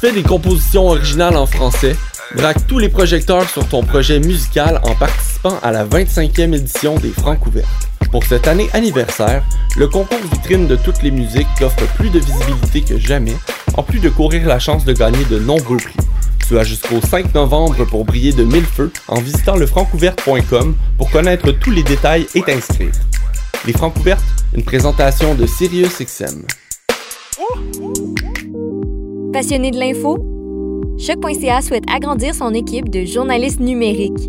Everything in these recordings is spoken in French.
fais des compositions originales en français? Braque tous les projecteurs sur ton projet musical en participant à la 25e édition des Francs ouverts. Pour cette année anniversaire, le concours vitrine de toutes les musiques t'offre plus de visibilité que jamais, en plus de courir la chance de gagner de nombreux prix. Tu as jusqu'au 5 novembre pour briller de mille feux en visitant lefrancouverte.com pour connaître tous les détails et t'inscrire. Les Francs ouvertes, une présentation de SiriusXM. Passionné de l'info? Choc.ca souhaite agrandir son équipe de journalistes numériques.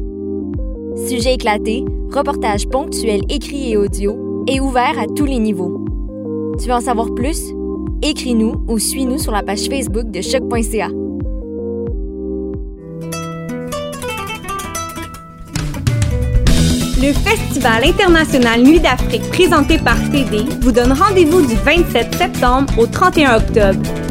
Sujets éclatés, reportages ponctuels écrits et audio, et ouverts à tous les niveaux. Tu veux en savoir plus? Écris-nous ou suis-nous sur la page Facebook de Choc.ca. Le Festival international Nuit d'Afrique présenté par TD vous donne rendez-vous du 27 septembre au 31 octobre.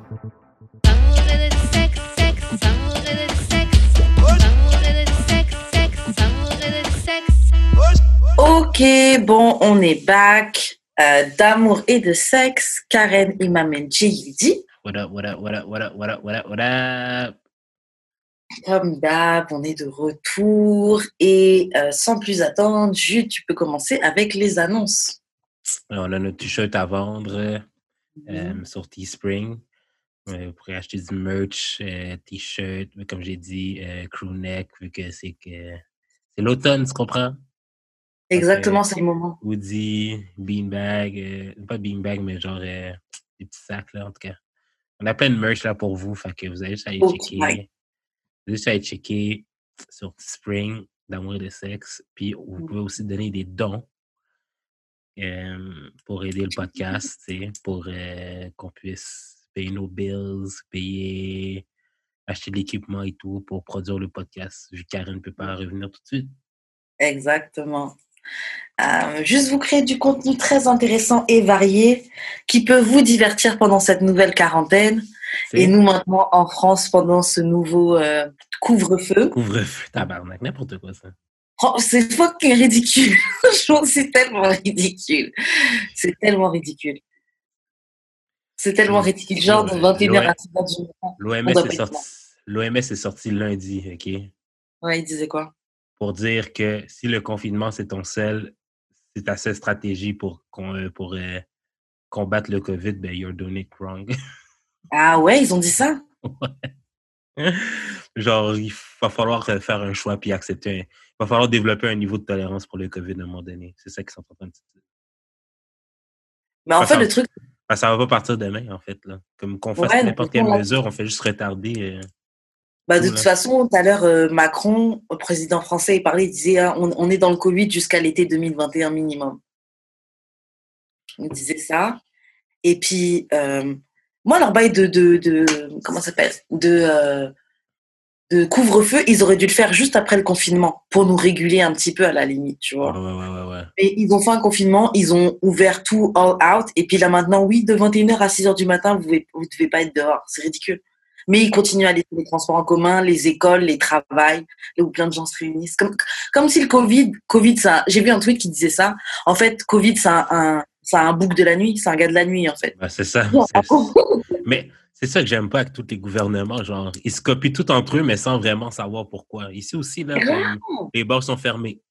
Ok, bon, on est back. Euh, D'amour et de sexe, Karen Imamenji dit. What up, what up, what up, what up, what up, what up, what up? Comme d'hab, on est de retour. Et euh, sans plus attendre, Jude, tu peux commencer avec les annonces. On a notre t-shirt à vendre Mhm. euh, sur Teespring. Euh, vous pourrez acheter du merch, t-shirt, comme j'ai dit, euh, crewneck, vu que c'est que c'est l'automne, tu comprends? Exactement, c'est le moment. Woody, beanbag, euh, pas beanbag, mais genre euh, des petits sacs là, en tout cas. On a plein de merch là pour vous, fait que vous avez juste aller checker. Vous avez juste aller checker sur Teespring d'amour et de sexe. Puis vous Mhm. pouvez aussi donner des dons euh, pour aider le podcast, pour euh, qu'on puisse payer nos bills, payer, acheter de l'équipement et tout pour produire le podcast, vu que Karen ne peut pas revenir tout de suite. Exactement. Euh, juste vous créer du contenu très intéressant et varié qui peut vous divertir pendant cette nouvelle quarantaine. Et nous maintenant en France pendant ce nouveau euh, couvre-feu. Couvre-feu, tabarnak, n'importe quoi ça. Oh, c'est fucking ridicule. C'est tellement ridicule. C'est tellement ridicule. C'est tellement ridicule. Genre, dans 21h ouais. à 6h du matin. L'OMS est, sorti, l'OMS est sorti lundi, OK? Ouais, il disait quoi? Pour dire que si le confinement, c'est ton seul, c'est ta seule stratégie pour, euh, pour euh, combattre le COVID, ben, you're doing it wrong. Ah ouais, ils ont dit ça? Genre, il va falloir euh, faire un choix puis accepter un... Il va falloir développer un niveau de tolérance pour le COVID à un moment donné. C'est ça qu'ils sont en train de dire. Mais en fait, le truc, ça va pas partir demain, en fait. Là. Comme qu'on fasse Ouais, n'importe quelle mesure, on fait juste retarder. euh, bah, de Tout, toute façon, tout à l'heure, euh, Macron, le président français, il parlait, il disait ah, on, on est dans le Covid jusqu'à l'été 2021 minimum. Il disait ça. Et puis, euh, moi, leur bail de, de, de comment ça s'appelle? De, euh, de couvre-feu, ils auraient dû le faire juste après le confinement pour nous réguler un petit peu à la limite, tu vois. ouais, ouais, ouais, ouais. Et ils ont fait un confinement, ils ont ouvert tout all out. Et puis là maintenant, oui, de 21h à 6h du matin, vous ne vous devez pas être dehors. C'est ridicule. Mais ils continuent à laisser les transports en commun, les écoles, les travails, là où plein de gens se réunissent. Comme, comme si le Covid, Covid ça, j'ai vu un tweet qui disait ça. En fait, Covid, c'est un, un, c'est un bouc de la nuit, c'est un gars de la nuit, en fait. Ben, c'est ça. Mais c'est ça que j'aime pas avec tous les gouvernements. Genre, ils se copient tout entre eux, mais sans vraiment savoir pourquoi. Ici aussi, là, comme les bars sont fermés.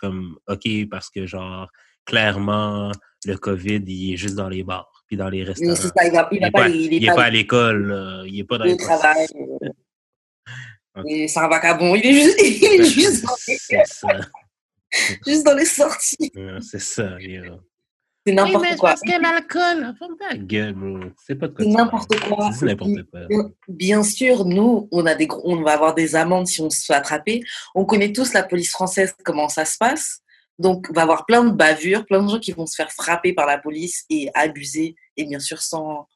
Comme, OK, parce que, genre, clairement, le COVID, il est juste dans les bars, puis dans les restaurants. c'est ça, il il Il n'est pas, pas, il est il est pas, pas à l'école, là. il est pas dans les au travail. Ok. Et C'est un vagabond. Il est juste, il est juste. C'est ça. Juste dans les sorties. c'est ça. C'est n'importe Oui, quoi. parce que l'alcool, ferme ta gueule, bro. C'est pas de quoi C'est tu n'importe quoi. C'est n'importe quoi. Bien, bien sûr, nous, on, a des, gros- on va avoir des amendes si on se fait attraper. On connaît tous la police française, comment ça se passe. Donc, on va avoir plein de bavures, plein de gens qui vont se faire frapper par la police et abuser, et bien sûr, sans,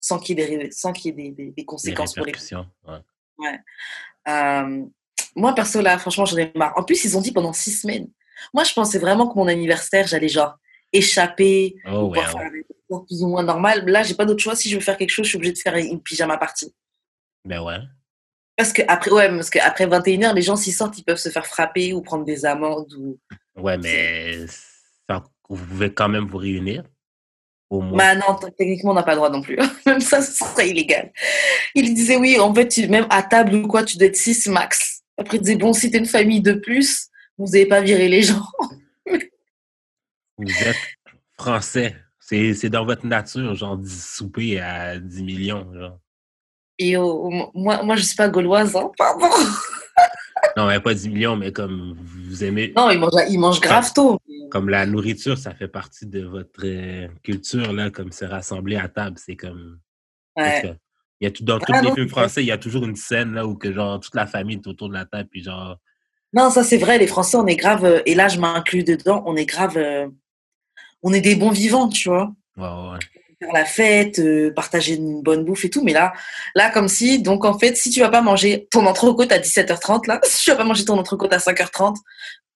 sans qu'il y ait, des, sans qu'il y ait des, des- des Les conséquences pour les répercussions, ouais. Euh, moi, perso, là, franchement, j'en ai marre. En plus, ils ont dit pendant six semaines. Moi, je pensais vraiment que mon anniversaire, j'allais genre échapper, Oh, faire des choses plus ou moins normales. Là, j'ai pas d'autre choix. Si je veux faire quelque chose, je suis obligée de faire une pyjama party. Ben ouais. Parce que après, ouais, parce qu'après 21h, les gens, s'ils sortent, ils peuvent se faire frapper ou prendre des amendes. Ou... Ouais, mais ça- vous pouvez quand même vous réunir. Au moins. Bah non, techniquement, on n'a pas le droit non plus. même ça, ce serait illégal. Il disait, oui, en fait, tu- même à table ou quoi, tu dois être 6 max. Après, il disait, bon, si t'es une famille de plus, vous n'avez pas viré les gens. Vous êtes français. C'est dans votre nature, genre, de souper à 10 millions. Genre. Et oh, moi, moi, je suis pas gauloise, hein, pardon. Non, mais pas 10 millions, mais comme vous aimez. Non, ils mangent, ils mangent grave tôt. Comme la nourriture, ça fait partie de votre euh, culture, là, comme se rassembler à table. C'est comme. Ouais. Il y a tout, dans tous Ah les films français, il y a toujours une scène là où que genre toute la famille est autour de la table puis genre Non, ça c'est vrai, les Français, on est grave, euh, et là je m'inclus dedans, on est grave, euh, on est des bons vivants, tu vois. ouais, ouais. Faire la fête, euh, partager une bonne bouffe et tout, mais là, là comme si, donc en fait, si tu vas pas manger ton entrecôte à 17h30, là, si tu vas pas manger ton entrecôte à 5h30,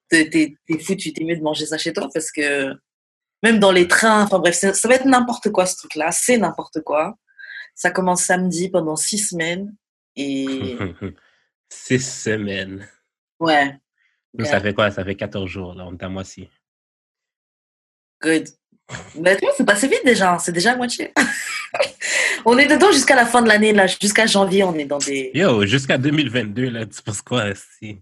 t'es t'es- t'es foutu, t'es mieux de manger ça chez toi parce que même dans les trains, enfin bref, ça ça va être n'importe quoi ce truc-là, c'est n'importe quoi. Ça commence samedi pendant six semaines et Six semaines. ouais. Nous, ça fait quoi? Ça fait 14 jours, là, on est à moitié. Good. Bah, tu vois, c'est passé vite déjà, hein, c'est déjà à moitié. on est dedans jusqu'à la fin de l'année, là, jusqu'à janvier, on est dans des. Yo, jusqu'à 2022, là, tu penses quoi? Si...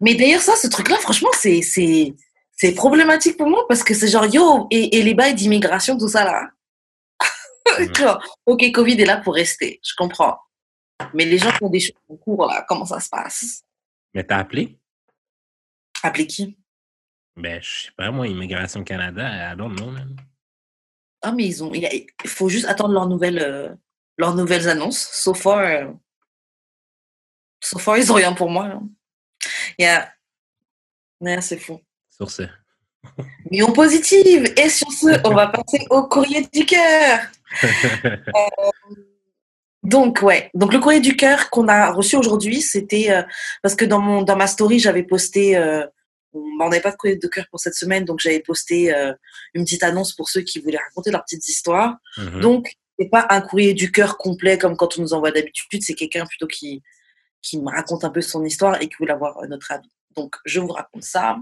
Mais d'ailleurs, ça, ce truc-là, franchement, c'est, c'est, c'est problématique pour moi parce que c'est genre, yo, et, et les bails d'immigration, tout ça là. Mm. Genre, ok, Covid est là pour rester, je comprends. Mais les gens qui ont des choses en cours, là, comment ça se passe? Mais t'as appelé? Appeler qui? Ben, je sais pas, moi, Immigration Canada, I don't know, man. Ah, mais ils ont. Il a- il faut juste attendre leurs nouvelles, euh, leurs nouvelles annonces. So far, euh, so far, ils ont rien pour moi. hein. Yeah. Yeah, c'est fou. Sur ce. Mais on positive. Et sur ce, on va passer au courrier du cœur. Donc, ouais. Donc, le courrier du cœur qu'on a reçu aujourd'hui, c'était euh, parce que dans, mon, dans ma story, j'avais posté. On on n'avait pas de courrier de cœur pour cette semaine, donc j'avais posté euh, une petite annonce pour ceux qui voulaient raconter leurs petites histoires. Mhm. Donc, c'est pas un courrier du cœur complet comme quand on nous envoie d'habitude, c'est quelqu'un plutôt qui, qui me raconte un peu son histoire et qui voulait avoir euh, notre avis. Donc, je vous raconte ça.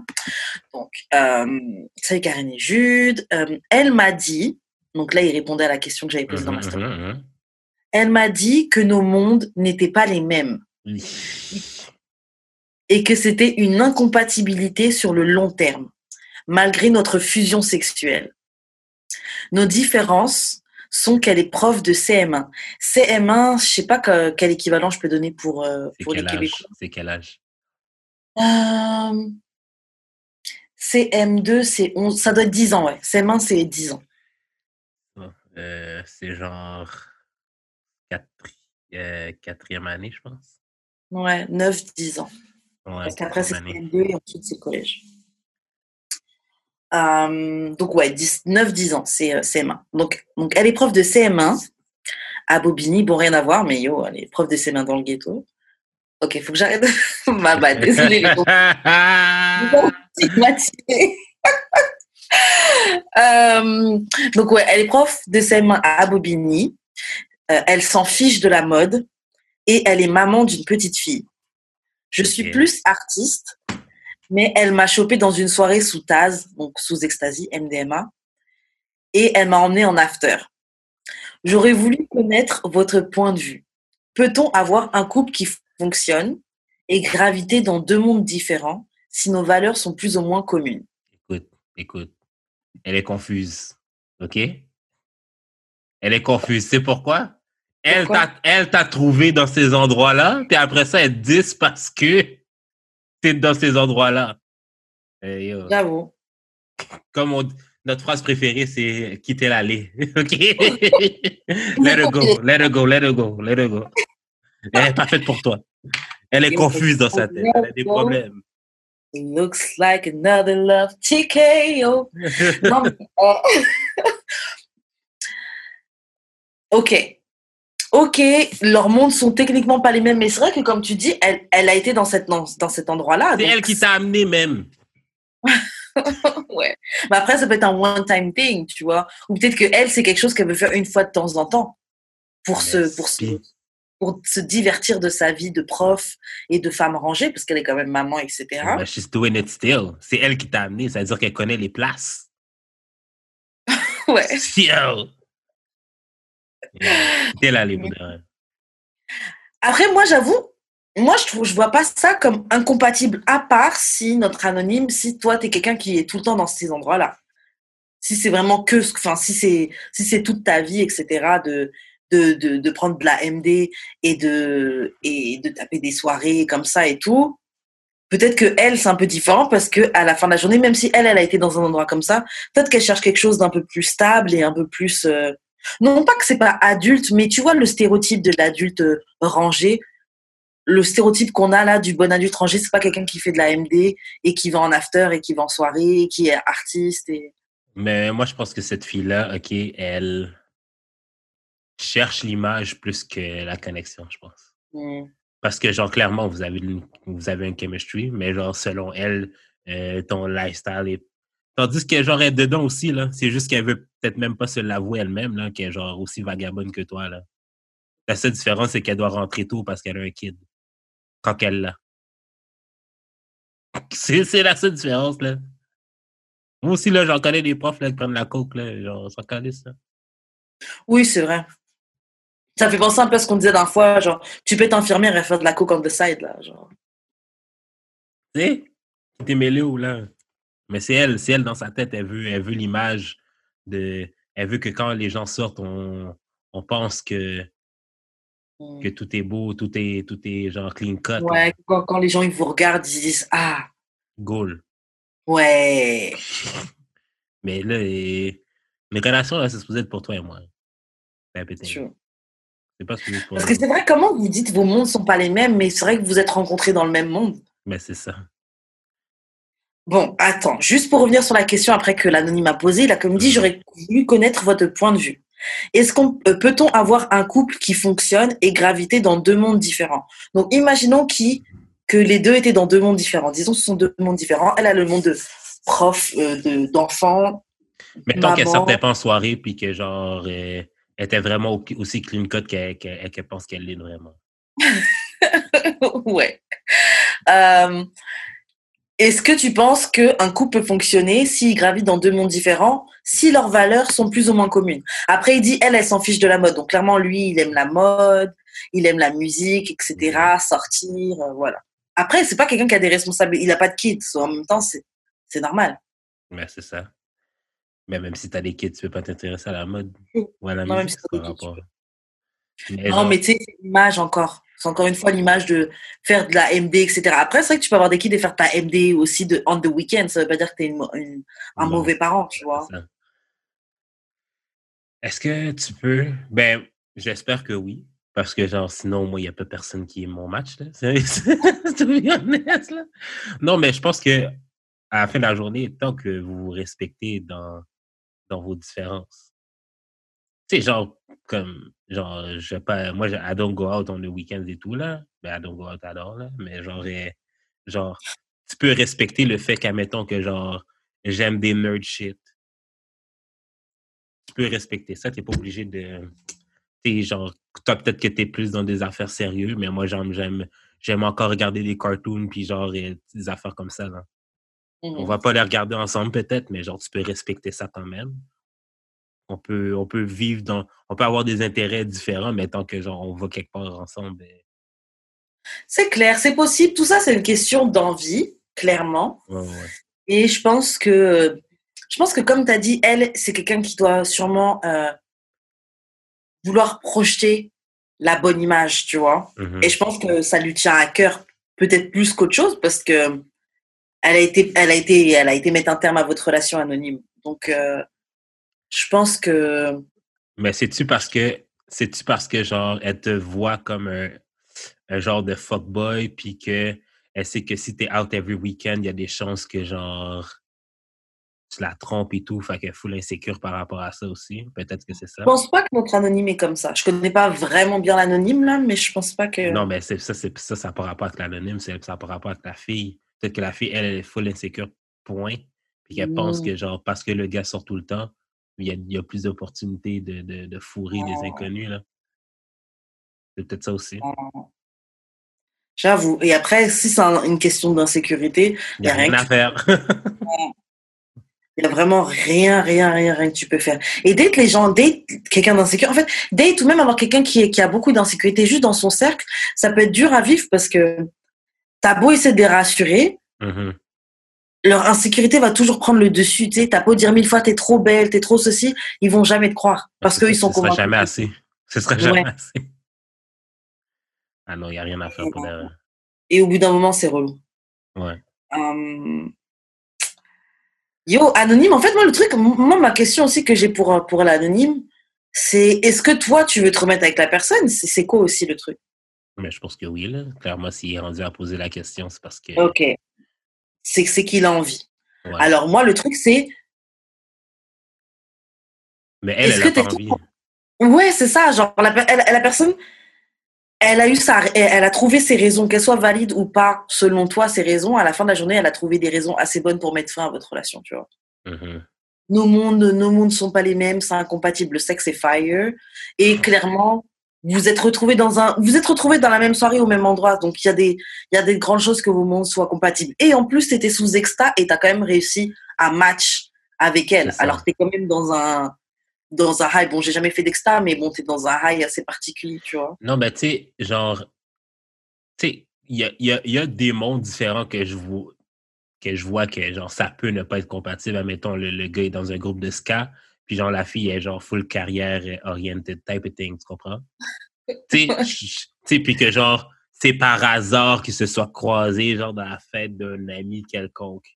Donc, euh, salut Karine et Jude. Euh, elle m'a dit, donc là, il répondait à la question que j'avais posée dans ma Mhm, story. mhm, mhm. Elle m'a dit que nos mondes n'étaient pas les mêmes. Et que c'était une incompatibilité sur le long terme, malgré notre fusion sexuelle. Nos différences sont qu'elle est prof de CM1. CM1, je sais pas que- quel équivalent je peux donner pour, euh, pour les? Québécois. C'est quel âge? Euh, CM2, c'est 11, ça doit être 10 ans, ouais. CM1, c'est 10 ans. Euh, c'est genre quatri- quatrième année, je pense. Ouais, 9, 10 ans. Ouais, Parce qu'après, c'est quatrième année. CM2 et ensuite, c'est le collège. Euh, donc, ouais, 10, 9, 10 ans, c'est euh, CM1. Donc, donc, elle est prof de CM1 à Bobigny. Bon, rien à voir, mais yo, elle est prof de CM1 dans le ghetto. Ok, faut que j'arrête. bah, bah, désolé, les. Euh, donc ouais, elle est prof de CM1 à Bobigny. Euh, elle s'en fiche de la mode et elle est maman d'une petite fille. Je suis plus artiste, mais elle m'a chopé dans une soirée sous Taz, donc sous ecstasy, MDMA, et elle m'a emmené en after. J'aurais voulu connaître votre point de vue. Peut-on avoir un couple qui fonctionne et graviter dans deux mondes différents si nos valeurs sont plus ou moins communes? Écoute, écoute. Elle est confuse. OK? Elle est confuse. C'est pourquoi? Elle t'a, elle t'a trouvé dans ces endroits-là, puis après ça, elle dit c'est parce que t'es dans ces endroits-là. Eh, yo. J'avoue. Comme on- notre phrase préférée, c'est quitter l'allée. OK? let her go, let her go, let her go, let her go. Elle n'est pas faite pour toi. Elle est confuse dans sa tête. Elle a des problèmes. It looks like another love TKO. Non, mais, euh, ok. Ok, leurs mondes sont techniquement pas les mêmes, mais c'est vrai que comme tu dis, elle, elle a été dans, cette, dans, dans cet endroit-là. C'est donc elle qui t'a amené même. ouais. Mais après, ça peut être un one-time thing, tu vois. Ou peut-être que elle, c'est quelque chose qu'elle veut faire une fois de temps en temps pour se, pour se, pour se divertir de sa vie de prof et de femme rangée, parce qu'elle est quand même maman, etc. She's doing it still. C'est elle qui t'a amené. Ça veut dire qu'elle connaît les places. Ouais. Still. Pour de vrai. Après, moi, j'avoue, moi, je trouve, je vois pas ça comme incompatible, à part si notre anonyme, si toi, t'es quelqu'un qui est tout le temps dans ces endroits-là. Si c'est vraiment que, enfin, si c'est, si c'est toute ta vie, etc., de, de, de, de prendre de la MD et de, et de taper des soirées comme ça et tout. Peut-être que elle, c'est un peu différent parce que à la fin de la journée, même si elle, elle a été dans un endroit comme ça, peut-être qu'elle cherche quelque chose d'un peu plus stable et un peu plus, euh, non pas que c'est pas adulte, mais tu vois le stéréotype de l'adulte euh, rangé, le stéréotype qu'on a là du bon adulte rangé, c'est pas quelqu'un qui fait de la MD et qui va en after et qui va en soirée et qui est artiste et Mais moi, je pense que cette fille-là, OK, elle cherche l'image plus que la connexion, je pense. Hmm. Parce que, genre, clairement, vous avez, une, vous avez un chemistry, mais, genre, selon elle, euh, ton lifestyle est. Tandis que, genre, elle est dedans aussi, là. C'est juste qu'elle veut peut-être même pas se l'avouer elle-même, là, qu'elle est, genre, aussi vagabonde que toi, là. La seule différence, c'est qu'elle doit rentrer tôt parce qu'elle a un kid. Quand elle l'a. C'est c'est la seule différence, là. Moi aussi, là, j'en connais des profs, là, qui prennent la coke, là. Genre, s'en calisse, là. Oui, c'est vrai. Ça fait penser un peu à ce qu'on disait d'un fois, genre, tu peux être infirmière et faire de la coke on the side, là. Genre. Tu sais, t'es mêlé ou là. Mais c'est elle, c'est elle dans sa tête, elle veut, elle veut l'image de. Elle veut que quand les gens sortent, on, on pense que, Hmm. que tout est beau, tout est, tout est genre clean cut. Ouais, quand, quand les gens ils vous regardent, ils disent Ah, Goal. ouais. Mais là, et- les relations, là, c'est supposé être pour toi et moi. True. C'est pas supposé être pour Parce que c'est vrai, comment vous dites vos mondes sont pas les mêmes, mais c'est vrai que vous êtes rencontrés dans le même monde? Mais c'est ça. Bon, attends, juste pour revenir sur la question après que l'anonyme a posée, la comédie, Mhm. j'aurais voulu connaître votre point de vue. Est-ce qu'on euh, peut-on avoir un couple qui fonctionne et graviter dans deux mondes différents? Donc, imaginons qui, que les deux étaient dans deux mondes différents. Disons, ce sont deux mondes différents. Elle a le monde de prof, euh, de- d'enfant. Mettons qu'elle sortait pas en soirée, puis que genre, euh, elle était vraiment au- aussi clean cut qu'elle pense qu'elle l'est vraiment. ouais. Euh, Est-ce que tu penses qu'un couple peut fonctionner s'il gravite dans deux mondes différents, si leurs valeurs sont plus ou moins communes? Après, il dit, elle, elle s'en fiche de la mode. Donc, clairement, lui, il aime la mode, il aime la musique, etc., sortir, euh, voilà. Après, c'est pas quelqu'un qui a des responsabilités. Il n'a pas de kids. En même temps, c'est c'est normal. Mais c'est ça. Mais même si t'as des kids, tu peux pas t'intéresser à la mode ou à la Non, même musique. si des kids, tu. Mais non, genre, mais tu sais, l'image encore. C'est encore une fois l'image de faire de la MD, etc. Après, c'est vrai que tu peux avoir des kids et faire ta MD aussi de on the weekend. Ça veut pas dire que une, une- un non, mauvais parent, tu vois. Est-ce que tu peux. Ben, j'espère que oui. Parce que, genre, sinon, moi, il n'y a pas personne qui est mon match, là. Là. Non, mais je pense que à la fin de la journée, tant que vous vous respectez dans, dans vos différences. Tu sais, genre, comme, genre, je sais pas, moi, je- I don't go out on the weekends et tout, là. Ben, I don't go out all, là. Mais genre, genre, tu peux respecter le fait qu'admettons que, genre, j'aime des nerd shit. Tu peux respecter ça, t'es pas obligé de. Tu sais, genre, toi, peut-être que t'es plus dans des affaires sérieuses, mais moi, j'aime, j'aime, j'aime encore regarder des cartoons, puis genre, des affaires comme ça, là. On Mhm. va pas les regarder ensemble peut-être, mais genre tu peux respecter ça quand même. On peut, on peut vivre dans, on peut avoir des intérêts différents, mais tant que genre on va quelque part ensemble. C'est clair, c'est possible. Tout ça, c'est une question d'envie, clairement. ouais, ouais, ouais. Et je pense que, je pense que comme tu as dit, elle, c'est quelqu'un qui doit sûrement euh, vouloir projeter la bonne image, tu vois. Mhm. Et je pense que ça lui tient à cœur, peut-être plus qu'autre chose, parce que elle a été, elle a été, elle a été mettre un terme à votre relation anonyme. Donc, euh, je pense que. Mais c'est-tu parce que, c'est-tu parce que, genre, elle te voit comme un, un genre de fuckboy, puis que elle sait que si t'es out every weekend, il y a des chances que, genre, tu la trompes et tout, fait qu'elle est full insécure par rapport à ça aussi? Peut-être que c'est ça. Je pense pas que notre anonyme est comme ça. Je connais pas vraiment bien l'anonyme, là, mais je pense pas que. Non, mais c'est ça, c'est ça, ça n'a pas rapport avec l'anonyme, c'est ça n'a pas rapport avec la fille. Peut-être que la fille, elle, elle est full insécure, point. Puis qu'elle pense Mm. que, genre, parce que le gars sort tout le temps, il y a, il y a plus d'opportunités de, de, de fourrer des inconnus, là. C'est peut-être ça aussi. J'avoue. Et après, si c'est un- une question d'insécurité, Il n'y a rien à faire. il y a vraiment rien, rien, rien, rien que tu peux faire. Et date les gens, date quelqu'un d'insécure. En fait, date ou même avoir quelqu'un qui, a beaucoup d'insécurité juste dans son cercle, ça peut être dur à vivre parce que t'as beau essayer de les rassurer, Mhm. Leur insécurité va toujours prendre le dessus. Tu sais, t'as beau dire mille fois t'es trop belle, t'es trop ceci, ils vont jamais te croire parce C'est qu'ils sont Ce sera convaincus. jamais assez. Ce sera jamais Ouais. assez. Ah non, il n'y a rien à faire pour la... Et au bout d'un moment, c'est relou. Ouais. Hum, Yo, anonyme, en fait, moi, le truc, moi, ma question aussi que j'ai pour, pour l'anonyme, c'est est-ce que toi, tu veux te remettre avec la personne? C'est c'est quoi aussi le truc? Mais je pense que oui, là. Clairement, s'il est rendu à poser la question, c'est parce que... Ok. C'est c'est qu'il a envie. Ouais. Alors, moi, le truc, c'est Mais elle, est-ce elle t'es pas envie. Ouais, c'est ça. Genre, la, elle- la personne, elle a eu sa, elle, elle a trouvé ses raisons, qu'elles soient valides ou pas, selon toi, ses raisons. À la fin de la journée, elle a trouvé des raisons assez bonnes pour mettre fin à votre relation, tu vois. Mhm. Nos mondes, nos mondes sont pas les mêmes, c'est incompatible. Le sexe est fire. Et clairement, vous êtes retrouvés dans un, vous êtes retrouvés dans la même soirée au même endroit. Donc, il y a des, il y a des grandes choses que vos mondes soient compatibles. Et en plus, t'étais sous exta et t'as quand même réussi à match avec elle. Alors, t'es quand même dans un, dans un high. Bon, j'ai jamais fait d'exta, mais bon, t'es dans un high assez particulier, tu vois. Non, ben, tu sais, genre, tu sais, il y a, y, a, y a des mondes différents que je vois, que je vois que, genre, ça peut ne pas être compatible. Admettons, le, le gars est dans un groupe de ska, puis, genre, la fille est, genre, full carrière oriented type of thing, tu comprends? tu sais, puis que, genre, c'est par hasard qu'ils se soient croisés, genre, dans la fête d'un ami quelconque.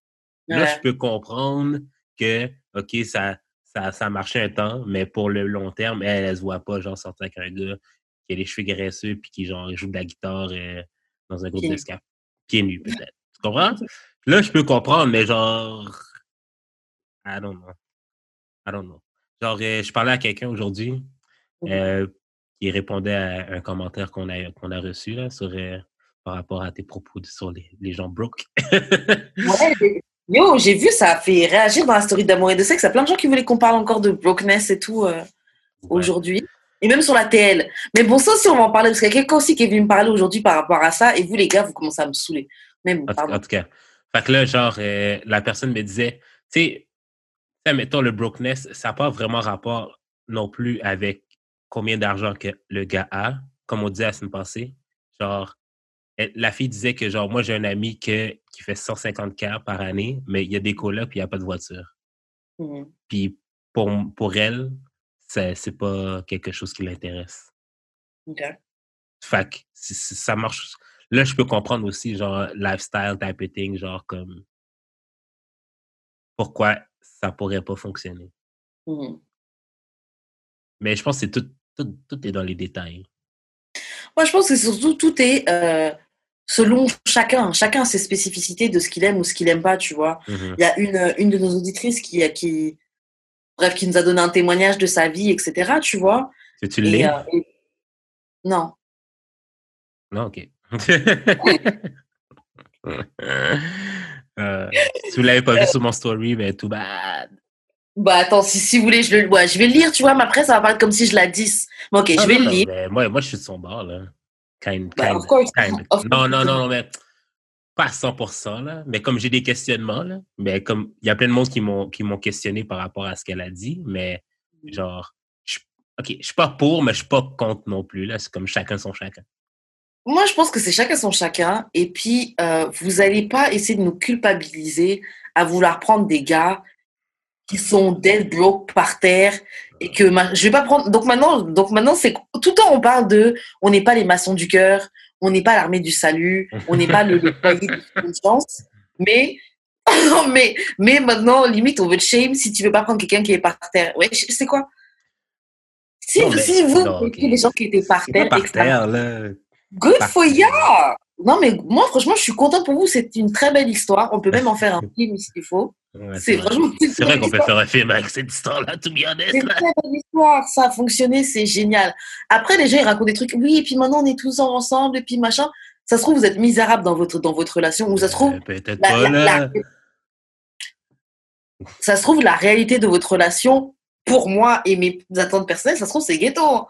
Là, je peux comprendre que, OK, ça, ça, ça marchait un temps, mais pour le long terme, elle, elle se voit pas, genre, sortir avec un gars qui a les cheveux graisseux puis qui, genre, joue de la guitare euh, dans un groupe de ska. Pieds nus, peut-être. Tu comprends? Là, je peux comprendre, mais genre, I don't know. I don't know. Genre, euh, je parlais à quelqu'un aujourd'hui euh, qui répondait à un commentaire qu'on a, qu'on a reçu là, sur, euh, par rapport à tes propos sur les, les gens broke. Ouais, yo, j'ai vu, ça a fait réagir dans la story d'amour et de sexe. Il y a plein de gens qui voulaient qu'on parle encore de brokenness et tout euh, aujourd'hui. Et même sur la TL. Mais bon, ça aussi, on va en parler parce qu'il y a quelqu'un aussi qui est venu me parler aujourd'hui par rapport à ça. Et vous, les gars, vous commencez à me saouler. Mais bon, En, tout- pardon. en tout cas. Fait que là, genre, la personne me disait, tu sais, mettons, le brokenness, ça n'a pas vraiment rapport non plus avec combien d'argent que le gars a, comme on disait la semaine passée. Genre, elle- la fille disait que, genre, moi, j'ai un ami que, qui fait 150K par année, mais il y a des colocs puis il n'y a pas de voiture. Mhm. Puis pour, pour elle, c'est pas quelque chose qui l'intéresse. Ok. Fait que si- si ça marche. Là, je peux comprendre aussi, genre, lifestyle type of thing, genre, comme. Pourquoi ça pourrait pas fonctionner. Mhm. Mais je pense que c'est tout, tout, tout est dans les détails. Moi, je pense que surtout, tout est euh, selon chacun. Chacun a ses spécificités de ce qu'il aime ou ce qu'il aime pas, tu vois. Mhm. Il y a une, une de nos auditrices qui, qui, bref, qui nous a donné un témoignage de sa vie, etc., tu vois. Tu l'es? euh, et- Non. Non, ok. Euh, si vous l'avez pas vu sur mon story, mais tout bad. Bah attends, si, si vous voulez, je, le, ouais, je vais le lire, tu vois, mais après, ça va paraître comme si je la 10. Mais ok, je vais non, le lire. mais moi, moi, je suis de son bord, là. Kind, Bah, kind, of course. kind. Of Non, course. non, non, non, mais pas à 100%, là. Mais comme j'ai des questionnements, là, mais comme il y a plein de monde qui m'ont qui m'ont questionné par rapport à ce qu'elle a dit, mais genre, je, ok, je suis pas pour, mais je suis pas contre non plus, là. C'est comme chacun son chacun. Moi, je pense que c'est chacun son chacun. Et puis, euh, vous n'allez pas essayer de nous culpabiliser à vouloir prendre des gars qui sont dead broke par terre et que ma- je vais pas prendre. Donc maintenant, donc maintenant, c'est tout le temps on parle de, on n'est pas les maçons du cœur, on n'est pas l'armée du salut, on n'est pas le, le foyer de confiance. Mais mais, mais maintenant, limite, on veut te shame si tu veux pas prendre quelqu'un qui est par terre. Ouais, c'est quoi? Si, Non, mais- si vous, non, les gens qui étaient par terre, par terre, là. Good Par for ya Non, mais moi, franchement, je suis contente pour vous. C'est une très belle histoire. On peut même en faire un film s'il faut. Ouais, C'est vrai. vrai qu'on peut faire un film avec cette histoire-là, tout bien C'est une très belle histoire, ça a fonctionné, c'est génial. Après, les gens, ils racontent des trucs, oui, et puis maintenant, on est tous ensemble, et puis machin. Ça se trouve, vous êtes misérable dans votre, dans votre relation, ou ça se trouve, Peut-être la- ça se trouve, la réalité de votre relation, pour moi et mes attentes personnelles, ça se trouve, c'est ghetto.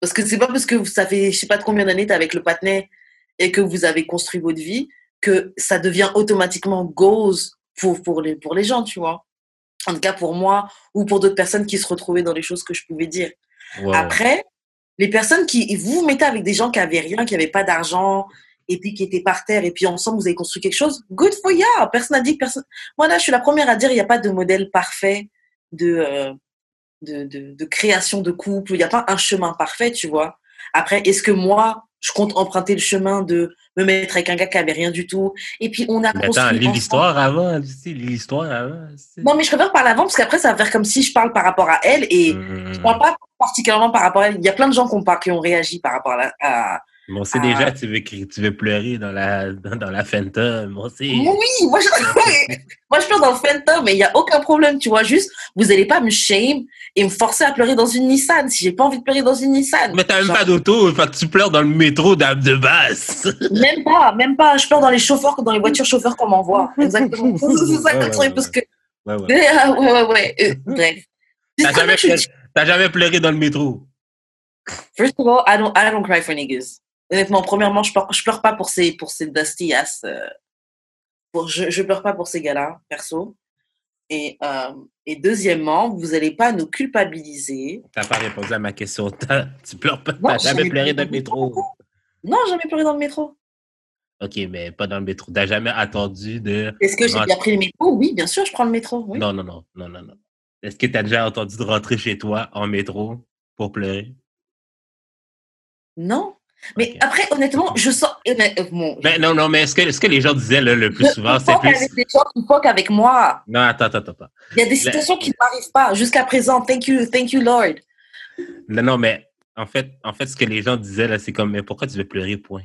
Parce que c'est pas parce que ça fait, je sais pas de combien d'années t'es avec le patinet et que vous avez construit votre vie que ça devient automatiquement goals pour, pour, les, pour les gens, tu vois. En tout cas, pour moi ou pour d'autres personnes qui se retrouvaient dans les choses que je pouvais dire. Après, les personnes qui vous vous mettez avec des gens qui avaient rien, qui n'avaient pas d'argent, et puis qui étaient par terre, et puis ensemble vous avez construit quelque chose, good for ya. Personne n'a dit que personne. Moi là, je suis la première à dire il n'y a pas de modèle parfait de, euh, de, de, de création de couple. Il n'y a pas un chemin parfait, tu vois. Après, est-ce que moi, je compte emprunter le chemin de me mettre avec un gars qui avait rien du tout, et puis on a Mais attends, lis l'histoire avant, lis l'histoire avant. Non, mais je préfère parler avant parce qu'après ça va faire comme si je parle par rapport à elle et Hum, je parle pas particulièrement par rapport à elle. Il y a plein de gens qui ont, qui ont réagi par rapport à, la- à, Bon, c'est Ah. déjà, tu veux, tu veux pleurer dans la, dans, dans la. Oui, moi je, moi je pleure dans le Fanta, mais il n'y a aucun problème, tu vois. Juste, vous n'allez pas me shame et me forcer à pleurer dans une Nissan si j'ai pas envie de pleurer dans une Nissan. Mais t'as même Genre, pas d'auto, fait que tu pleures dans le métro d'Ab de basse. Même pas, même pas. Je pleure dans les chauffeurs, dans les voitures chauffeurs qu'on m'envoie. Exactement. C'est ça que ouais, parce que. Ouais, ouais. Ah, ouais, ouais, ouais. Euh, bref. T'as jamais, pleuré- jamais pleuré dans le métro. First of all, I don't, I don't cry for niggas. Honnêtement, premièrement, je pleure, je pleure pas pour ces, pour ces dusty ass. euh, pour, je, je pleure pas pour ces gars-là, perso. Et, euh, et deuxièmement, vous n'allez pas nous culpabiliser. T'as pas répondu à ma question. Tu pleures pas. T'as jamais pleuré dans le métro. Non, jamais pleuré dans le métro. Ok, mais pas dans le métro. T'as jamais attendu de. Est-ce que j'ai Rentre- déjà pris le métro? Oui, bien sûr, je prends le métro. Oui. Non, non, non, non, non, non. Est-ce que t'as déjà entendu de rentrer chez toi en métro pour pleurer? Non. Mais après, honnêtement, je sens. eh ben, euh, bon, Ben, non, non, mais ce que, ce que les gens disaient là, le plus je souvent, c'est plus. avec des gens qui fuck avec moi. Non, attends, attends, attends. pas. Il y a des situations qui ne m'arrivent pas jusqu'à présent. Thank you, thank you, Lord. Non, non, mais en fait, en fait, ce que les gens disaient, là, c'est comme, mais pourquoi tu veux pleurer, point?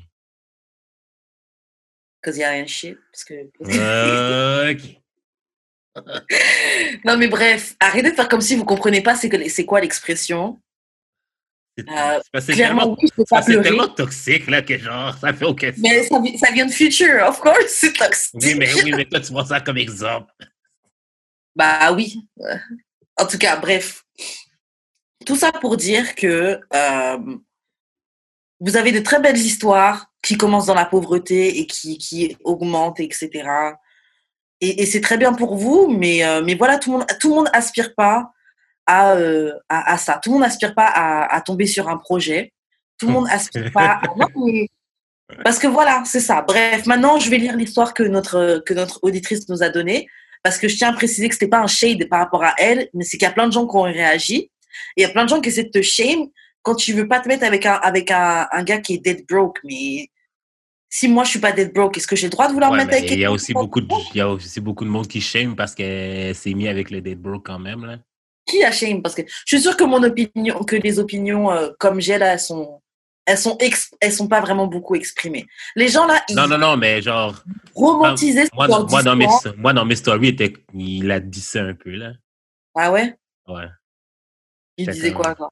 Because il y a rien shit. Parce que... Euh, ok. Non, mais bref, arrêtez de faire comme si vous comprenez pas c'est quoi l'expression. C'est Euh, tellement, oui, toxique, là, que genre, ça fait aucun sens. Mais ça, vi- ça vient de future, of course, c'est toxique. Oui, mais oui, mais toi, tu vois ça comme exemple. Bah oui. Euh, En tout cas, bref. Tout ça pour dire que euh, vous avez de très belles histoires qui commencent dans la pauvreté et qui, qui augmentent, etc. Et, et c'est très bien pour vous, mais, euh, mais voilà, tout le monde tout le monde aspire pas à, euh, à, à ça. Tout le monde n'aspire pas à, à tomber sur un projet. Tout le monde aspire pas à... Non, mais- Parce que voilà, c'est ça. Bref, maintenant, je vais lire l'histoire que notre, que notre auditrice nous a donnée. Parce que je tiens à préciser que c'était pas un shade par rapport à elle, mais c'est qu'il y a plein de gens qui ont réagi. Et il y a plein de gens qui essaient de te shame quand tu veux pas te mettre avec un, avec un, un gars qui est dead broke. Mais si moi je suis pas dead broke, est-ce que j'ai le droit de vouloir Ouais, mettre mais avec il y a aussi beaucoup de, il y a aussi beaucoup de monde qui shame parce qu'elle s'est mis avec le dead broke quand même, là. Qui a shame? Parce que je suis sûre que mon opinion, que les opinions euh, comme j'ai là, elles sont, elles sont, elles sont pas vraiment beaucoup exprimées. Les gens là, ils Non, non, non, mais genre, romantisaient moi, dans, moi, dans mes, moi, dans mes stories, était- il a dit ça un peu, là. Ah ouais? Ouais. Il disait quoi, quoi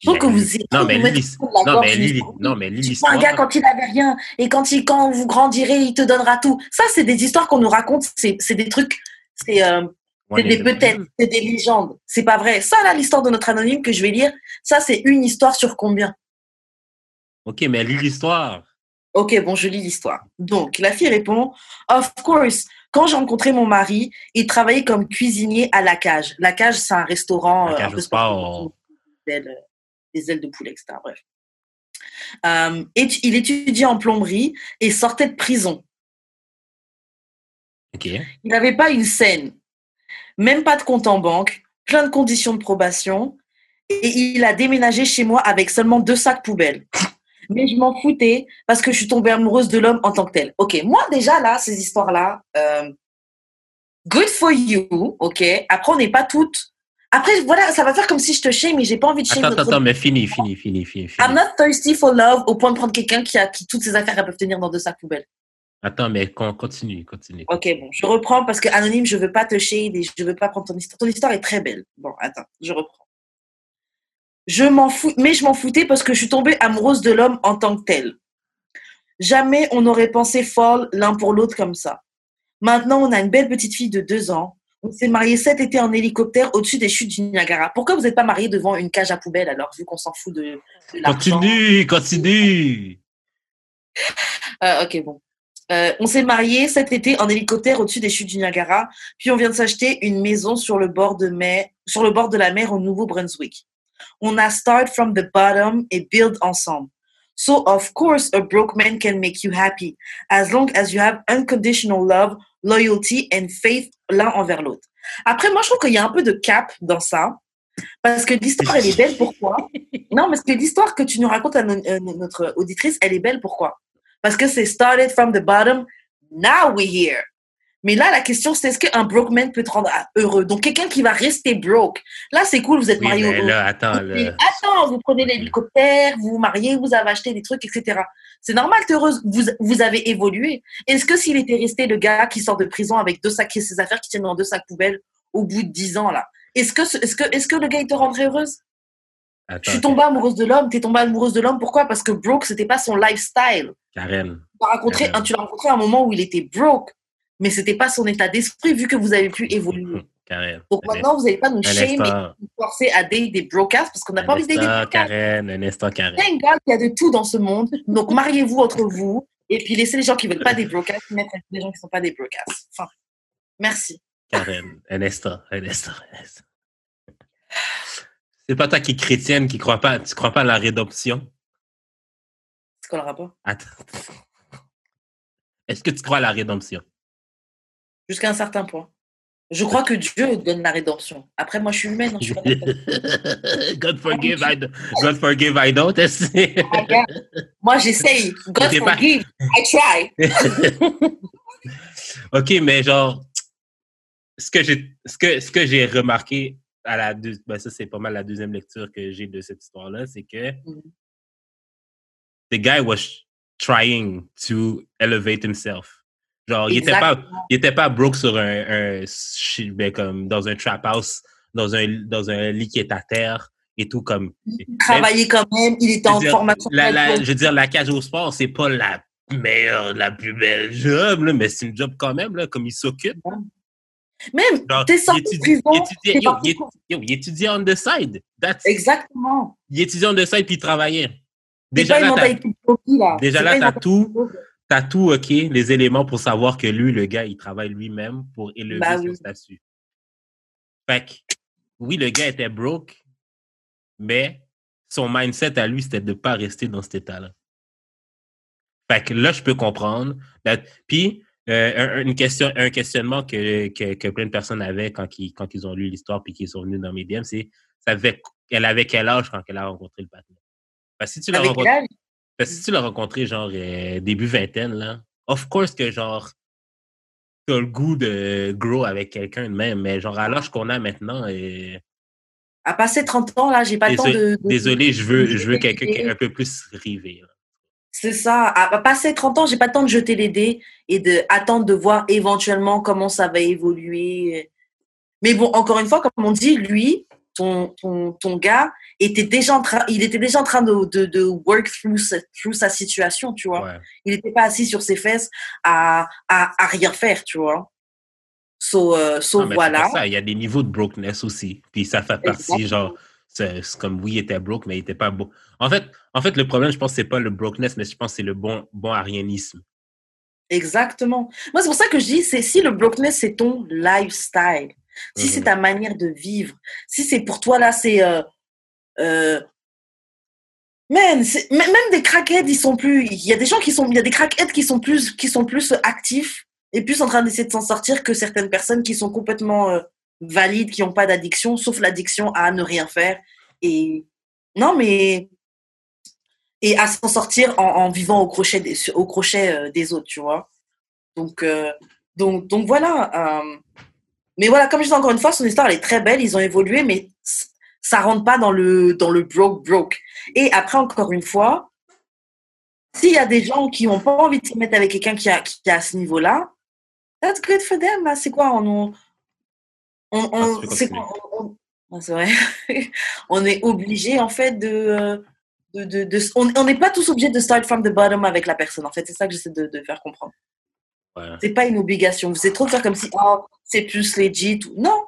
Je trouve que vous Non, vous mais de la non, mais non, mais un gars quand il avait rien et quand il quand vous grandirez, il te donnera tout. Ça, c'est des histoires qu'on nous raconte. C'est des trucs. C'est euh, c'est des peut-être. C'est des légendes. C'est pas vrai. Ça, là, l'histoire de notre anonyme que je vais lire, ça, c'est une histoire sur combien? Ok, mais lis l'histoire. Ok, bon, je lis l'histoire. Donc, la fille répond Of course, quand j'ai rencontré mon mari, il travaillait comme cuisinier à La Cage. La Cage, c'est un restaurant. La euh, Cage un peu sport. des ailes, des ailes de poulet, etc. Bref. Euh, et il étudiait en plomberie et sortait de prison. Ok. Il n'avait pas une scène, même pas de compte en banque, plein de conditions de probation, et il a déménagé chez moi avec seulement deux sacs poubelles. Mais je m'en foutais parce que je suis tombée amoureuse de l'homme en tant que tel. Ok, moi déjà là, ces histoires-là, euh, good for you, ok? Après, on n'est pas toutes. Après, voilà, ça va faire comme si je te shame, mais j'ai pas envie de shame. Attends, attends, mais fini, fini, fini, fini. fini. I'm not thirsty for love au point de prendre quelqu'un qui a qui toutes ses affaires elles peuvent tenir dans deux sacs poubelles. Attends, mais con- continue, continue. Ok, bon, je reprends parce que anonyme, je veux pas te shade et je veux pas prendre ton histoire. Ton histoire est très belle. Bon, attends, je reprends. Je m'en fous, mais je m'en foutais parce que je suis tombée amoureuse de l'homme en tant que tel. Jamais on n'aurait pensé fall l'un pour l'autre comme ça. Maintenant, on a une belle petite fille de deux ans. On s'est mariés cet été en hélicoptère au-dessus des chutes du Niagara. Pourquoi vous n'êtes pas mariés devant une cage à poubelle alors, vu qu'on s'en fout de, de Continue, continue. Euh, ok, bon. Euh, on s'est mariés cet été en hélicoptère au-dessus des chutes du Niagara, puis on vient de s'acheter une maison sur le bord de mer, sur le bord de la mer au Nouveau-Brunswick. On a start from the bottom et build ensemble. So of course a broke man can make you happy as long as you have unconditional love, loyalty and faith l'un envers l'autre. Après moi je trouve qu'il y a un peu de cap dans ça parce que l'histoire elle est belle pourquoi? Non, parce que l'histoire que tu nous racontes à euh, notre auditrice, elle est belle pourquoi? Parce que c'est started from the bottom, now we're here. Mais là, la question, c'est est-ce qu'un broke man peut te rendre heureux? Donc, quelqu'un qui va rester broke. Là, c'est cool, vous êtes Oui, au- là, attends, attends, vous prenez l'hélicoptère, vous vous mariez, vous avez acheté des trucs, etc. C'est normal, t'es heureuse. Vous, vous avez évolué. Est-ce que s'il était resté le gars qui sort de prison avec deux sacs et ses affaires qui tiennent dans deux sacs poubelles au bout de dix ans, là, est-ce que, est-ce que, est-ce que le gars, il te rendrait heureuse? Attends, Je suis tombée amoureuse de l'homme. T'es tombée amoureuse de l'homme. Pourquoi? Parce que broke, c'était pas son lifestyle. Karen. Tu l'as rencontré, Ouais. tu l'as rencontré à un moment où il était broke, mais c'était pas son état d'esprit vu que vous avez pu évoluer. Karen. Donc maintenant, vous n'allez pas nous shame et nous forcer à date des brocasses parce qu'on n'a pas envie d'aider des instant, brocasses. Karen, un instant, Karen. Thank God qu'il y a de tout dans ce monde. Donc mariez-vous entre vous et puis laissez les gens qui veulent pas des brocasses mettre les gens qui sont pas des brocasses. Enfin, merci. Karen, un instant, un instant, un instant. C'est pas toi qui es chrétienne, qui crois pas, tu crois pas à la rédemption? C'est quoi le rapport? Attends. Est-ce que tu crois à la rédemption? Jusqu'à un certain point. Je crois que Dieu donne la rédemption. Après, moi, je suis humaine. je suis pas God forgive, I don't. God forgive, I don't. Regarde, Moi, j'essaye. God T'es pas- forgive. I try. ok, mais genre, ce que j'ai, ce que, ce que j'ai remarqué à la deux, ben ça c'est pas mal la deuxième lecture que j'ai de cette histoire-là, c'est que Mhm. the guy was trying to elevate himself. Genre, il était pas, il était pas broke sur un, ben, comme dans un trap house, dans un, dans un lit qui est à terre et tout comme. Il travaillait quand même. Il était en dire, formation. La, la- complète. je veux dire, la cage au sport, c'est pas la meilleure, la plus belle job, là, mais c'est une job quand même, là, comme il s'occupe. Même, t'es sorti de prison. il étudiait- il étudiait on the side. That's, Exactement. il étudiait on the side puis il travaillait. Déjà là, t'as, tout, t'as tout, OK, les éléments pour savoir que lui, le gars, il travaille lui-même pour élever Bah son oui. statut. Fait que, oui, le gars était broke, mais son mindset à lui, c'était de ne pas rester dans cet état-là. Fait que là, je peux comprendre. Puis, euh, un, une question, un questionnement que, que, que plein de personnes avaient quand ils, quand ils ont lu l'histoire puis qu'ils sont venus dans mes DM, c'est elle avait quel âge quand elle a rencontré le partenaire? Parce que si tu l'as rencontré, si tu l'as rencontré, genre, euh, début vingtaine, là, of course que, genre, t'as le goût de grow avec quelqu'un de même, mais genre, à l'âge qu'on a maintenant, euh, à passer 30 ans, là, j'ai pas le temps de. désolé, de- désolé, je veux, je veux quelqu'un qui est un peu plus rivé. là. C'est ça. À, passer 30 ans, j'ai pas le temps de jeter les dés et de attendre de voir éventuellement comment ça va évoluer. Mais bon, encore une fois, comme on dit, lui, ton, ton, ton gars, était déjà en train, il était déjà en train de, de, de work through, sa- through sa situation, tu vois. Ouais. Il n'était pas assis sur ses fesses à, à, à rien faire, tu vois. So, euh, so Non, voilà. ça, il y a des niveaux de brokenness aussi. Puis ça fait partie, Exactement. genre, c'est comme oui, il était broke, mais il était pas beau. En fait, en fait, le problème, je pense, c'est pas le brokenness, mais je pense que c'est le bon, bon arianisme. Exactement. Moi, c'est pour ça que je dis, c'est si le brokenness, c'est ton lifestyle, si c'est Mhm. ta manière de vivre, si c'est pour toi, là, c'est... Euh, euh, man, même des crackheads, ils sont plus... Il y a des gens qui sont... Il y a des crackheads qui sont plus, qui sont plus actifs et plus en train d'essayer de s'en sortir que certaines personnes qui sont complètement euh, valides, qui n'ont pas d'addiction, sauf l'addiction à ne rien faire. Et non, mais... Et à s'en sortir en, vivant au crochet des, au crochet, euh, des autres, tu vois. Donc, euh, donc, donc voilà. euh, Mais voilà, comme je dis encore une fois, son histoire, elle est très belle. Ils ont évolué, mais ça rentre pas dans le, dans le broke, broke. Et après, encore une fois, s'il y a des gens qui n'ont pas envie de se mettre avec quelqu'un qui a, qui est à ce niveau-là, that's good for them. C'est quoi? On, on, Ah, c'est Ah, c'est vrai. on est obligé, en fait, de. euh, de, de, de- on n'est pas tous obligés de start from the bottom avec la personne. En fait, c'est ça que j'essaie de, de faire comprendre. Ouais. C'est pas une obligation. Vous êtes trop de faire comme si oh, c'est plus legit. Non.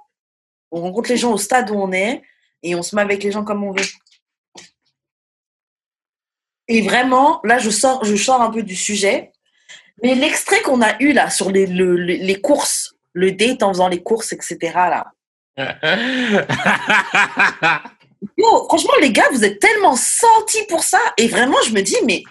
On rencontre les gens au stade où on est et on se met avec les gens comme on veut. Et vraiment, là, je sors, je sors un peu du sujet. Mais l'extrait qu'on a eu là sur les, le- le- les courses, le date en faisant les courses, etc. Là. Yo, franchement, les gars, vous êtes tellement sentis pour ça. Et vraiment, je me dis, mais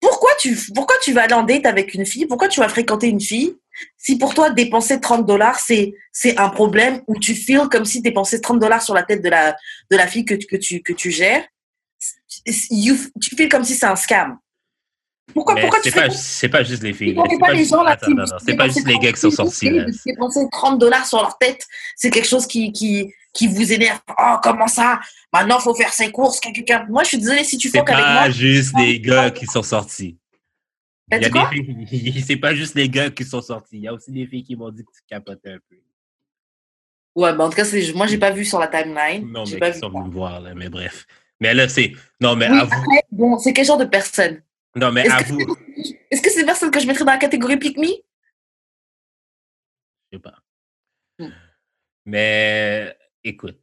pourquoi tu, pourquoi tu vas aller en date avec une fille? Pourquoi tu vas fréquenter une fille? Si pour toi, dépenser 30 dollars, c'est, c'est un problème ou tu feels comme si dépenser 30 dollars sur la tête de la, de la fille que, tu- que, tu, que tu gères, you- tu feels comme si c'est un scam. Pourquoi, Mais pourquoi c'est tu fais pas, c'est pas juste les filles. C'est pas pas, les gens là c'est pas juste les gars qui sont sortis. Dépenser 30 dollars sur leur tête, c'est quelque chose qui, qui, qui vous énerve. Oh, comment ça? Maintenant, faut faire ses courses. quelqu'un- Moi, je suis désolée si tu C'est fuck avec moi. pas juste les gars qui sont sortis. C'est pas juste les gars qui sont sortis. Il y a aussi des filles qui m'ont dit que tu capotais un peu. Ouais, bah en tout cas, c'est- moi, j'ai pas vu sur la timeline. Non, mais vu sont venus me voir, là. Mais bref. Mais là, c'est. Non, mais avoue. bon, c'est quel genre de personne? Non, mais Est-ce que avoue. c'est- Est-ce que c'est des personnes que je mettrais dans la catégorie pick me? Je sais pas. Hmm. Mais écoute.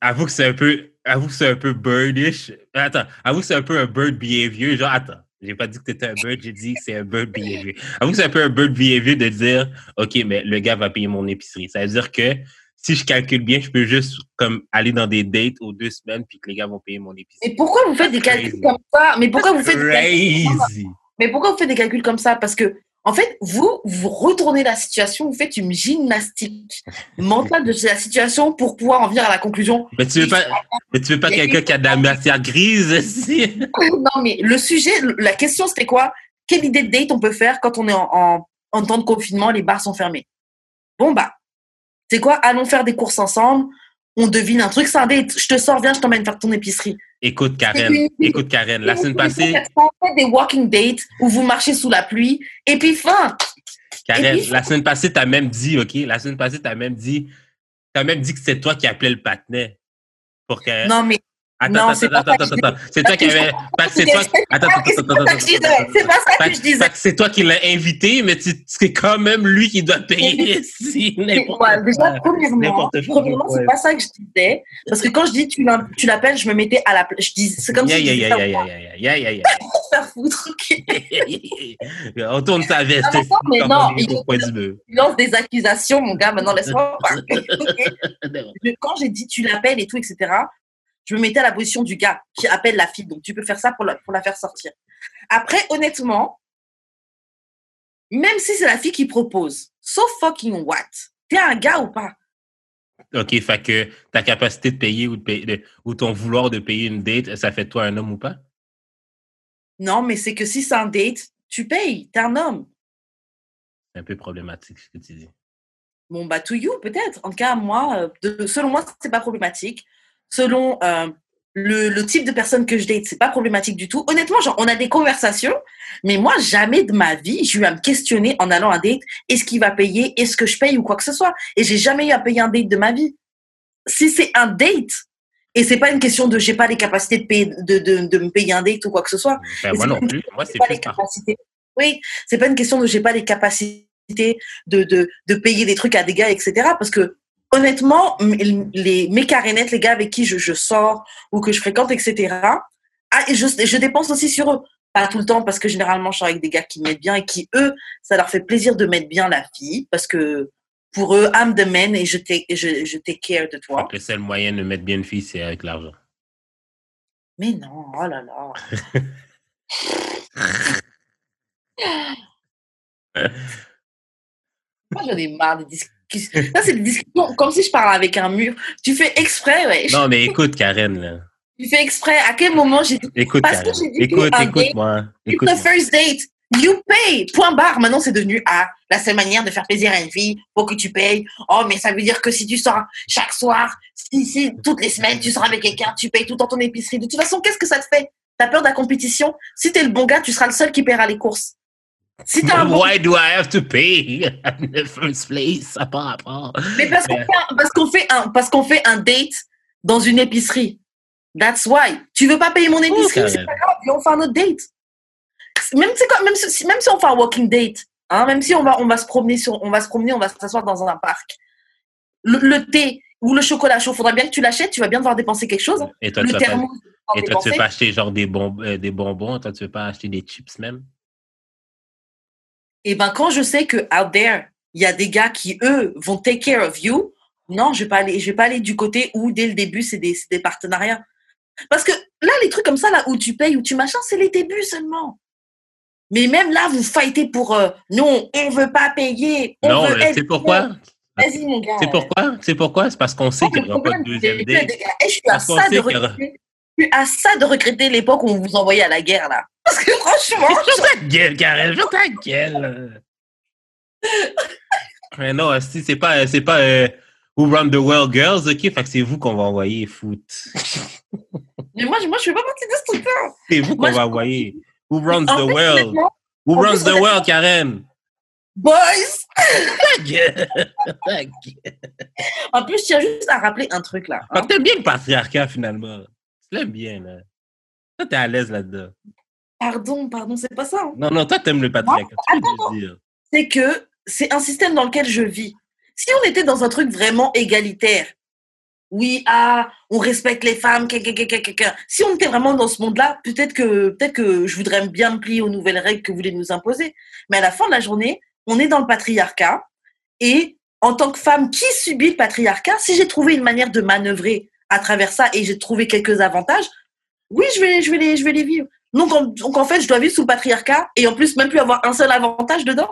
Avoue que c'est un peu. Avoue que c'est un peu birdish. Attends, avoue que c'est un peu un bird behavior. Genre, attends. J'ai pas dit que t'étais un bird, j'ai dit que c'est un bird behavior. Avoue que c'est un peu un bird behavior de dire OK, mais le gars va payer mon épicerie. Ça veut dire que si je calcule bien, je peux juste comme aller dans des dates aux deux semaines puis que les gars vont payer mon épicerie. Mais pourquoi vous faites des Crazy. calculs comme ça? Mais pourquoi vous faites des calculs Crazy! Mais pourquoi vous faites des calculs comme ça? Parce que, en fait, vous, vous retournez la situation, vous faites une gymnastique mentale de la situation pour pouvoir en venir à la conclusion. Mais tu veux pas, mais tu veux pas quelqu'un qui a de la matière grise aussi? Non, mais le sujet, la question, c'était quoi? Quelle idée de date on peut faire quand on est en, en, en temps de confinement, les bars sont fermés? Bon, bah, c'est quoi? Allons faire des courses ensemble, on devine un truc, c'est un date. Je te sors, viens, je t'emmène faire ton épicerie. Écoute, Karen, écoute, Karen, la semaine passée, des walking dates où vous marchez sous la pluie, et puis fin Karen, puis- la semaine passée, t'as même dit, OK, la semaine passée, t'as même dit, t'as même dit que c'est toi qui appelais le patinet. Pour que. Non, mais Attends, attends, attends, attends. C'est toi qui avais. C'est toi. Attends, attends, attends, C'est pas ça que je disais. c'est toi qui l'as invité, mais c'est quand même lui qui doit payer déjà, premièrement, premièrement c'est pas ça que je disais. Parce que quand je dis tu l'appelles, je me mettais à la place. Je dis, c'est comme si ya, ya, ya, ya, ya, ya, faire foutre. ok. On tourne sa veste. Non, mais non, il- lances des accusations, mon gars, maintenant laisse-moi parler. Quand j'ai dit tu l'appelles et tout, etc., je me mettais à la position du gars qui appelle la fille. Donc tu peux faire ça pour la, pour la faire sortir. Après, honnêtement, même si c'est la fille qui propose, so fucking what? T'es un gars ou pas? OK, fait que ta capacité de payer ou, de payer, de- ou ton vouloir de payer une date, ça fait de toi un homme ou pas? Non, mais c'est que si c'est un date, tu payes, t'es un homme. C'est un peu problématique ce que tu dis. Bon, bah, to you, peut-être. En tout cas, moi, euh, de- selon moi, c'est pas problématique. Selon euh, le, le type de personne que je date, c'est pas problématique du tout. Honnêtement, genre, on a des conversations, mais moi, jamais de ma vie, j'ai eu à me questionner en allant à un date, est-ce qu'il va payer, est-ce que je paye ou quoi que ce soit? Et j'ai jamais eu à payer un date de ma vie. Si c'est un date, et c'est pas une question de j'ai pas les capacités de, payer, de, de, de me payer un date ou quoi que ce soit, Ben, moi non plus. Moi, c'est pas les capacités. Oui, c'est pas une question de j'ai pas les capacités de, de, de payer des trucs à des gars, etc. Parce que honnêtement, les, mes carénettes, les gars avec qui je, je sors ou que je fréquente, etc. Ah, et je, je dépense aussi sur eux. Pas tout le temps parce que généralement je sors avec des gars qui m'aident bien et qui, eux, ça leur fait plaisir de mettre bien la fille parce que pour eux, I'm the man et je take, je, je take care de toi. Le seul moyen de mettre bien une fille, c'est avec l'argent. Mais non, oh là là. Moi, j'en ai marre des discussions. Ça, c'est des discussions comme si je parlais avec un mur. Tu fais exprès, ouais. Non, mais écoute, Karen, là. Tu fais exprès. À quel moment j'ai dit Écoute, Parce Karen. dit Écoute, écoute-moi. Écoute-moi. the first date. You pay, point barre. Maintenant, c'est devenu ah, la seule manière de faire plaisir à une fille, faut que tu payes. Oh, mais ça veut dire que si tu sors chaque soir, si, si toutes les semaines tu sors avec quelqu'un, tu payes tout dans ton épicerie. De toute façon, qu'est-ce que ça te fait? T'as peur de la compétition? Si t'es le bon gars, tu seras le seul qui paiera les courses. Si t'as Why do I have to pay in the first place? Ça part à part. Mais parce qu'on fait, un- parce qu'on fait un, parce qu'on fait un date dans une épicerie. That's why. Tu veux pas payer mon épicerie, c'est pas grave, on fait un autre date. Même, quoi, même, si, même si on fait un walking date, hein, même si on va, on va se promener sur, on va se promener, on va s'asseoir dans un parc. Le, le thé ou le chocolat chaud, faudra bien que tu l'achètes, tu vas bien devoir dépenser quelque chose. Et toi, tu Le thermos, tu vas et toi, tu veux pas acheter genre des, bonb- euh, des bonbons? Toi, tu veux pas acheter des chips même? Et ben quand je sais que out there, il y a des gars qui eux vont take care of you, non, je vais pas aller, je vais pas aller du côté où dès le début c'est des, partenariats. Parce que là, les trucs comme ça là où tu payes, où tu machin, c'est les débuts seulement. Mais même là, vous fightez pour euh, non, on veut pas payer. On Non, c'est pourquoi? Vas-y mon gars. C'est pourquoi? C'est pourquoi? C'est parce qu'on sait Non, qu'il n'y aura pas de deuxième date. je suis à ça de regretter. Je suis à ça de regretter l'époque où on vous envoyait à la guerre là. Parce que franchement, Ferme ta gueule, Karen, ferme ta gueule. Mais non, si c'est pas, c'est pas euh, Who Run the World Girls, ok? Fait que c'est vous qu'on va envoyer foot. mais moi, je- moi je fais pas partie de ce truc-là. C'est vous qu'on je- va envoyer. Who runs En the fait, world? Who runs the world, Karen? boys, Ta gueule. Ta gueule. En plus, je tiens juste à rappeler un truc là. Hein. t'aimes bien le patriarcat, finalement. Tu l'aimes bien, là. Toi, t'es à l'aise là-dedans. Pardon, pardon, c'est pas ça. hein. Non, non, toi, t'aimes le patriarcat. C'est que c'est un système dans lequel je vis. Si on était dans un truc vraiment égalitaire, oui, ah, on respecte les femmes, si on était vraiment dans ce monde-là, peut-être que, peut-être que je voudrais bien me plier aux nouvelles règles que vous voulez nous imposer. Mais à la fin de la journée, on est dans le patriarcat. Et en tant que femme qui subit le patriarcat, si j'ai trouvé une manière de manœuvrer à travers ça et j'ai trouvé quelques avantages, oui, je vais, je vais, les, je vais les vivre. Donc en, donc en fait, je dois vivre sous le patriarcat et en plus même plus avoir un seul avantage dedans.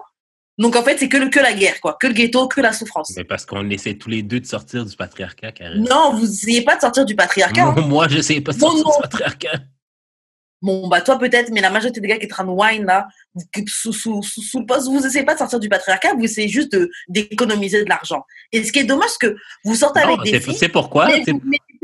Donc en fait, c'est que, le, que la guerre, quoi. Que le ghetto, que la souffrance. Mais parce qu'on essaie tous les deux de sortir du patriarcat, Karen. Non, vous n'essayez pas de sortir du patriarcat. hein. Moi, moi, j'essaie pas de sortir du patriarcat. Bon, bah toi peut-être, mais la majorité des gars qui traînent wine là, sous, sous, sous, sous le poste, vous essayez pas de sortir du patriarcat, vous essayez juste d'économiser de, l'argent. Et ce qui est dommage, c'est que vous sortez Non, avec des c'est filles, c'est pourquoi? mais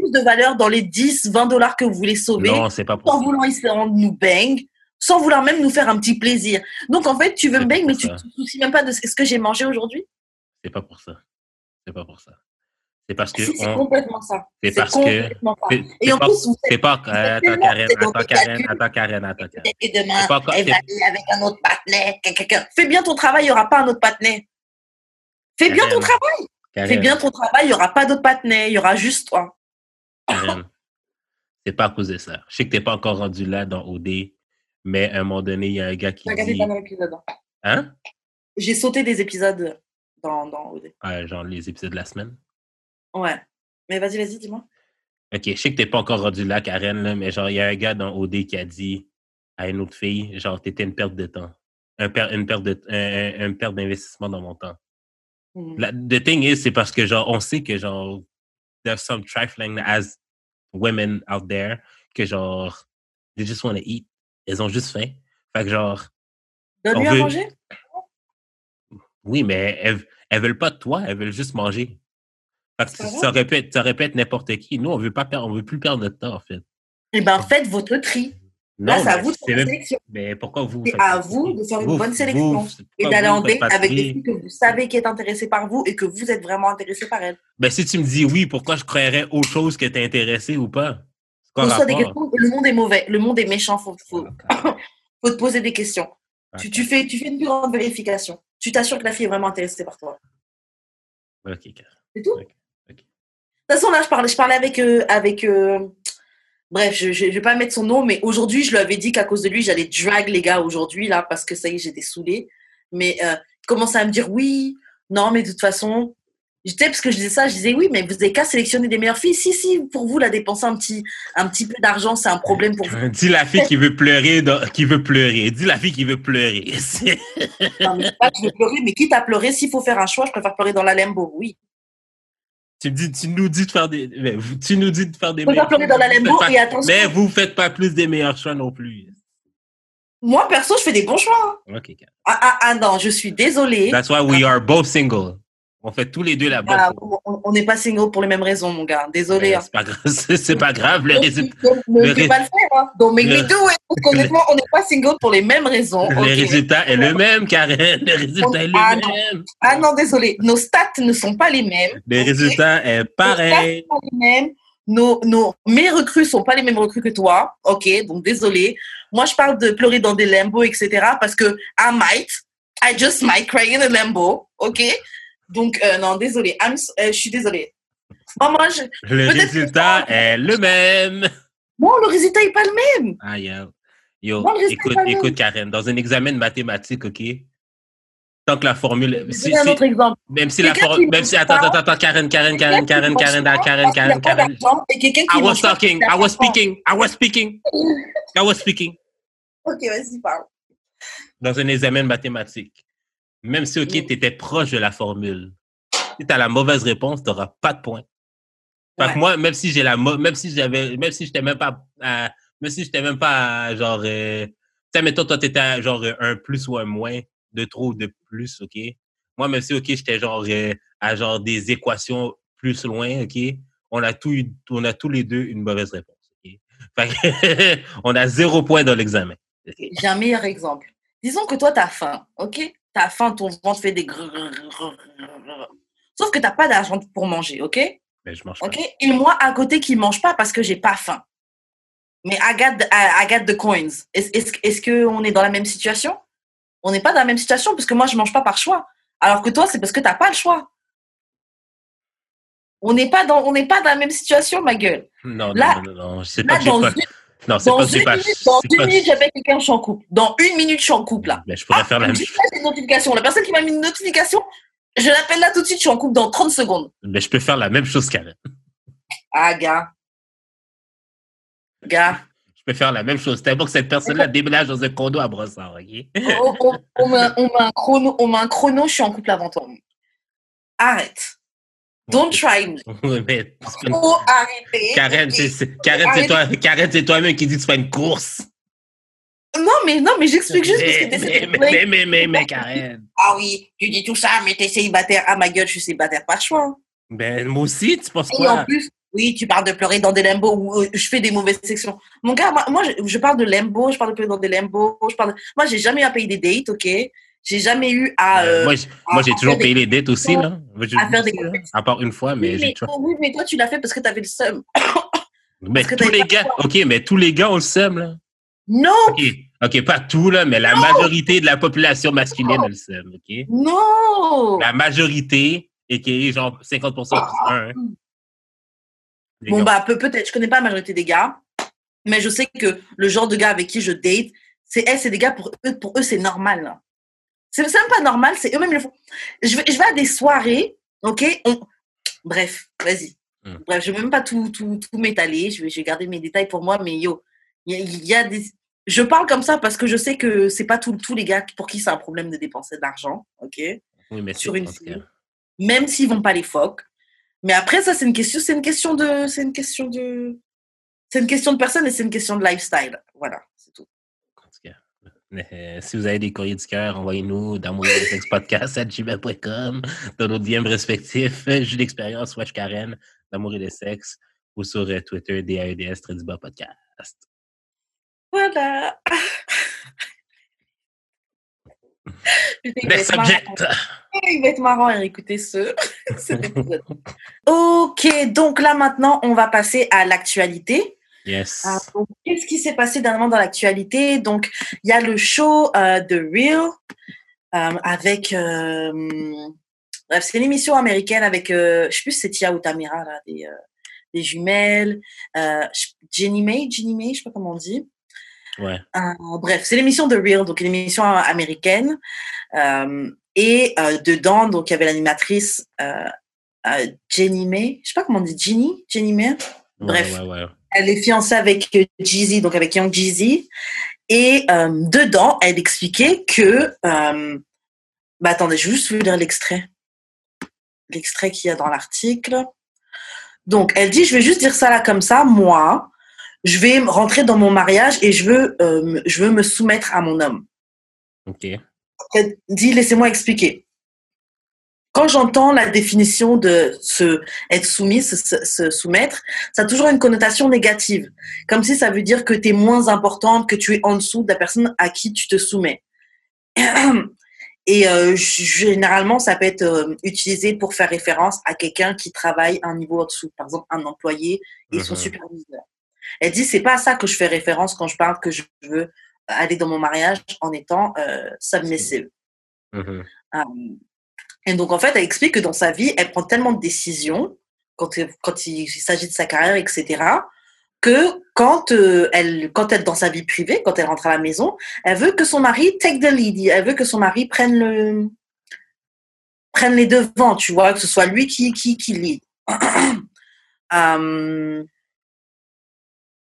plus de valeur dans les 10, 20 dollars que vous voulez sauver, Non, c'est pas pour sans ça. vouloir essayer de nous bang, sans vouloir même nous faire un petit plaisir. Donc en fait, tu veux me bang, mais tu ça. te soucies même pas de ce que j'ai mangé aujourd'hui? C'est pas pour ça. C'est pas pour ça. C'est parce que Si, c'est on- complètement ça. c'est parce que ça. Et en pas- plus, vous c'est pas euh, attends Karen, attends Karen, attends Karen, attends Karen. Que demain, pas elle va aller avec un autre partenaire. Fais bien ton travail, il n'y aura pas un autre partenaire. Fais bien ton Karen, travail. Fais bien ton travail, il n'y aura pas d'autre partenaire, il y aura juste toi. Karen, c'est pas à cause de ça. Je sais que t'es pas encore rendu là dans OD, mais à un moment donné, il y a un gars qui J'ai regardé dit le dernier épisode. hein. Hein? J'ai sauté des épisodes dans, dans OD. Ouais, genre les épisodes de la semaine. Ouais. Mais vas-y, vas-y, dis-moi. Ok, je sais que t'es pas encore rendu là, Karen, là, mais genre, il y a un gars dans OD qui a dit à une autre fille, genre, t'étais une perte de temps. Un per- une perte de, un, un- perte d'investissement dans mon temps. Mhm. La, the thing is, c'est parce que, genre, on sait que, genre, there's some trifling as women out there que, genre, they just want to eat. Elles ont juste faim. Fait que, genre, Donne-lui on à veut- manger? Oui, mais elles, elles veulent pas de toi, elles veulent juste manger. Fait que ça être, ça être n'importe qui. Nous, on veut pas perdre, on veut plus perdre notre temps, en fait. Eh bien, faites votre tri. Là, c'est à vous de faire même- sélection. Mais pourquoi vous? C'est à vous de faire une Vous- bonne sélection vous- Et d'aller en date avec des filles que vous savez qui est intéressée par vous et que vous êtes vraiment intéressé par elles. Ben, si tu me dis oui, pourquoi je croirais autre chose que t'es intéressé ou pas? Quoi des questions. Le monde est mauvais. Le monde est méchant. Faut, faut, Ah, faut te poser des questions. Tu, tu fais, tu fais une plus grande vérification. Tu t'assures que la fille est vraiment intéressée par toi. Ok. C'est tout? De toute façon, là, je parlais, je parlais avec. euh, avec euh, Bref, je ne vais pas mettre son nom, mais aujourd'hui, je lui avais dit qu'à cause de lui, j'allais drag les gars aujourd'hui, là, parce que ça y est, j'étais saoulée. Mais euh, il commençait à me dire oui, non, mais de toute façon. J'étais, parce que je disais ça, je disais oui, mais vous n'avez qu'à sélectionner des meilleures filles. Si, si, pour vous, la dépenser un petit, un petit peu d'argent, c'est un problème pour vous. Dis la fille qui veut pleurer, qui veut pleurer. Dis la fille qui veut pleurer. Non, mais pas que je veux pleurer, mais quitte à pleurer, s'il faut faire un choix, je préfère pleurer dans la Lembo, oui. Tu, me dis, tu nous dis de faire des, mais vous- tu nous dis de faire des meilleurs pleurer dans la choix, et attention. Mais vous faites pas plus des meilleurs choix non plus. Moi, perso, je fais des bons choix. Ok. Ah, ah, ah non, je suis désolée. That's why we are both single. On fait tous les deux la bonne. Ah, on on n'est pas single pour les mêmes raisons, mon gars. Désolée. hein. c'est pas grave. C'est pas grave. Le résultat, Donc, Ne le pas le faire. Hein. Don't make me le- qu'honnêtement, on n'est pas single pour les mêmes raisons. le ok? résultat est le même, Karen. Le résultat est le Ah, non. même. Ah non, désolé. Nos stats ne sont pas les mêmes. Le ok? résultat est Nos stats pareil. sont les mêmes. Nos, nos, mes recrues sont pas les mêmes recrues que toi. Ok, donc désolé. Moi, je parle de pleurer dans des limbo, etc. Parce que I might, I just might cry in a limbo. Ok, donc euh, non, désolé. I'm euh, je suis désolée. Moi, je, Le résultat est le même. non, le résultat est pas le même. Ah, yo. Yo, Non, écoute, écoute. Karen, dans un examen de mathématiques, OK? Tant que la formule. Si- un autre exemple. même si la formule. Même si. Attends, attends, attends, Karen, Karen, Karen, Karen, Karen, Karen, Karen, Karen, I was talking. I was speaking. I was speaking. I was speaking. Ok, vas-y, parle. Dans un examen de mathématiques. Même si, OK, tu étais proche de la formule, si tu as la mauvaise réponse, tu n'auras pas de point. Fait que Ouais. moi, même si j'ai la même si j'avais, même si j'étais même pas, même si j'étais même pas genre, euh, tu mettons, toi, t'étais genre euh, un plus ou un moins, de trop ou de plus, OK? Moi, même si, OK, j'étais genre euh, à genre des équations plus loin, OK? On a tout on a tous les deux une mauvaise réponse, OK? Fait que, on a zéro point dans l'examen. J'ai un meilleur exemple. Disons que toi, tu as faim, ok? Tu as faim, ton ventre fait des. Sauf que tu n'as pas d'argent pour manger, ok? Mais je mange pas. Et moi, à côté, qui mange pas parce que j'ai pas faim. Mais I got the, I, I got the coins. Est-ce est est qu'on est dans la même situation? On n'est pas dans la même situation parce que moi, je mange pas par choix. Alors que toi, c'est parce que tu n'as pas le choix. On n'est pas, dans- on n'est pas dans la même situation, ma gueule. Non, Là- non, non, non, c'est pas Là, que j'ai dans pas. Non, c'est dans pas, dans une pas- minute, j'appelle quelqu'un, je suis en couple. Dans une minute, je suis en couple, là. Mais je pourrais Ah, faire la même chose. une notification. La personne qui m'a mis une notification, je l'appelle là tout de suite, je suis en couple dans 30 secondes. Mais je peux faire la même chose, Karen. Ah, gars. Gars, Je peux faire la même chose. Tellement que cette personne-là déménage dans un condo à Brossard, OK? on, on- on met, on met un chrono, on met un chrono, je suis en couple avant toi. Arrête. Don't try me. Oui, mais Faut arrêter. Karen, c'est, toi, toi-même qui dis que tu fais une course. Non, mais, non, mais j'explique juste parce que Mais, mais, mais, mais, mais, mais, mais, Karen. Ah oui, tu dis tout ça, mais t'es célibataire. Ah, ma gueule, je suis célibataire, pas de choix. Ben, moi aussi, tu penses Et en quoi? plus, oui, tu parles de pleurer dans des limbos où euh, je fais des mauvaises sections. Mon gars, moi, moi, je, je parle de limbo, je parle de pleurer dans des limbos. Je parle de- Moi, j'ai jamais à payer des dates, ok? J'ai jamais eu à. Euh, euh, moi, j'ai toujours payé les dettes aussi, là. Je- à faire des compétitions. À part une fois, mais oui, mais, toujours. oui, mais toi, tu l'as fait parce que tu avais le seum. Mais tous les gars, OK, mais tous les gars, on le sème, là. Non, OK, OK, pas tout, là, mais la majorité de la population masculine, elle le sème, OK? non. La majorité, et qui est genre 50% plus un. Les Bon, gars. bah, peut- peut-être, je connais pas la majorité des gars, mais je sais que le genre de gars avec qui je date, c'est eh, c'est des gars, pour eux, pour eux c'est normal. C'est même pas normal, c'est eux-mêmes le font. Je vais, je vais à des soirées, ok on- Bref, vas-y. Hmm. Bref, je vais même pas tout, tout, tout m'étaler, je vais, je vais garder mes détails pour moi, mais yo, il y, y a des. Je parle comme ça parce que je sais que c'est pas tous les gars pour qui c'est un problème de dépenser de l'argent, ok Oui, mais sur une fille. même s'ils vont pas les phoques. Mais après, ça, c'est une question, c'est une question de, c'est une question de, c'est une question de personne et c'est une question de lifestyle. Voilà, c'est tout. En tout cas. Euh, si vous avez des courriers du cœur, envoyez-nous dans gmail.com, dans nos DM respectifs, J'ai d'expérience, Wesh Karen, d'amour et de sexe, ou sur euh, Twitter, DAEDS, bas podcast. Voilà. Putain, il va Next être marrant. subject! Il va être marrant à écouter ce, ok, donc là maintenant, on va passer à l'actualité. Yes. Donc, Qu'est-ce qui s'est passé dernièrement dans l'actualité? Donc, il y a le show euh, de Real euh, avec. euh, bref, c'est une émission américaine avec. euh, je sais plus si c'est Tia ou Tamira, là, des, euh, des jumelles. Euh, je- Jenny May, Jenny May, je sais pas comment on dit. Ouais. Euh, bref, c'est l'émission de Real, donc une émission euh, américaine. Euh, et euh, dedans, donc il y avait l'animatrice euh, euh, Jenny May. Je sais pas comment on dit, Jenny, Jenny May? Bref. Ouais, ouais, ouais. Elle est fiancée avec euh, Jeezy, donc avec Young Jeezy. Et euh, dedans, elle expliquait que. euh, bah attendez, je vais juste vous lire l'extrait. L'extrait qu'il y a dans l'article. Donc, elle dit Je vais juste dire ça là comme ça. Moi, je vais rentrer dans mon mariage et je veux, euh, je veux me soumettre à mon homme. OK. Elle dit, laissez-moi expliquer. Quand j'entends la définition de se, être soumis, se, soumettre, ça a toujours une connotation négative. Comme si ça veut dire que tu es moins importante, que tu es en dessous de la personne à qui tu te soumets. Et euh, généralement, ça peut être euh, utilisé pour faire référence à quelqu'un qui travaille un niveau en dessous, par exemple un employé et son Mhm. superviseur. Elle dit c'est pas à ça que je fais référence quand je parle que je veux aller dans mon mariage en étant euh, submissive. Mhm. Euh, et donc en fait, elle explique que dans sa vie, elle prend tellement de décisions quand, quand il s'agit de sa carrière, etc., que quand euh, elle, quand elle dans sa vie privée, quand elle rentre à la maison, elle veut que son mari take the lead. Elle veut que son mari prenne les devants, tu vois, que ce soit lui qui qui qui lead. Euh,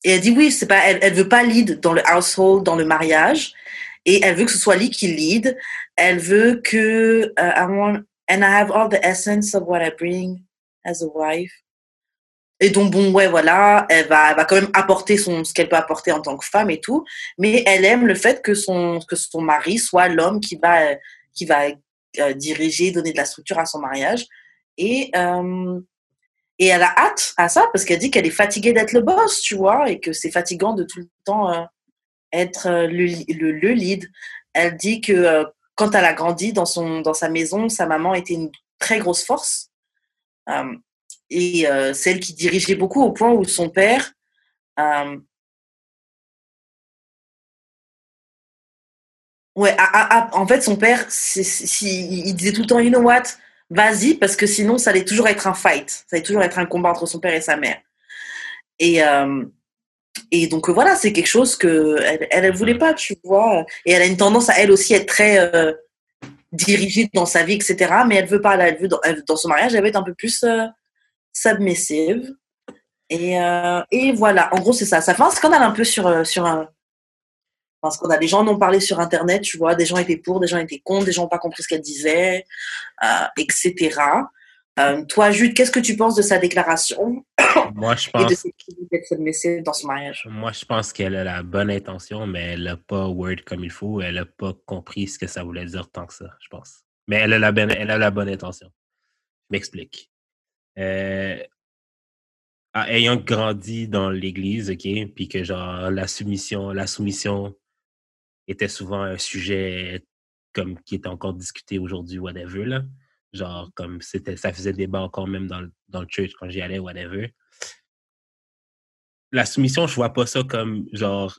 et elle dit oui, c'est pas, elle, elle veut pas lead dans le household, dans le mariage, et elle veut que ce soit lui qui lead. Elle veut que uh, I want and I have all the essence of what I bring as a wife. Et donc bon ouais voilà, elle va, va quand même apporter son ce qu'elle peut apporter en tant que femme et tout, mais elle aime le fait que son que son mari soit l'homme qui va qui va euh, diriger, donner de la structure à son mariage et euh, et elle a hâte à ça parce qu'elle dit qu'elle est fatiguée d'être le boss, tu vois, et que c'est fatigant de tout le temps euh, être euh, le, le, le, lead. Elle dit que euh, quand elle a grandi dans, son, dans sa maison, sa maman était une très grosse force. Euh, et celle qui dirigeait beaucoup au point où son père euh, Ouais, en fait, son père, c'est, si, il disait tout le temps, you know what, vas-y, parce que sinon, ça allait toujours être un fight. Ça allait toujours être un combat entre son père et sa mère. Et, euh, et donc, voilà, c'est quelque chose que elle, elle, voulait pas, tu vois. Et elle a une tendance à, elle aussi, être très euh, dirigée dans sa vie, etc. Mais elle veut pas, elle veut, dans, son mariage, elle veut être un peu plus euh, submissive. Et, euh, et voilà, en gros, c'est ça. Ça fait un scandale un peu sur, sur un parce qu'on a des gens en ont parlé sur internet, tu vois, des gens étaient pour, des gens étaient contre, des gens n'ont pas compris ce qu'elle disait, euh, etc. Euh, toi, Jude, qu'est-ce que tu penses de sa déclaration Moi, je pense. Et de d'être dans son mariage? Moi, je pense qu'elle a la bonne intention, mais elle n'a pas word comme il faut. Elle n'a pas compris ce que ça voulait dire tant que ça, je pense. Mais elle a la bonne, elle a la bonne intention. Je m'explique. Euh, ayant grandi dans l'église, OK, puis que genre la soumission, la soumission était souvent un sujet comme qui était encore discuté aujourd'hui, whatever, là. Genre, comme c'était, ça faisait débat encore même dans le, dans le church quand j'y allais, whatever. La soumission, je vois pas ça comme genre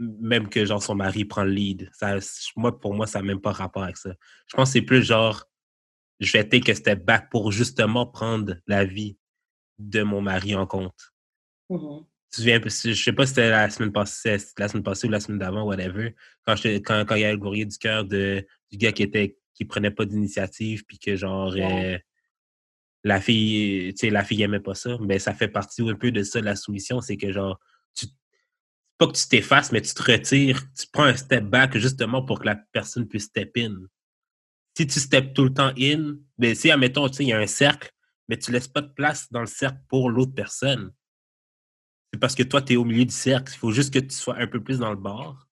même que genre son mari prend le lead. Ça, moi, pour moi, ça n'a même pas rapport avec ça. Je pense que c'est plus genre je vais take a step back pour justement prendre la vie de mon mari en compte. Mm -hmm. Tu souviens, je sais pas si c'était la semaine passée, la semaine passée ou la semaine d'avant, whatever, quand, je, quand, quand il y a le courrier du cœur de, du gars qui était qui prenait pas d'initiative puis que genre ouais. euh, la fille, tu sais, la fille aimait pas ça, mais ça fait partie un peu de ça, la soumission, c'est que genre tu pas que tu t'effaces, mais tu te retires, tu prends un step back justement pour que la personne puisse step in. Si tu step tout le temps in, ben si, admettons, tu sais, il y a un cercle, mais tu laisses pas de place dans le cercle pour l'autre personne. C'est parce que toi, tu es au milieu du cercle. Il faut juste que tu sois un peu plus dans le bord.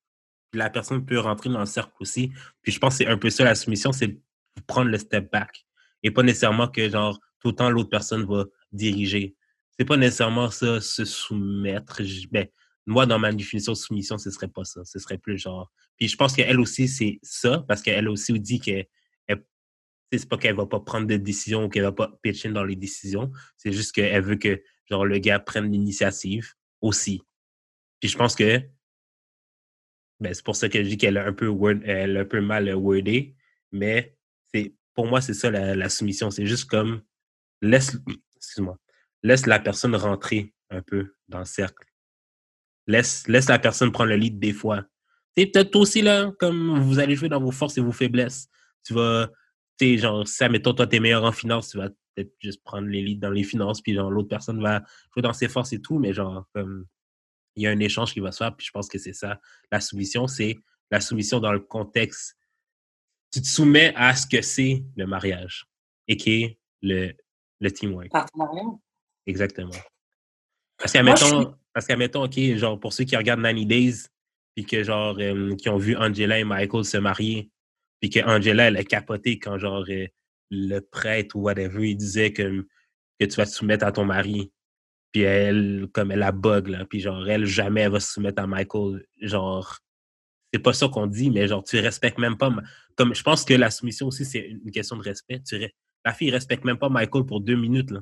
La personne peut rentrer dans le cercle aussi. Puis je pense que c'est un peu ça la soumission, c'est prendre le step back. Et pas nécessairement que, genre, tout le temps, l'autre personne va diriger. C'est pas nécessairement ça, se soumettre. Ben, moi, dans ma définition de soumission, ce serait pas ça. Ce serait plus genre. Puis je pense qu'elle aussi, c'est ça, parce qu'elle aussi dit que c'est pas qu'elle va pas prendre de décision ou qu'elle va pas pitcher dans les décisions. C'est juste qu'elle veut que genre le gars prenne l'initiative aussi. Puis je pense que ben, c'est pour ça que je dis qu'elle a un peu word, elle un peu mal wordé, mais c'est pour moi c'est ça la, soumission. C'est juste comme laisse excuse-moi laisse la personne rentrer un peu dans le cercle. Laisse, laisse la personne prendre le lead des fois. C'est peut-être aussi là, comme vous allez jouer dans vos forces et vos faiblesses. Tu vas tu sais, genre, si, admettons, toi, t'es meilleur en finance, tu vas peut-être juste prendre les leads dans les finances, puis genre, l'autre personne va jouer dans ses forces et tout, mais genre, comme, il y a un échange qui va se faire, puis je pense que c'est ça. La soumission, c'est la soumission dans le contexte. Tu te soumets à ce que c'est le mariage, et qui est le, le teamwork. Partenariat. Exactement. Parce qu'admettons, parce qu'admettons, OK, genre, pour ceux qui regardent 90 Days, puis que, genre, euh, qui ont vu Angela et Michael se marier, puis que Angela, elle a capoté quand, genre, euh, le prêtre ou whatever, il disait que, que tu vas te soumettre à ton mari. Elle, comme elle a bug, là, puis genre, elle, jamais elle va se soumettre à Michael. Genre, c'est pas ça qu'on dit, mais genre, tu respectes même pas. Comme, je pense que la soumission aussi, c'est une question de respect. La fille respecte même pas Michael pour deux minutes, là.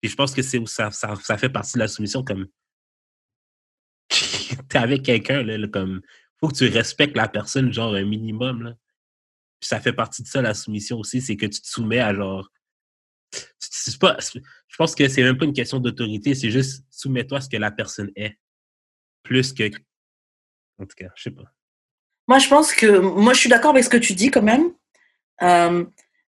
Puis je pense que c'est ça, ça, ça fait partie de la soumission, comme, t'es avec quelqu'un, là, comme, faut que tu respectes la personne, genre, un minimum, là. Puis ça fait partie de ça, la soumission aussi, c'est que tu te soumets à, genre, pas, je pense que c'est même pas une question d'autorité, c'est juste soumets-toi à ce que la personne est. Plus que. En tout cas, je sais pas. Moi, je pense que. Moi, je suis d'accord avec ce que tu dis quand même. Euh,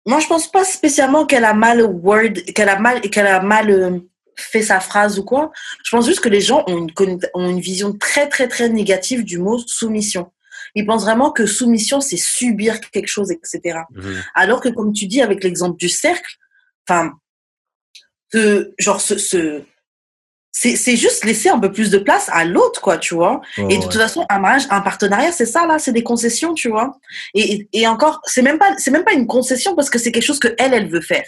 moi, je pense pas spécialement qu'elle a mal word, qu'elle a mal, qu'elle a mal euh, fait sa phrase ou quoi. Je pense juste que les gens ont une, ont une vision très, très, très négative du mot soumission. Ils pensent vraiment que soumission, c'est subir quelque chose, etc. Mmh Alors que, comme tu dis avec l'exemple du cercle, enfin, genre, ce, ce c'est juste laisser un peu plus de place à l'autre, quoi, tu vois. et de toute façon, un mariage, un partenariat, c'est ça, là, c'est des concessions, tu vois. Et, et encore, c'est même pas, c'est même pas une concession parce que c'est quelque chose que elle, elle veut faire.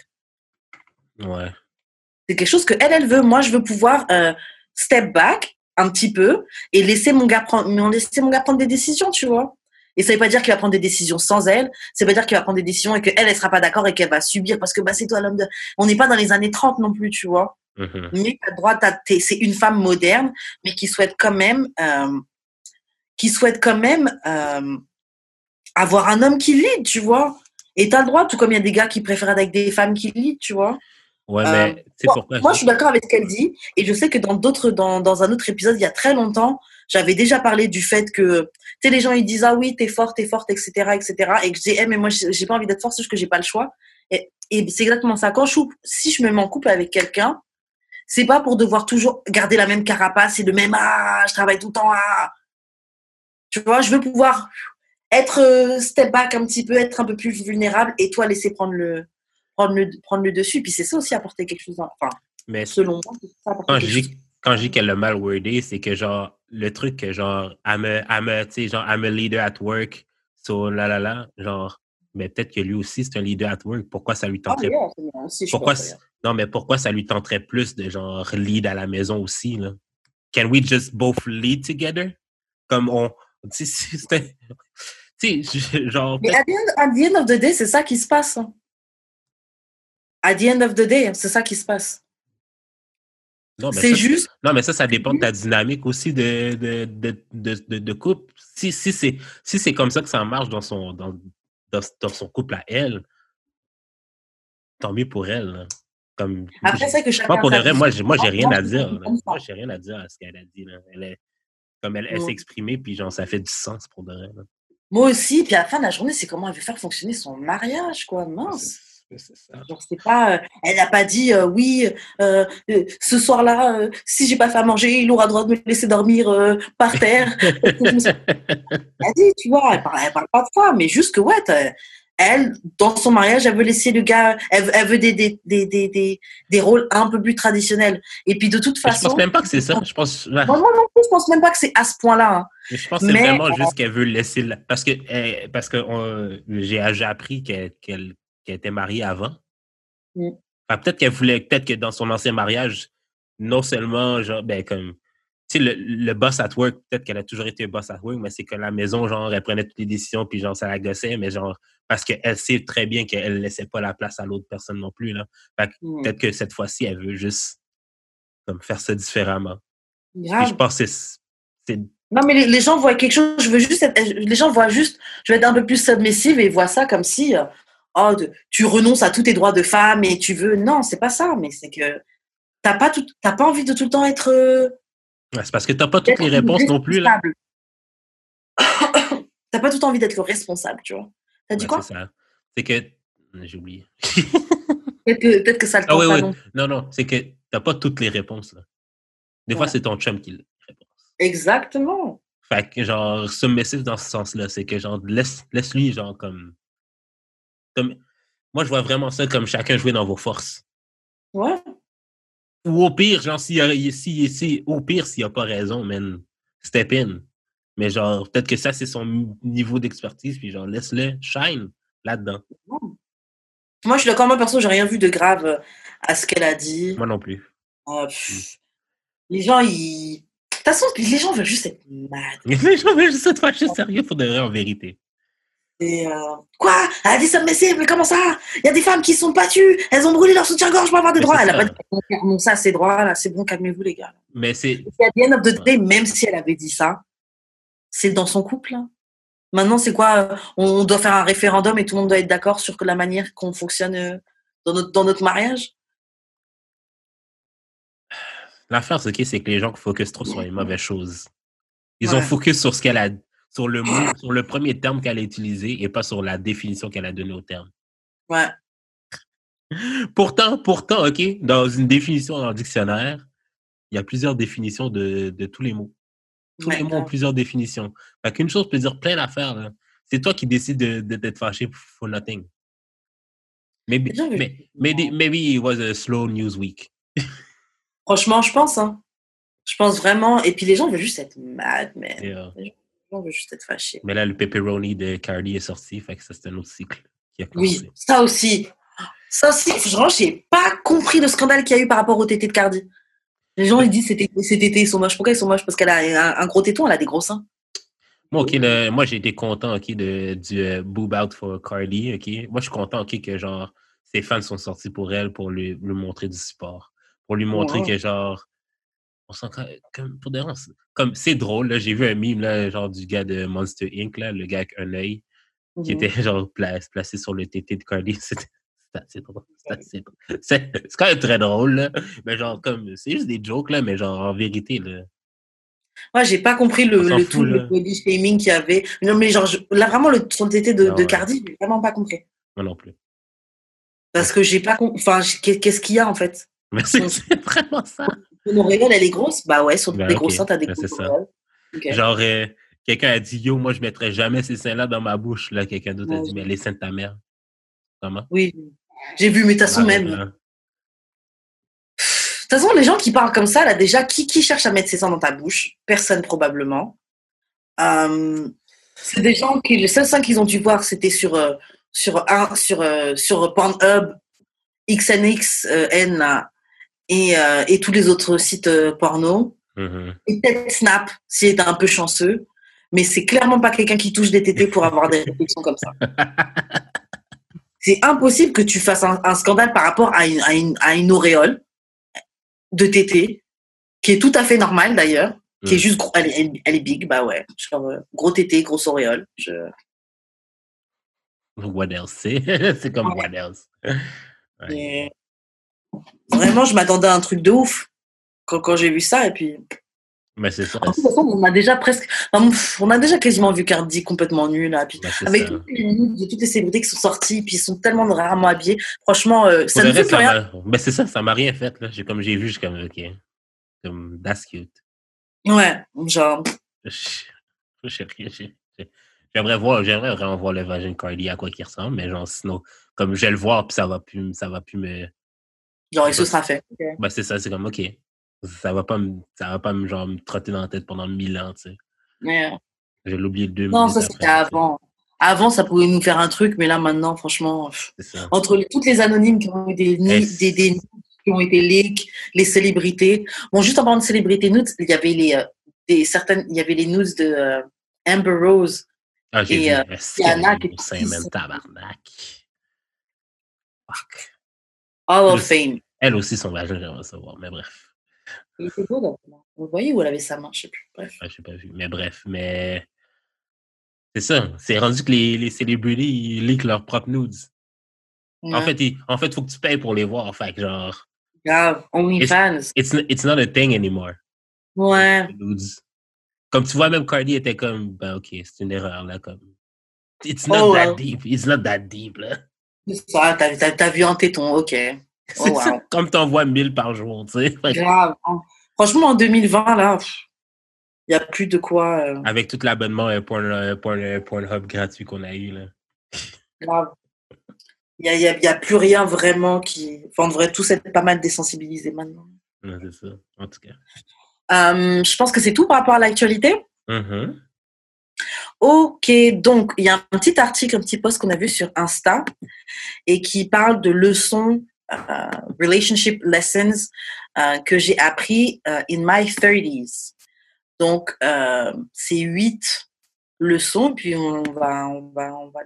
Ouais. C'est quelque chose que elle, elle veut. Moi, je veux pouvoir euh, step back un petit peu et laisser mon gars prendre, laisser mon gars prendre des décisions, tu vois. Et ça veut pas dire qu'il va prendre des décisions sans elle. Ça veut pas dire qu'il va prendre des décisions et qu'elle, elle sera pas d'accord et qu'elle va subir parce que bah, c'est toi l'homme de. On n'est pas dans les années 30 non plus, tu vois. Mm-hmm. Mais as droit, c'est une femme moderne, mais qui souhaite quand même, euh, qui souhaite quand même euh, avoir un homme qui lead, tu vois. Et as le droit, tout comme il y a des gars qui préfèrent être avec des femmes qui lead, tu vois. Ouais, mais euh, c'est pourquoi. Moi, je suis d'accord avec ce qu'elle dit. Et je sais que dans d'autres, dans, dans un autre épisode, il y a très longtemps, j'avais déjà parlé du fait que, tu sais, les gens, ils disent, ah oui, t'es forte, t'es forte, etc., etc. Et que je dis, eh, mais moi, j'ai pas envie d'être forte, c'est juste que j'ai pas le choix. Et, et c'est exactement ça. Quand je, si je me mets en couple avec quelqu'un, c'est pas pour devoir toujours garder la même carapace et le même, ah, je travaille tout le temps, ah. Tu vois, je veux pouvoir être euh, step back un petit peu, être un peu plus vulnérable et toi laisser prendre le, prendre le, prendre le dessus. Puis c'est ça aussi apporter quelque chose. Enfin, mais selon moi, ça quand je, dis, quand je dis qu'elle a mal wordé, c'est que genre, le truc que genre, I'm a, I'm tu sais, genre, I'm a leader at work, so la la la, genre, mais peut-être que lui aussi c'est un leader at work. Pourquoi ça lui ah, tenterait Pourquoi Non, mais pourquoi ça lui tenterait plus de genre lead à la maison aussi là? Can we just both lead together? Comme on, tu sais, genre. Mais at the, end, of the day, c'est ça qui se passe. Hein. At the end of the day, c'est ça qui se passe. C'est juste. Non, mais ça, ça dépend de ta dynamique aussi de, de, de, de, couple. Si, si c'est si comme ça que ça marche dans son, dans, dans, son couple à elle, tant mieux pour elle. Comme, Après, c'est que Moi, pour vrai, moi, j'ai, moi, j'ai rien à dire. Moi, j'ai rien à dire à ce qu'elle a dit. Là. Elle est, comme elle, elle s'est exprimée, puis genre, ça fait du sens pour de vrai. Moi aussi, puis à la fin de la journée, c'est comment elle veut faire fonctionner son mariage, quoi. Mince c'est pas, euh, elle n'a pas dit euh, oui, euh, ce soir-là, si j'ai pas fait à manger, il aura droit de me laisser dormir par terre. elle a dit, tu vois, elle parle, parle pas de ça, mais juste que ouais, elle, dans son mariage, elle veut laisser le gars, elle, elle veut des, des, des, des, des, rôles un peu plus traditionnels. Et puis de toute façon. Je pense même pas que c'est ça. Je pense. Moi, non plus, je pense même pas que c'est à ce point-là. Hein. Je pense que c'est vraiment juste qu'elle veut laisser. Parce que, eh, parce que j'ai appris qu'elle qu'elle était mariée avant. Mmh. peut-être qu'elle voulait, peut-être que dans son ancien mariage, non seulement, genre, ben, comme, tu sais, le, le, boss at work, peut-être qu'elle a toujours été boss at work, mais c'est que la maison, genre, elle prenait toutes les décisions, puis genre, ça la gossait, mais genre, parce qu'elle sait très bien qu'elle ne laissait pas la place à l'autre personne non plus, là. Mmh. peut-être que cette fois-ci, elle veut juste, comme, faire ça différemment. je pense que c'est non, mais les, gens voient quelque chose, je veux juste les gens voient juste, je vais être un peu plus submissive et ils voient ça comme si, oh, tu renonces à tous tes droits de femme et tu veux. Non, c'est pas ça, mais c'est que t'as pas, tout, pas envie de tout le temps être. Euh, c'est parce que t'as pas toutes les réponses non plus. Là. t'as pas tout envie d'être le responsable, tu vois. T'as dit quoi? C'est ça. C'est que. J'ai oublié. peut-être que, ça le ah, oui, oui. non. Non, non, c'est que t'as pas toutes les réponses. Là. Des fois, c'est ton chum qui répond. Exactement. Fait que, genre, submissif dans ce sens-là, c'est que, genre, laisse, laisse-lui, genre, comme moi, je vois vraiment ça comme chacun jouer dans vos forces. Ouais. Ou au pire, genre, si, si, si, au pire, s'il a pas raison, man, step in. Mais genre, peut-être que ça, c'est son niveau d'expertise, puis genre, laisse-le shine là-dedans. Moi, je suis d'accord, moi, perso, j'ai rien vu de grave euh, à ce qu'elle a dit. Moi non plus. Euh, pff, Les gens, ils. De toute façon, les gens veulent juste être mad. Les gens veulent juste être fâchés sérieux pour de vrai, en vérité. Et euh, Quoi? Elle a dit ça, mais comment ça? Il y a des femmes qui sont battues, elles ont brûlé leur soutien-gorge pour avoir des Mais droits. Elle a ça. pas dit non, ça, c'est droit, là, c'est bon, calmez-vous, les gars. Mais c'est. Et à the end of the day, même si elle avait dit ça, c'est dans son couple. là. Maintenant, c'est quoi On doit faire un référendum et tout le monde doit être d'accord sur la manière qu'on fonctionne euh, dans notre, dans notre mariage? L'affaire, c'est que c'est que les gens focusent trop sur les mauvaises choses. Ils ont Ouais. focus sur ce qu'elle a, sur le mot, sur le premier terme qu'elle a utilisé et pas sur la définition qu'elle a donnée au terme. Ouais. Pourtant, pourtant, OK, dans une définition dans le dictionnaire, il y a plusieurs définitions de, de tous les mots. Tous Ouais, les mots ont plusieurs définitions. Fait qu'une chose peut dire plein d'affaires. C'est toi qui décides de, de, d'être fâché for nothing. Maybe, maybe, maybe it was a slow news week. Franchement, je pense. Hein. Je pense vraiment. Et puis les gens veulent juste être mad, man. Et, Les gens veulent juste être fâchés. mais là, le pepperoni de Cardi est sorti. Fait que ça, c'est un autre cycle qui a commencé. Oui, ça aussi. Ça aussi, franchement, j'ai pas compris le scandale qu'il y a eu par rapport au tété de Cardi. Les gens, ils disent que ces tétés, ils sont moches. Pourquoi ils sont moches? Parce qu'elle a un, gros téton, elle a des gros seins. Moi, ok, le- moi j'ai été content ok, de, du euh, Boob Out for Cardi. ok. Moi, je suis content ok, que genre ses fans sont sortis pour elle pour lui, lui montrer du support. Pour lui montrer que genre. On sent quand- comme pour des Comme c'est drôle, là, j'ai vu un meme là, genre du gars de Monster Inc., là, le gars avec un œil, qui était genre pla- placé sur le TT de Cardi. C'était assez drôle. C'est quand même très drôle, là. Mais genre, comme, c'est juste des jokes, là, mais genre, en vérité, là. Moi, j'ai pas compris le, fout, tout, là. le body shaming qu'il y avait. Non, mais genre, je- là, vraiment, le, le tété de, de ouais. Cardi, j'ai vraiment pas compris. Moi non plus. Parce que j'ai pas compris. Enfin, qu'est-ce qu'il y a, en fait? Mais c'est vraiment ça. Auréole, elle est grosse? Bah ouais, sur Ben, tes ok. gros seins, t'as des Ben, gros c'est ça. auréoles. Ok. Genre, euh, quelqu'un a dit Yo, moi, je mettrais jamais ces seins-là dans ma bouche. Là, quelqu'un d'autre a dit Mais les seins de ta mère. Comment? Oui, j'ai vu, mais de toute façon, même. De toute façon, les gens qui parlent comme ça, là, déjà, qui, qui cherche à mettre ses seins dans ta bouche? Personne, probablement. Euh, c'est des gens qui, le seul sein qu'ils ont dû voir, c'était sur, euh, sur, un, sur, euh, sur Pornhub, XNX, N, là, et, euh, et tous les autres sites euh, porno. Mhm. Et peut-être Snap, s'il était un peu chanceux. Mais c'est clairement pas quelqu'un qui touche des tétés pour avoir des réflexions comme ça. C'est impossible que tu fasses un, un scandale par rapport à une, à, une, à une auréole de tété, qui est tout à fait normale d'ailleurs, qui est Mm. juste gros, elle, est- elle, elle est big, bah ouais. Genre, euh, gros tété, grosse auréole. Je... What else? C'est comme what else? Ouais. Vraiment, je m'attendais à un truc de ouf quand, quand j'ai vu ça. Et puis, Mais c'est ça. de toute façon, on a déjà presque, enfin, on a déjà quasiment vu Cardi complètement nul là. Puis, c'est avec ça. toutes les de toutes les célébrités qui sont sorties, puis ils sont tellement rarement habillés. Franchement, euh, ça ne fait plus rien. Ben, c'est ça, ça m'a rien fait. Là. Comme j'ai vu, j'ai comme OK. Comme that's cute. Ouais, genre, Je- je J'aimerais voir, j'aimerais vraiment voir le vagin Cardi à quoi qu'il ressemble, mais genre sinon, comme je vais le voir, puis ça va plus, ça va plus me. Genre, il se sera fait. Ben, c'est ça, c'est comme OK. Ça va pas me, ça va pas me, genre, me trotter dans la tête pendant mille ans, tu sais. Euh, Je vais l'oublier deux non, ça c'était avant. Avant, ça pouvait nous faire un truc, mais là maintenant, franchement, ça. entre les- toutes les anonymes qui ont eu des, Est-ce- des, qui ont été leaks, les célébrités. Bon, juste en parlant de célébrités nudes, il y avait les, euh, des certaines, il y avait les news de euh, Amber Rose. Ah, j'ai Et, vu. euh, Est-ce il y en qu'elle a a qui- seins, même tabarnak. Fuck. Hall of Fame. Elle aussi, son vagin, j'aimerais savoir, mais bref. Il était beau, là. Vous voyez où elle avait sa main, je sais plus. Bref. Ouais, j'ai pas vu. Mais bref, mais. C'est ça. C'est rendu que les, les célébrités, ils leak leurs propres nudes. En fait, il en fait, faut que tu payes pour les voir. Fait que genre, grave. OnlyFans. it's, n- it's not a thing anymore. Ouais. nudes. Comme tu vois, même Cardi était comme, ben ok, c'est une erreur là. Comme, it's not Oh, that wow. deep. It's not that deep là. Ça, t'as, vu un téton, ok. Oh, wow. comme t'envoies 1000 par jour, tu sais. Grave. hein. Franchement, en 2020, là, il n'y a plus de quoi. euh, Avec tout l'abonnement Porn, euh, Porn- euh, Pornhub gratuit qu'on a eu là. grave. Il n'y a, a- plus rien vraiment qui. Enfin, on devrait tous être pas mal désensibilisés maintenant. Ouais, c'est ça, en tout cas. Euh, je pense que c'est tout par rapport à l'actualité. Mhm. Ok, donc il y a un petit article, un petit post qu'on a vu sur Insta et qui parle de leçons, euh, relationship lessons euh, que j'ai appris euh, in my 30s. Donc, c'est huit leçons, puis on va, on, va, on va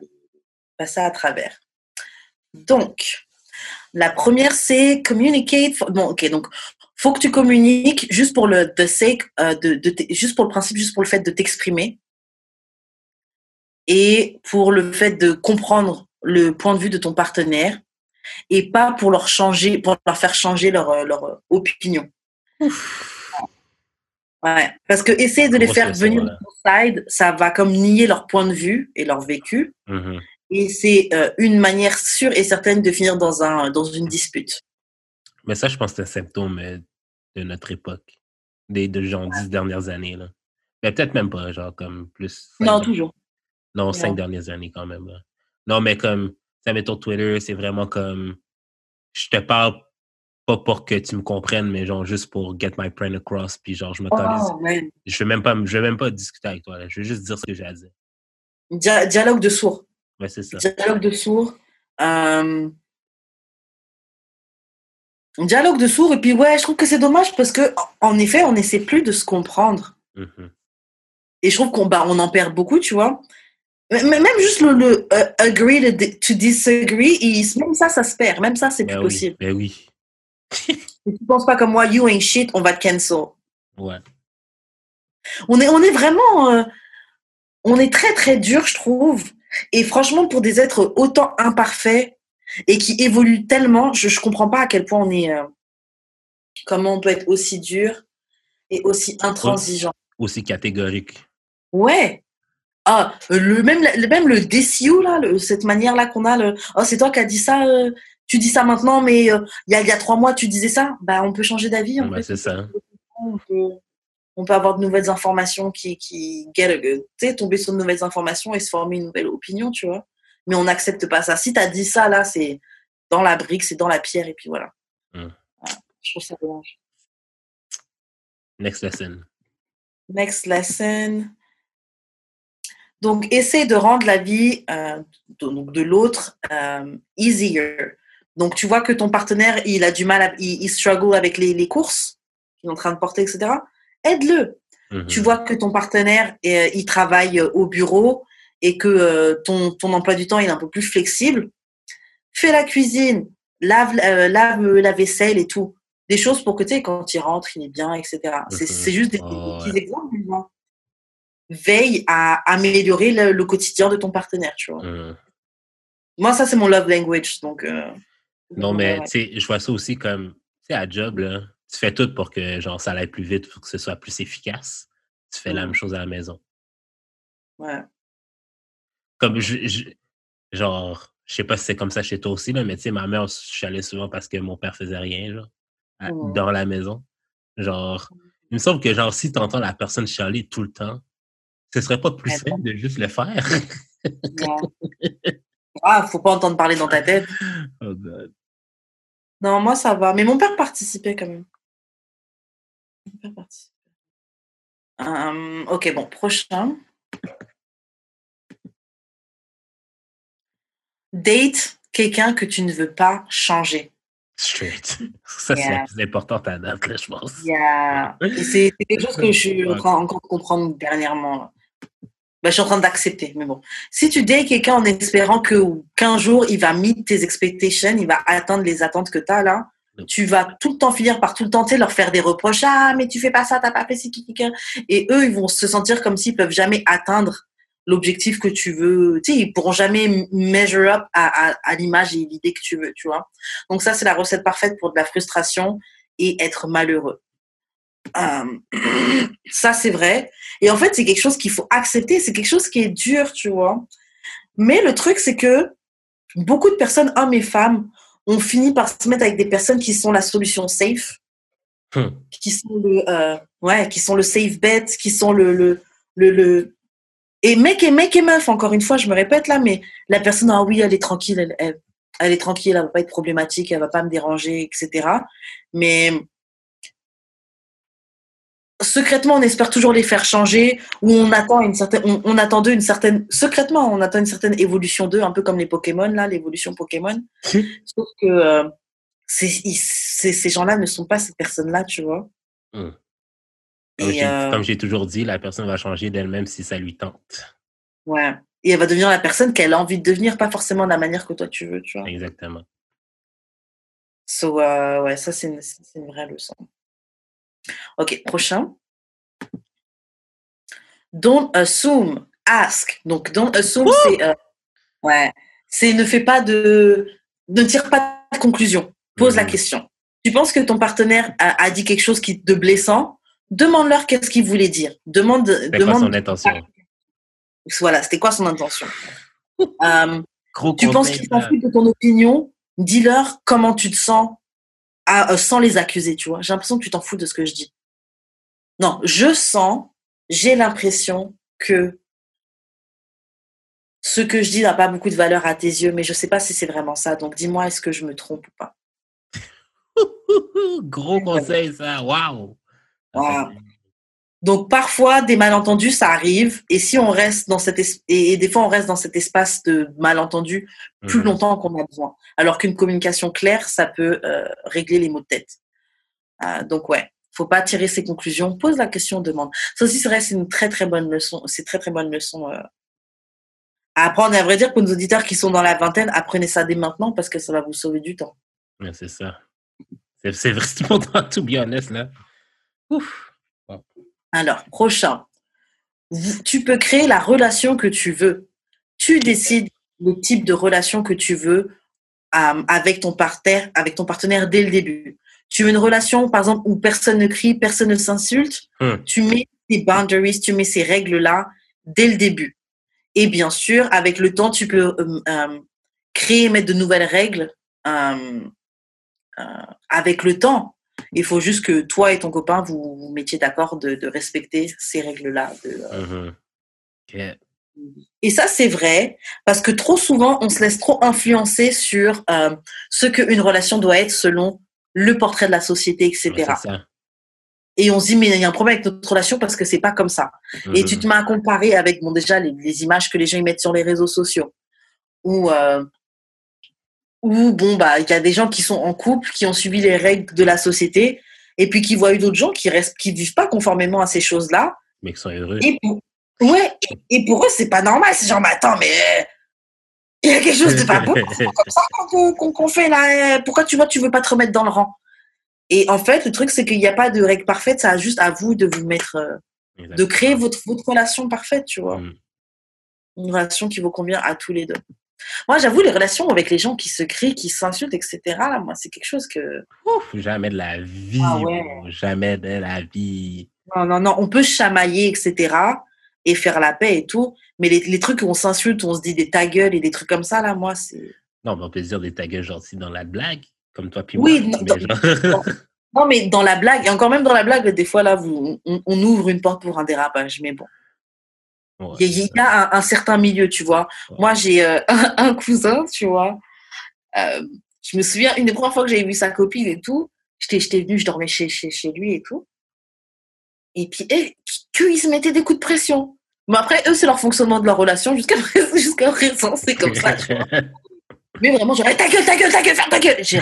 passer à travers. Donc, la première, c'est communicate. Bon, ok, donc, faut que tu communiques juste pour le sake, de, juste pour le principe, juste pour le fait de t'exprimer et pour le fait de comprendre le point de vue de ton partenaire et pas pour leur changer, pour leur faire changer leur, euh, leur euh, opinion. Ouais, parce que essayer de les faire venir voilà. de ton side, ça va comme nier leur point de vue et leur vécu. Mhm. Et c'est euh, une manière sûre et certaine de finir dans, un, dans une dispute. Mais ça, je pense que c'est un symptôme de notre époque. Des de genre dix dernières années. Là. Mais peut-être même pas, genre comme plus. Non, toujours. Non, cinq dernières années quand même. là. Non, mais comme, ça mettons Twitter, c'est vraiment comme. Je te parle pas pour que tu me comprennes, mais genre juste pour get my point across. Puis genre, je me. Oh. Je vais même pas, je vais même pas discuter avec toi. Là. Je vais juste dire ce que j'ai à dire. Dia- dialogue de sourds. Ouais, c'est ça. Dialogue de sourds. Euh, Dialogue de sourds. Et puis, ouais, je trouve que c'est dommage parce que, en effet, on n'essaie plus de se comprendre. Mhm. Et je trouve qu'on bah, on en perd beaucoup, tu vois. Mais même juste le, le, euh, agree to, di- to disagree, il- même ça, ça se perd. Même ça, c'est plus Ben oui, possible. ben oui. Si tu penses pas comme moi, you ain't shit, on va te cancel. Ouais. On est, on est vraiment, euh, on est très très dur, je trouve. Et franchement, pour des êtres autant imparfaits et qui évoluent tellement, je, je comprends pas à quel point on est, euh, comment on peut être aussi dur et aussi intransigeant. Aussi catégorique. Ouais. Ah, le même, le même le DCU là, le- cette manière là qu'on a, le, oh c'est toi qui as dit ça, euh, tu dis ça maintenant, mais euh, il y, a, il y a trois mois tu disais ça, bah on peut changer d'avis. fait. c'est ça. on peut, on peut avoir de nouvelles informations qui, qui get a- tomber sur de nouvelles informations et se former une nouvelle opinion, tu vois. Mais on n'accepte pas ça. Si tu as dit ça, là, c'est dans la brique, c'est dans la pierre, et puis voilà. Mm. Voilà. Je trouve ça dommage. Next lesson. Next lesson. Donc, essaie de rendre la vie euh, de, l'autre euh, easier. Donc, tu vois que ton partenaire, il a du mal, à, il, il struggle avec les, les courses qu'il est en train de porter, etc. Aide-le. Mhm. tu vois que ton partenaire euh, il travaille euh, au bureau et que ton, ton emploi du temps il est un peu plus flexible, fais la cuisine, lave, lave la vaisselle et tout. Des choses pour que tu sais, quand il rentre, il est bien, etc. C'est Mhm. c'est juste des, des Oh, petits ouais. exemples. Veille à améliorer le, le quotidien de ton partenaire, tu vois. Mhm. Moi, ça, c'est mon love language. Donc, euh, Non, mais ouais. tu sais, je vois ça aussi comme, tu sais, à job, là, tu fais tout pour que genre ça aille plus vite, pour que ce soit plus efficace. Tu fais la Mhm. même chose à la maison. Ouais. Comme, je, je- genre, je sais pas si c'est comme ça chez toi aussi, là, mais tu sais, ma mère, je suis allé souvent parce que mon père faisait rien, genre, à- Mhm. dans la maison. Genre, il me semble que, genre, si tu entends la personne chialer tout le temps, ce serait pas plus simple de juste le faire? Non. Ah, faut pas entendre parler dans ta tête. Oh. Non, moi, ça va. Mais mon père participait quand même. Mon père participait. Euh, ok, bon, prochain. Date quelqu'un que tu ne veux pas changer. Straight. Ça, c'est Yeah. la plus importante à date, là, je pense. C'est c'est quelque chose que je suis en train encore de comprendre dernièrement. là. Bah, je suis en train d'accepter, mais bon. Si tu dates quelqu'un en espérant que qu'un jour il va meet tes expectations, il va atteindre les attentes que tu as là, tu vas tout le temps finir par tout le temps leur faire des reproches. Ah, mais tu fais pas ça, t'as pas fait ci, qui. Et eux, ils vont se sentir comme s'ils peuvent jamais atteindre l'objectif que tu veux. Tu sais, ils pourront jamais measure up à, à, à l'image et l'idée que tu veux, tu vois. Donc ça, c'est la recette parfaite pour de la frustration et être malheureux. Euh, ça, c'est vrai. Et en fait, c'est quelque chose qu'il faut accepter. C'est quelque chose qui est dur, tu vois. Mais le truc, c'est que beaucoup de personnes, hommes et femmes, ont fini par se mettre avec des personnes qui sont la solution safe, Hmm. qui sont le, euh, ouais, qui sont le safe bet, qui sont le, le, le, le- et mec et mec et meuf. Encore une fois, je me répète là, mais la personne, ah oui, elle est tranquille, elle, elle, elle est tranquille, elle va pas être problématique, elle va pas me déranger, etc. Mais secrètement, on espère toujours les faire changer, ou on attend une certaine, on, on attend d'eux une certaine, secrètement, on attend une certaine évolution d'eux, un peu comme les Pokémon, là, l'évolution Pokémon. Sauf que euh, ils- ces gens-là ne sont pas ces personnes-là, tu vois. Hmm. Et, j'ai euh, comme j'ai toujours dit, la personne va changer d'elle-même si ça lui tente. ouais. Et elle va devenir la personne qu'elle a envie de devenir, pas forcément de la manière que toi tu veux, tu vois. Exactement. So, euh, ouais, ça, c'est une, c'est une vraie leçon. Ok, prochain. Don't assume, ask. Donc, don't assume, c'est. euh, ouais. C'est ne fais pas de. Ne tire pas de conclusion. Pose la Mhm. question. Tu penses que ton partenaire a, a dit quelque chose qui de blessant? Demande-leur qu'est-ce qu'il voulait dire. Demande. Demande son intention? Voilà, c'était quoi son intention? Euh, tu penses qu'ils s'en ça. foutent de ton opinion? Dis-leur comment tu te sens à- euh, sans les accuser, tu vois. J'ai l'impression que tu t'en fous de ce que je dis. Non, je sens, j'ai l'impression que ce que je dis n'a pas beaucoup de valeur à tes yeux, mais je sais pas si c'est vraiment ça. Donc dis-moi, est-ce que je me trompe ou pas? Gros conseil, ça. Waouh! Wow. Donc parfois des malentendus ça arrive et si on reste dans cet es- et, des fois on reste dans cet espace de malentendus plus Mhm. longtemps qu'on a besoin. Alors qu'une communication claire ça peut euh, régler les maux de tête. Euh, donc ouais, faut pas tirer ses conclusions. Pose la question, demande. Ça aussi c'est vrai, c'est une très très bonne leçon. C'est très très bonne leçon euh, à apprendre. Et à vrai dire pour nos auditeurs qui sont dans la vingtaine, apprenez ça dès maintenant parce que ça va vous sauver du temps. C'est ça. C'est c'est vrai, c'est pourtant, to be honest, là. Ouf! Alors, prochain. Tu peux créer la relation que tu veux. Tu décides le type de relation que tu veux euh, avec, ton partenaire, avec ton partenaire dès le début. Tu veux une relation, par exemple, où personne ne crie, personne ne s'insulte. Hmm. Tu mets tes boundaries, tu mets ces règles-là dès le début. Et bien sûr, avec le temps, tu peux euh, euh, créer, mettre de nouvelles règles avec le temps. Il faut juste que toi et ton copain, vous vous mettiez d'accord de, de respecter ces règles-là. de, euh, Mhm. Et ça, c'est vrai, parce que trop souvent, on se laisse trop influencer sur euh, ce qu'une relation doit être selon le portrait de la société, etc. Ouais, c'est ça. Et on se dit, mais il y a un problème avec notre relation parce que c'est pas comme ça. Et Mhm. tu te mets à comparer avec, bon, déjà, les, les images que les gens y mettent sur les réseaux sociaux. Ou, euh, ou bon, bah, il y a des gens qui sont en couple, qui ont suivi les règles de la société, et puis qui voient d'autres gens qui restent, qui vivent pas conformément à ces choses-là. Mais qui sont heureux. Et pour, ouais, et, pour eux, c'est pas normal. C'est genre, mais attends, mais il y a quelque chose de pas bon. Comme ça qu'on fait là. euh, Pourquoi tu vois, tu veux pas te remettre dans le rang? Et en fait, le truc, c'est qu'il n'y a pas de règle parfaite. Ça a juste à vous de vous mettre, euh, de créer votre, votre relation parfaite, tu vois. Mhm. Une relation qui vous convient à tous les deux. Moi, j'avoue, les relations avec les gens qui se crient, qui s'insultent, etc., là, moi, c'est quelque chose que. Ouf, jamais de la vie. Ah ouais. Jamais de la vie. Non, non, non, on peut chamailler, etc., et faire la paix et tout, mais les, les trucs où on s'insulte, où on se dit des ta gueule et des trucs comme ça, là, moi, c'est. Non, mais on peut se dire des tags gentils dans la blague, comme toi puis Oui, moi. non, genre- Non, mais dans la blague, et encore même dans la blague, des fois, là, vous, on, on ouvre une porte pour un dérapage, mais bon. Ouais, Il y a, il y a un, un certain milieu, tu vois. Ouais. Moi, j'ai euh, un, un cousin, tu vois. Euh, je me souviens, une des premières fois que j'avais vu sa copine et tout, j'étais venue, je dormais chez, chez, chez lui et tout. Et puis, eh, qu'ils se mettaient des coups de pression. Mais après, eux, c'est leur fonctionnement de leur relation. Jusqu'à présent, présent, c'est comme ça, tu vois. Mais vraiment, Eh, ta gueule, ta gueule, ta gueule, ferme ta gueule. J'ai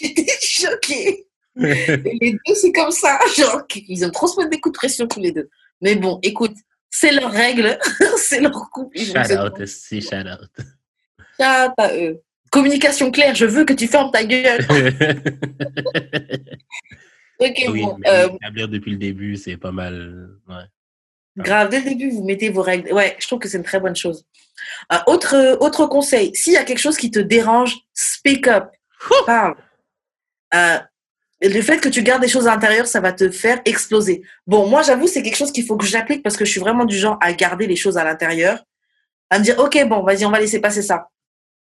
J'étais choquée. Les deux, c'est comme ça. Genre, ils aiment trop se mettre des coups de pression tous les deux. Mais bon, écoute, c'est leur règle, c'est leur couple. Shout out, si, shout out. Shout à eux. Communication claire, je veux que tu fermes ta gueule. Ok, oui, bon. mais euh, établir depuis le début, c'est pas mal. Ouais. grave, dès le début, vous mettez vos règles. Ouais, je trouve que c'est une très bonne chose. Euh, autre, autre conseil, s'il y a quelque chose qui te dérange, speak up. Parle. Euh, le fait que tu gardes des choses à l'intérieur, ça va te faire exploser. Bon, moi, j'avoue, c'est quelque chose qu'il faut que j'applique parce que je suis vraiment du genre à garder les choses à l'intérieur, à me dire, ok, bon, vas-y, on va laisser passer ça.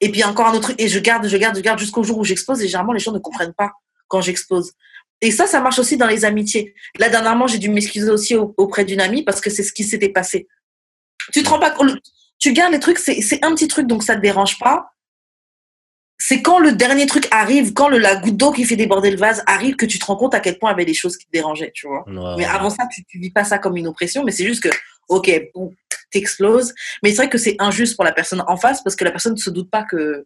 Et puis encore un autre truc, et je garde, je garde, je garde jusqu'au jour où j'explose, et généralement, les gens ne comprennent pas quand j'explose. Et ça, ça marche aussi dans les amitiés. Là, dernièrement, j'ai dû m'excuser aussi au- auprès d'une amie parce que c'est ce qui s'était passé. Tu te rends pas compte, tu gardes les trucs, c'est c'est un petit truc, donc ça te dérange pas. C'est quand le dernier truc arrive, quand le, la goutte d'eau qui fait déborder le vase arrive, que tu te rends compte à quel point il y avait des choses qui te dérangeaient, tu vois. Mais avant ça, tu, tu vis pas ça comme une oppression, mais c'est juste que, ok, bon, t'exploses. Mais c'est vrai que c'est injuste pour la personne en face parce que la personne ne se doute pas que.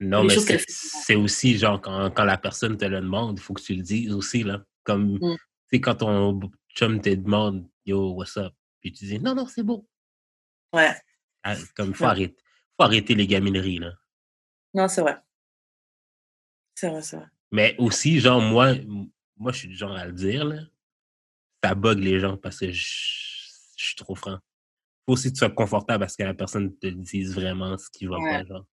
Non, mais c'est aussi genre quand, quand la personne te le demande, il faut que tu le dises aussi, là. Comme, Mm. tu sais, quand ton chum te demande, yo, what's up? Puis tu dis, non, non, c'est beau. Ouais, Ah, Comme, faut Ouais. arrêter, faut arrêter les gamineries, là. Non, c'est vrai. C'est vrai, c'est vrai. Mais aussi, genre, moi, moi, je suis du genre à le dire, là. Ça bug les gens parce que je je suis trop franc. Faut aussi que tu sois confortable parce que la personne te dise vraiment ce qui va Ouais. pas, genre.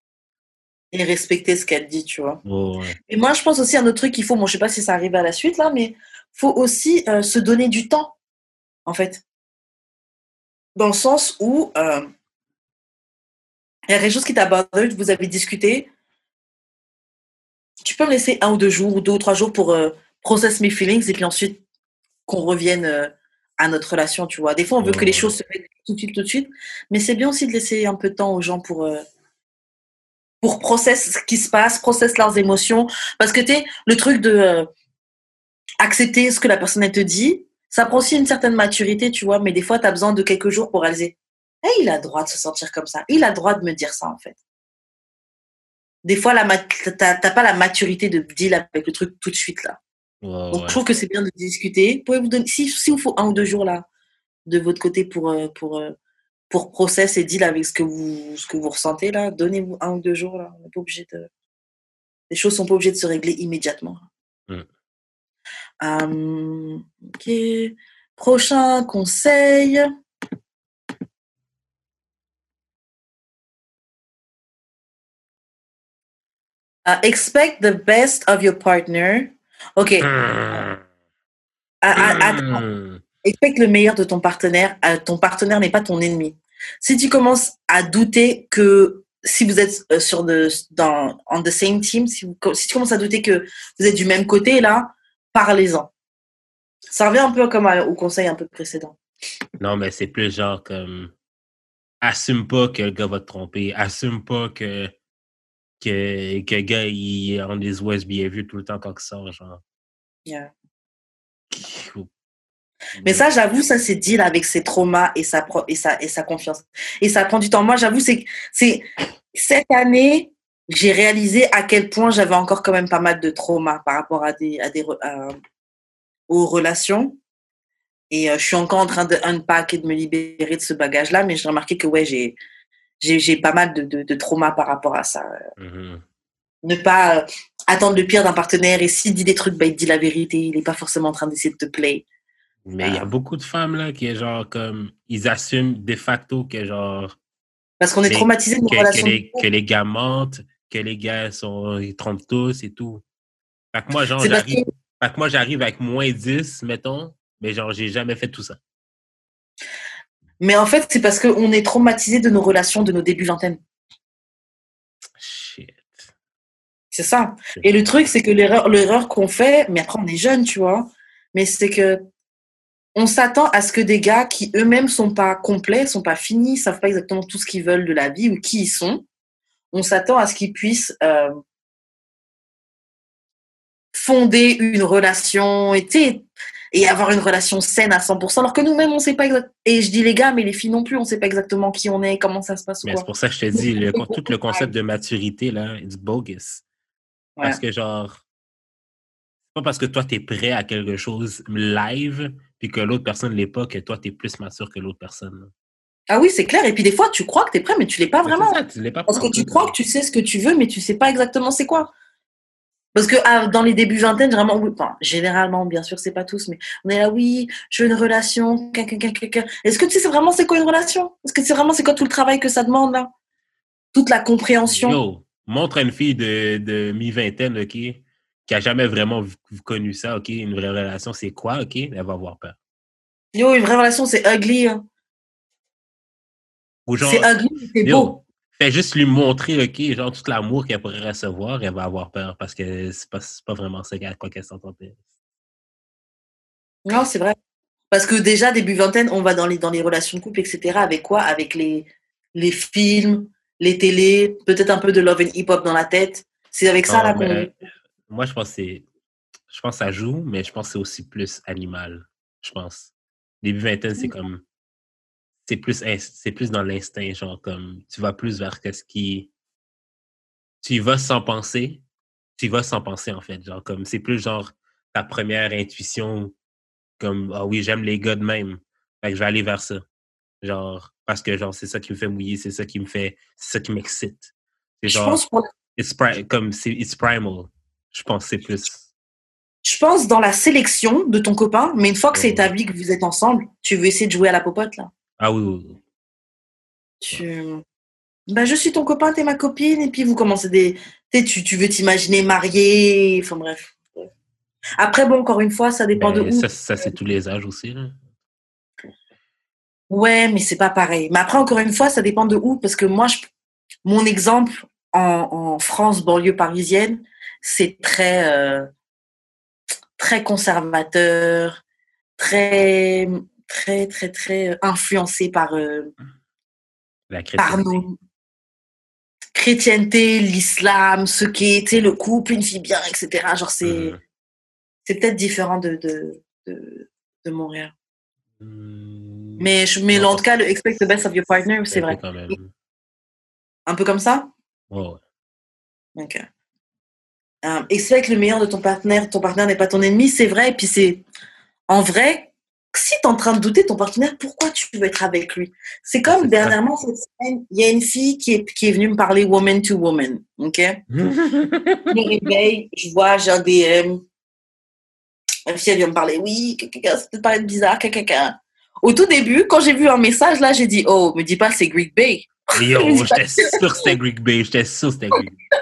Et respecter ce qu'elle dit, tu vois. Oh, ouais. Et moi, je pense aussi à un autre truc qu'il faut, bon, je sais pas si ça arrive à la suite, là, mais faut aussi euh, se donner du temps, en fait. Dans le sens où euh, il y a quelque chose qui t'a abordé, vous avez discuté, tu peux me laisser un ou deux jours, ou deux ou trois jours pour euh, process mes feelings, et puis ensuite qu'on revienne euh, à notre relation, tu vois. Des fois, on veut Ouais, que les choses se mettent tout de suite, tout de suite, mais c'est bien aussi de laisser un peu de temps aux gens pour... euh, pour process ce qui se passe, process leurs émotions. Parce que tu sais, le truc de euh, accepter ce que la personne elle te dit, ça prend aussi une certaine maturité, tu vois, mais des fois, tu as besoin de quelques jours pour réaliser. Eh, il a le droit de se sentir comme ça. Il a le droit de me dire ça, en fait. Des fois, t'as pas la maturité de deal avec le truc tout de suite, là. Donc, ouais. je trouve que c'est bien de discuter. Pouvez vous donner, si, si vous faut un ou deux jours, là, de votre côté pour, euh, pour, euh, pour process et deal avec ce que vous, ce que vous ressentez, là, donnez-vous un ou deux jours, là. On n'est pas obligé de... Les choses sont pas obligées de se régler immédiatement. Mm. Euh, ok. Prochain conseil. Uh, expect the best of your partner. Ok. Expecte le meilleur de ton partenaire. Ton partenaire n'est pas ton ennemi. Si tu commences à douter que si vous êtes euh, sur de, dans on the same team, si, vous- si tu commences à douter que vous êtes du même côté là, parlez-en. Ça revient un peu comme à- au conseil un peu précédent. Non, mais c'est plus genre comme. Assume pas que le gars va te tromper. Assume pas que. Que, que gars, il est on his worst behavior tout le temps quand il sort, genre. Yeah. Mais ça, j'avoue, ça c'est deal avec ses traumas et sa, pro- et sa, et sa confiance. Et ça prend du temps. Moi, j'avoue, c'est c'est cette année, j'ai réalisé à quel point j'avais encore quand même pas mal de traumas par rapport à des, à des à- aux relations. Et euh, je suis encore en train de unpack et de me libérer de ce bagage-là, mais j'ai remarqué que ouais, j'ai j'ai j'ai pas mal de, de, de traumas par rapport à ça. Mhm. Ne pas euh, attendre le pire d'un partenaire et s'il dit des trucs, bah, il dit la vérité. Il n'est pas forcément en train d'essayer de te play. Mais il y a beaucoup de femmes, là, qui est genre comme. Ils assument de facto que, genre. Parce qu'on est traumatisé de nos que, que relations. les, que les gars mentent, que les gars sont, ils trompent tous et tout. Fait que moi, genre, j'arrive, fait que moi, j'arrive avec moins 10, mettons, mais genre, j'ai jamais fait tout ça. Mais en fait, c'est parce qu'on est traumatisé de nos relations de nos débuts vingtaine. Shit. C'est ça. Et le truc, c'est que l'erreur, l'erreur qu'on fait, mais après on est jeune, tu vois, mais c'est que on s'attend à ce que des gars qui eux-mêmes sont pas complets, sont pas finis, savent pas exactement tout ce qu'ils veulent de la vie ou qui ils sont, on s'attend à ce qu'ils puissent euh, fonder une relation et, et avoir une relation saine à 100%, alors que nous-mêmes, on sait pas exactement. Et je dis les gars, mais les filles non plus, on sait pas exactement qui on est, comment ça se passe Mais c'est pour ça que je te dis, le, tout le concept de maturité, là, it's bogus. Parce que, genre, c'est pas parce que toi, tu es prêt à quelque chose live, puis que l'autre personne ne l'est pas, que toi, tu es plus mature que l'autre personne. Ah oui, c'est clair. Et puis des fois, tu crois que tu es prêt, mais tu l'es pas Mais vraiment. ça, tu l'es pas Parce que tu crois que tu sais ce que tu veux, mais tu sais pas exactement c'est quoi. Parce que ah, dans les débuts vingtaine, généralement, oui, enfin, généralement, bien sûr, c'est pas tous, mais on est là, oui, je veux une relation. Est-ce que tu sais vraiment c'est quoi une relation? Est-ce que sais vraiment c'est quoi tout le travail que ça demande là? Toute la compréhension. Yo, montre à une fille de, de mi-vingtaine, OK, qui a jamais vraiment connu ça, OK, une vraie relation, c'est quoi, OK, elle va avoir peur. Yo, une vraie relation, c'est ugly. hein. C'est ugly, c'est beau. Fais juste lui montrer, OK, genre, tout l'amour qu'elle pourrait recevoir, elle va avoir peur parce que c'est pas, pas vraiment ça à quoi qu'elle s'entendait. Non, c'est vrai. Parce que déjà, début vingtaine, on va dans les, dans les relations de couple, etc. Avec quoi? Avec les, les films, les télés, peut-être un peu de love and hip-hop dans la tête. C'est avec ça, Non, là, qu'on... moi, je pense que c'est. Je pense que ça joue, mais je pense que c'est aussi plus animal. Je pense. Début vingtaine, c'est comme. C'est plus, c'est plus dans l'instinct, genre comme. Tu vas plus vers ce qui. Tu y vas sans penser. Tu y vas sans penser, en fait. Genre, comme. C'est plus genre ta première intuition. Comme, ah oui, j'aime les gars de même. Fait que je vais aller vers ça. Genre, parce que, genre, c'est ça qui me fait mouiller, c'est ça qui me fait. C'est ça qui m'excite. C'est Je genre. pense, pour- It's pri- comme c'est it's primal. Je pense que c'est plus. je pense dans la sélection de ton copain, mais une fois que c'est établi que vous êtes ensemble, tu veux essayer de jouer à la popote, là. Ah oui, oui, oui. Tu... Ben, je suis ton copain, t'es ma copine, et puis vous commencez des... tu, tu, tu veux t'imaginer marié, enfin bref. Après, bon, encore une fois, ça dépend de Ben, où. ça, ça c'est tous les âges aussi. Ouais, mais c'est pas pareil. Mais après, encore une fois, ça dépend de où, parce que moi, je... mon exemple en, en France, banlieue parisienne, c'est très, euh, très conservateur, très, très, très, très influencé par, euh, La par chrétienté. nos chrétienté, l'islam, ce qui était le couple, une fille bien, etc. Genre, c'est, Mhm. c'est peut-être différent de, de, de, de Montréal. Hmm, Mais, je, mais en tout cas, le expect the best of your partner, c'est vrai. Quand même. Un peu comme ça? Ouais. Ok. Euh, expect le meilleur de ton partenaire. Ton partenaire n'est pas ton ennemi, c'est vrai. Et puis c'est en vrai, si tu es en train de douter de ton partenaire, pourquoi tu veux être avec lui? C'est comme ça. dernièrement cette semaine, il y a une fille qui est, qui est venue me parler woman to woman. Ok? Je me réveille, je vois, j'ai un DM. La fille elle vient me parler. Oui, ça peut paraître bizarre, quelqu'un. Au tout début, quand j'ai vu un message là, j'ai dit oh, me dis pas c'est Greek Bay. Yo, j'étais sûr que c'était Greek Bay. J'étais sûr que c'était Greek Bay.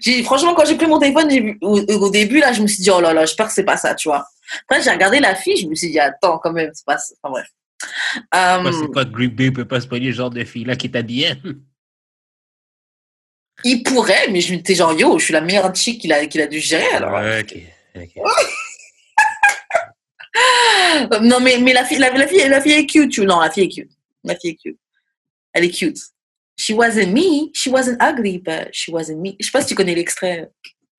J'ai, franchement, quand j'ai pris mon téléphone, au, au début, là, je me suis dit, oh là là, j'espère que c'est pas ça, tu vois. Après, j'ai regardé la fille, je me suis dit, attends, quand même, c'est pas. Enfin, bref. Euh, c'est quoi Greek Bay peut pas se pogner le genre de fille là qui t'a dit il pourrait, mais je me genre, yo, je suis la meilleure chick qu'il a, qu'il a dû gérer, alors. Ok. Non, mais, mais la, fille, la, la, fille, la fille est cute, tu Non, la fille est cute. La fille est cute. Elle est cute. She wasn't me, she wasn't ugly, but she wasn't me. Je sais pas si tu connais l'extrait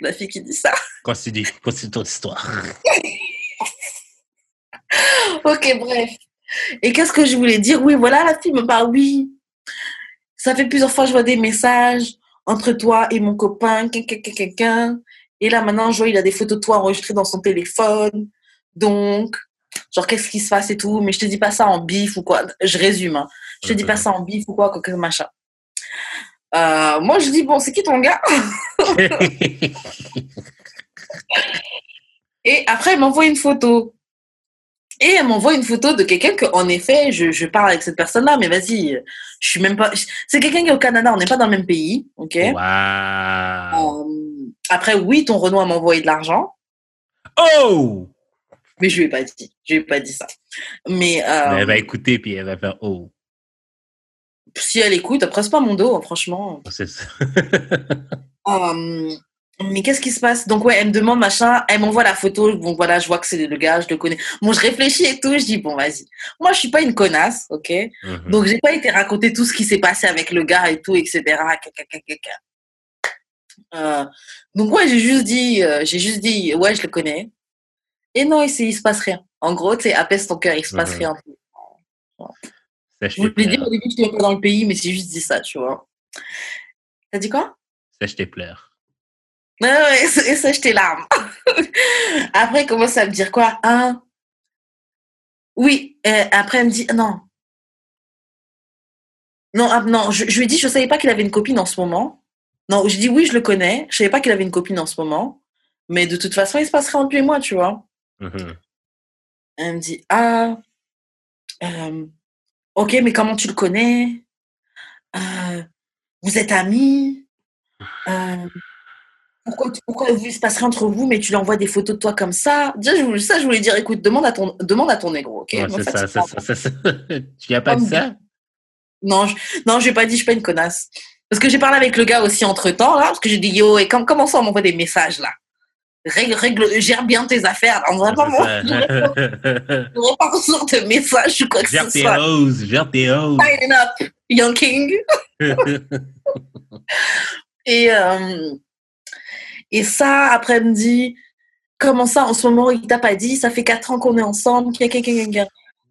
de la fille qui dit ça. Continue, continue ton histoire. Ok, bref. Et qu'est-ce que je voulais dire? Oui, voilà, la fille me parle, oui. Ça fait plusieurs fois que je vois des messages entre toi et mon copain, quelqu'un. Et là, maintenant, je vois, il a des photos de toi enregistrées dans son téléphone. Donc, genre, qu'est-ce qui se passe et tout? Mais je te dis pas ça en bif ou quoi. Je résume. Hein. Je te dis pas ça en bif ou quoi, quoi, machin. Euh, moi, je dis, bon, c'est qui ton gars? Et après, elle m'envoie une photo. Et elle m'envoie une photo de quelqu'un que, en effet, je, je parle avec cette personne-là, mais vas-y, je suis même pas. C'est quelqu'un qui est au Canada, on n'est pas dans le même pays, ok? Wow. Euh, après, oui, ton Renault m'a envoyé de l'argent, Oh! mais je lui ai pas dit. Je lui ai pas dit ça. Mais euh, elle va écouter puis elle va faire Oh. si elle écoute, après c'est pas mon dos, hein, franchement. C'est ça. Euh, mais qu'est-ce qui se passe? Donc ouais, elle me demande machin, elle m'envoie la photo, bon voilà, je vois que c'est le gars, je le connais. Bon, je réfléchis et tout, je dis bon vas-y. Moi, je suis pas une connasse, ok? Mhm. Donc, j'ai pas été raconter tout ce qui s'est passé avec le gars et tout, etc. Euh, donc, ouais, j'ai juste dit, euh, j'ai juste dit, ouais, je le connais. Et non, il, se passe rien. En gros, tu sais, apaise ton cœur, il se passe Mhm. rien. Sèche Je voulais dire au début que je pas dans le pays, mais j'ai juste dit ça, tu vois. T'as dit quoi? Sèche tes pleurs. Ouais, ouais, et ça, j'étais larmes. après, il commence à me dire quoi? Hein? Oui, euh, après, elle me dit, non. Non, ah, non, je, je lui ai dit, je savais pas qu'il avait une copine en ce moment. Non, je dis oui, je le connais. Je savais pas qu'il avait une copine en ce moment. Mais de toute façon, il se passerait entre lui et moi, tu vois. Mhm. Elle me dit, ah, euh, ok, mais comment tu le connais? Euh, vous êtes amis? Euh, pourquoi, pourquoi il se passerait entre vous, mais tu lui envoies des photos de toi comme ça? Déjà, je voulais, ça, je voulais dire, écoute, demande à ton, demande à ton négro, ok? Ouais, Me c'est ça, ça, ça. Tu lui as pas dit ça? Non, je, non, j'ai pas dit, je suis pas une connasse. Parce que j'ai parlé avec le gars aussi entre temps, là, parce que j'ai dit, yo, et comme, comment ça, on m'envoie des messages, là? règle, règle, gère bien tes affaires. On va pas on pas recevoir de messages ou quoi que Gère ce tes soit. hoses, gère tes hoses. Sign up, Young King. Et, euh, et ça, après, elle me dit, comment ça, en ce moment, il t'a pas dit, ça fait quatre ans qu'on est ensemble.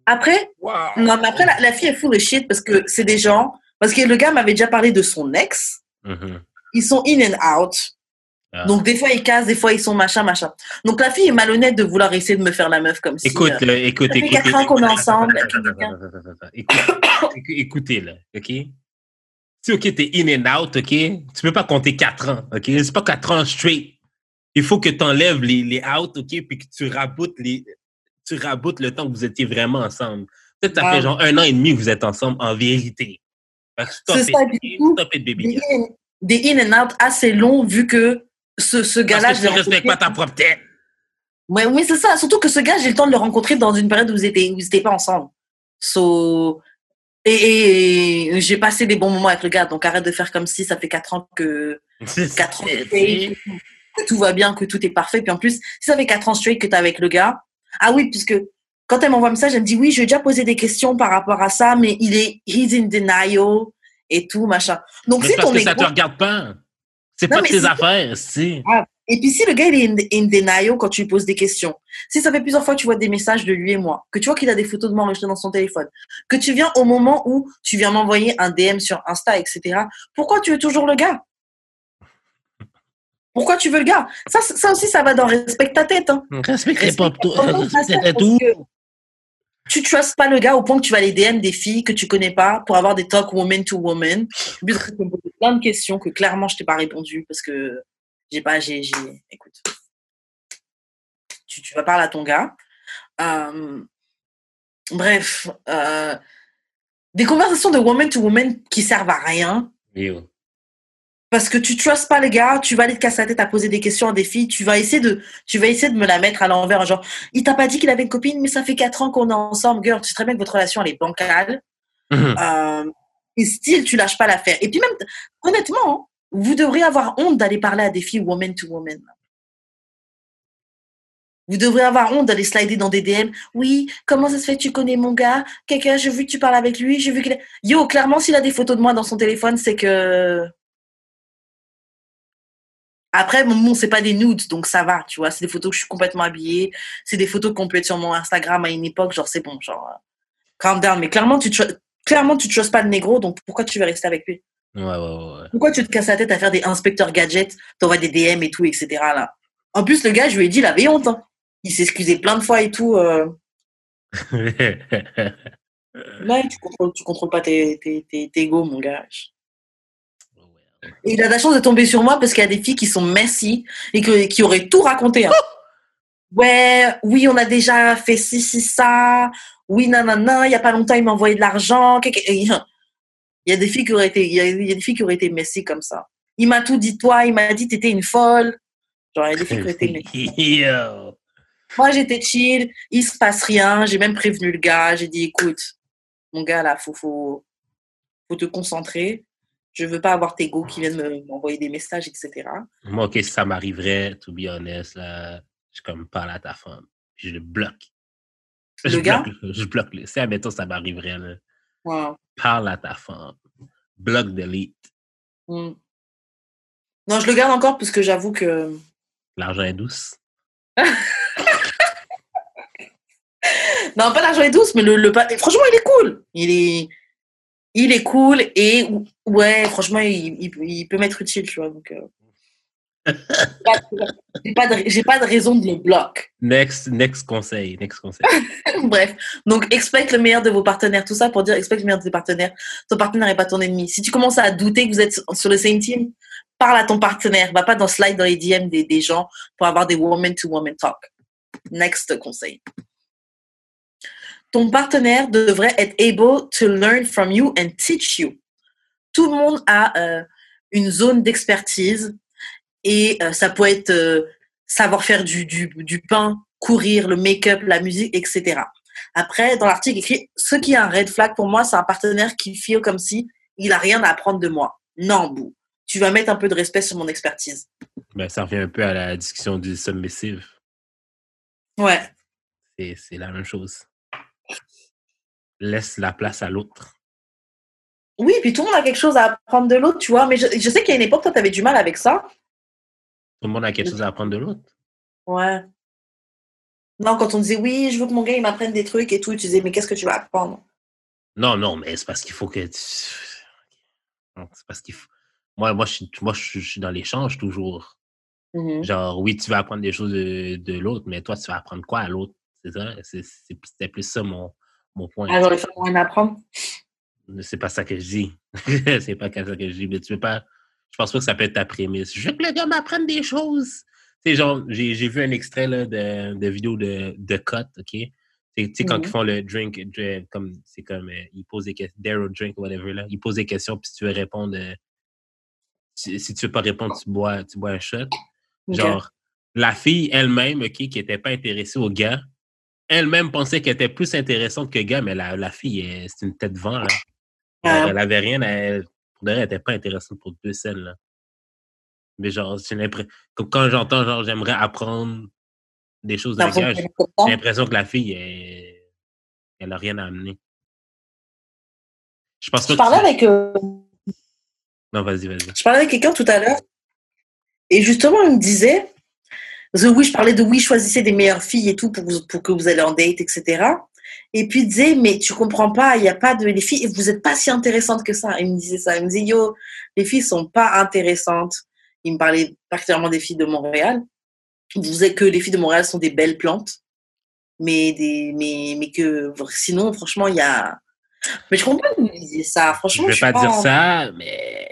Après, non, mais après, la, la fille est full de shit parce que c'est des gens, parce que le gars m'avait déjà parlé de son ex. Mhm. Ils sont in and out. Ah. Donc, des fois, ils cassent, des fois, ils sont machin, machin. Donc, la fille est malhonnête de vouloir essayer de me faire la meuf comme si. Écoute, euh, écoute, ça fait écoute. quatre ans qu'on est ensemble. Écoute, écoute- écoutez, là, OK? Si, OK, t'es in and out, OK? Tu peux pas compter quatre ans, OK? C'est pas quatre ans straight. Il faut que tu enlèves les, les out, OK? Puis que tu raboutes, les, tu raboutes le temps que vous étiez vraiment ensemble. Peut-être que ça fait genre un an et demi que vous êtes ensemble en vérité. Stop C'est it, ça, du coup, Stop it, baby. Des in, des in and out assez longs vu que ce, ce gars-là, Parce je que tu respectes pas ta propre tête. Ouais, oui, c'est ça. Surtout que ce gars, j'ai le temps de le rencontrer dans une période où vous étiez, où vous étiez pas ensemble. So, et, j'ai passé des bons moments avec le gars, donc arrête de faire comme si ça fait quatre ans que, ans que, C'est- que tout va bien, que tout est parfait. Puis en plus, si ça fait quatre ans straight que t'es avec le gars, ah oui, puisque quand elle m'envoie un message, elle me dit oui, je ai déjà posé des questions par rapport à ça, mais il est, he's in denial et tout, machin. Donc Mais si c'est parce ton que ça te regarde pas. C'est pas de tes affaires, si. Et puis si le gars il est in, in denial quand tu lui poses des questions, si ça fait plusieurs fois que tu vois des messages de lui et moi, que tu vois qu'il a des photos de moi enregistrées dans son téléphone, que tu viens au moment où tu viens m'envoyer un DM sur Insta, etc. Pourquoi tu veux toujours le gars? Pourquoi tu veux le gars? Ça, ça aussi, ça va dans respecte ta tête. Hein. Respecte ta tête, Tu trustes pas le gars au point que tu vas les DM des filles que tu connais pas pour avoir des talks woman to woman. C'est de me poser plein de questions que clairement je t'ai pas répondu parce que j'ai pas, j'ai, j'ai, écoute, tu, tu vas parler à ton gars. Euh, bref, euh, des conversations de woman to woman qui servent à rien parce que tu trustes pas les gars, tu vas aller te casser la tête à poser des questions à des filles, tu vas essayer de, tu vas essayer de me la mettre à l'envers, genre, il t'a pas dit qu'il avait une copine, mais ça fait quatre ans qu'on est ensemble, girl, tu sais très bien que votre relation elle est bancale, Mhm. euh, et style, tu lâches pas l'affaire. Et puis même, honnêtement, hein, vous devriez avoir honte d'aller parler à des filles woman to woman. Vous devriez avoir honte d'aller slider dans des DM. Oui, comment ça se fait tu connais mon gars? Quelqu'un, j'ai vu que tu parles avec lui, j'ai vu qu'il... Yo, clairement, s'il a des photos de moi dans son téléphone, c'est que... Après, bon, bon, c'est pas des nudes, donc ça va, tu vois. C'est des photos que je suis complètement habillée. C'est des photos qu'on peut être sur mon Instagram à une époque, genre c'est bon, genre... euh, Calm down. Mais clairement, tu tru- clairement, tu trustes pas le négro, donc pourquoi tu veux rester avec lui? Ouais, ouais, ouais. pourquoi tu te casses la tête à faire des inspecteurs gadgets, t'envoies des DM et tout, etc. Là? En plus, le gars, je lui ai dit, il avait honte. hein. Il s'est excusé plein de fois et tout. euh. Là, tu contrôles, tu contrôles pas tes, tes, tes, tes ego, mon gars. Et il a de la chance de tomber sur moi parce qu'il y a des filles qui sont messy et que, qui auraient tout raconté. hein. Ouais, oui, on a déjà fait ci, ci, ça. Oui, nanana, il y a pas longtemps, il m'a envoyé de l'argent. Il y a des filles qui auraient été, il y a, il y a des filles qui auraient été messy comme ça. Il m'a tout dit toi, il m'a dit t'étais une folle. Genre, il y a des filles qui auraient été messy. Moi, j'étais chill, il se passe rien. J'ai même prévenu le gars. J'ai dit, écoute, mon gars, là, faut, faut, faut te concentrer. Je veux pas avoir tes go qui viennent me- m'envoyer des messages, etc. Moi, OK, si ça m'arriverait, to be honest, là, je comme parle à ta femme. Je le bloque. Le je gars? bloque, je bloque. Si, admettons, ça m'arriverait, parle à ta femme. Bloque delete. Mm. Non, je le garde encore parce que j'avoue que. L'argent est douce. Non, pas l'argent est douce, mais le, le franchement, il est cool. Il est, il est cool et ouais, franchement, il, il, il peut m'être utile, tu vois. Donc, euh, j'ai pas de, pas de raison de le bloquer. Next, next conseil. Next conseil. Bref, donc expecte le meilleur de vos partenaires. Tout ça pour dire expecte le meilleur de tes partenaires. Ton partenaire n'est pas ton ennemi. Si tu commences à douter que vous êtes sur le same team, parle à ton partenaire. Va pas dans slide dans les DM des, des gens pour avoir des woman to woman talk. Next conseil. Ton partenaire devrait être able to learn from you and teach you. Tout le monde a euh, une zone d'expertise et euh, ça peut être euh, savoir faire du, du, du pain, courir, le make-up, la musique, etc. Après, dans l'article écrit, ce qui est un red flag pour moi, c'est un partenaire qui feel comme si il a rien à apprendre de moi. Non, bou. Tu vas mettre un peu de respect sur mon expertise. Ben, ça revient un peu à la discussion du submissive. Ouais. C'est c'est la même chose. Laisse la place à l'autre. Oui, puis tout le monde a quelque chose à apprendre de l'autre, tu vois. Mais je, je sais qu'il y a une époque, toi, tu avais du mal avec ça. Tout le monde a quelque chose à apprendre de l'autre. Ouais. Non, quand on disait oui, je veux que mon gars il m'apprenne des trucs et tout, tu disais mais qu'est-ce que tu vas apprendre? Non, non, mais c'est parce qu'il faut que tu... C'est parce qu'il faut... Moi, moi, je suis, moi, je suis- dans l'échange toujours. Mhm. Genre, oui, tu vas apprendre des choses de, de l'autre, mais toi, tu vas apprendre quoi à l'autre? C'est ça? C'était plus ça mon, mon point. Alors, il faut rien apprendre. C'est pas ça que je dis. c'est pas ça que je dis. Mais tu veux pas. Je pense pas que ça peut être ta prémisse. Je veux que le gars m'apprenne des choses. Tu sais, genre, j'ai vu un extrait là, de, de vidéo de, de Cut, OK? Tu sais, tu quand Mhm. ils font le drink, dr- comme c'est comme euh, ils posent des questions, dare or drink, whatever, là. Ils posent des questions, puis si tu veux répondre, euh, si, si tu veux pas répondre, tu bois, tu bois un shot. Genre, la fille elle-même, OK, qui était pas intéressée au gars, elle-même pensait qu'elle était plus intéressante que le gars, mais la, la fille, elle, c'est une tête de vent, là. Elle avait rien, à- elle, pour de vrai, elle était pas intéressante pour deux scènes, là. Mais genre, j'ai l'impression, quand j'entends, genre, j'aimerais apprendre des choses de j'ai l'impression que la fille, elle, elle a rien à amener. Je pense pas Je que parlais avec, euh, Non, vas-y, vas-y. je parlais avec quelqu'un tout à l'heure et justement il me disait, parce que oui, je parlais de oui, choisissez des meilleures filles et tout pour, vous- pour que vous allez en date, etc. Et puis il disait, mais tu comprends pas, il n'y a pas de. Les filles, vous n'êtes pas si intéressantes que ça. Il me disait ça. Il me disait, yo, les filles sont pas intéressantes. Il me parlait particulièrement des filles de Montréal. Il disait que les filles de Montréal sont des belles plantes. Mais, des, mais, mais que sinon, franchement, il y a. Mais je comprends qu'il me disait ça. Je Franchement, vais suis pas dire en- ça, mais.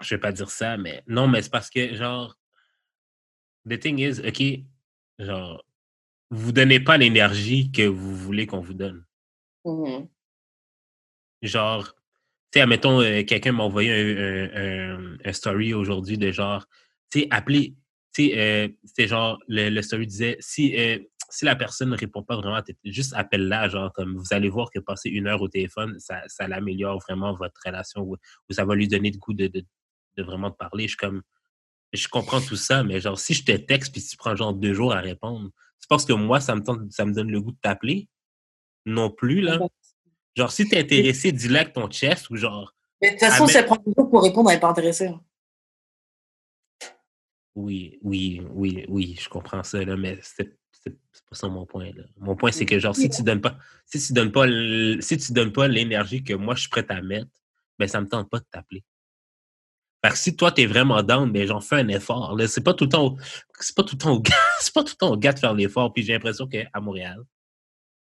Je vais pas dire ça, mais. Non, mais c'est parce que, genre. The thing is, OK, genre. Vous donnez pas l'énergie que vous voulez qu'on vous donne. Mhm. Genre, tu sais, admettons, euh, quelqu'un m'a envoyé un, un- un- un story aujourd'hui de genre, tu sais, appelez, tu sais, euh, c'était genre, le, le story disait, si, euh, si la personne ne répond pas vraiment, juste appelle-la, genre, comme vous allez voir que passer une heure au téléphone, ça, ça l'améliore vraiment votre relation, ou, ou ça va lui donner le goût de, de, de vraiment te parler. Je suis comme, je comprends tout ça, mais genre, si je te texte puis tu prends genre deux jours à répondre, c'est parce que moi, ça me, tente, ça me donne le goût de t'appeler. Non plus, là. Genre, si t'es intéressé, dis-le avec ton chest ou genre, Mais de toute façon, si elle prend du temps pour répondre, elle n'est pas intéressée. oui, oui, oui, oui, je comprends ça, là, mais c'est pas ça mon point, là. Mon point, c'est que genre, si tu donnes pas, si tu donnes pas, si tu donnes pas l'énergie que moi, je suis prêt à mettre, ben, ça me tente pas de t'appeler. Fait que si toi, t'es vraiment down, ben, j'en fais un effort, là. C'est pas tout le temps, au- c'est pas tout le temps au gars, c'est pas tout le temps au gars de faire l'effort, puis j'ai l'impression qu'à Montréal,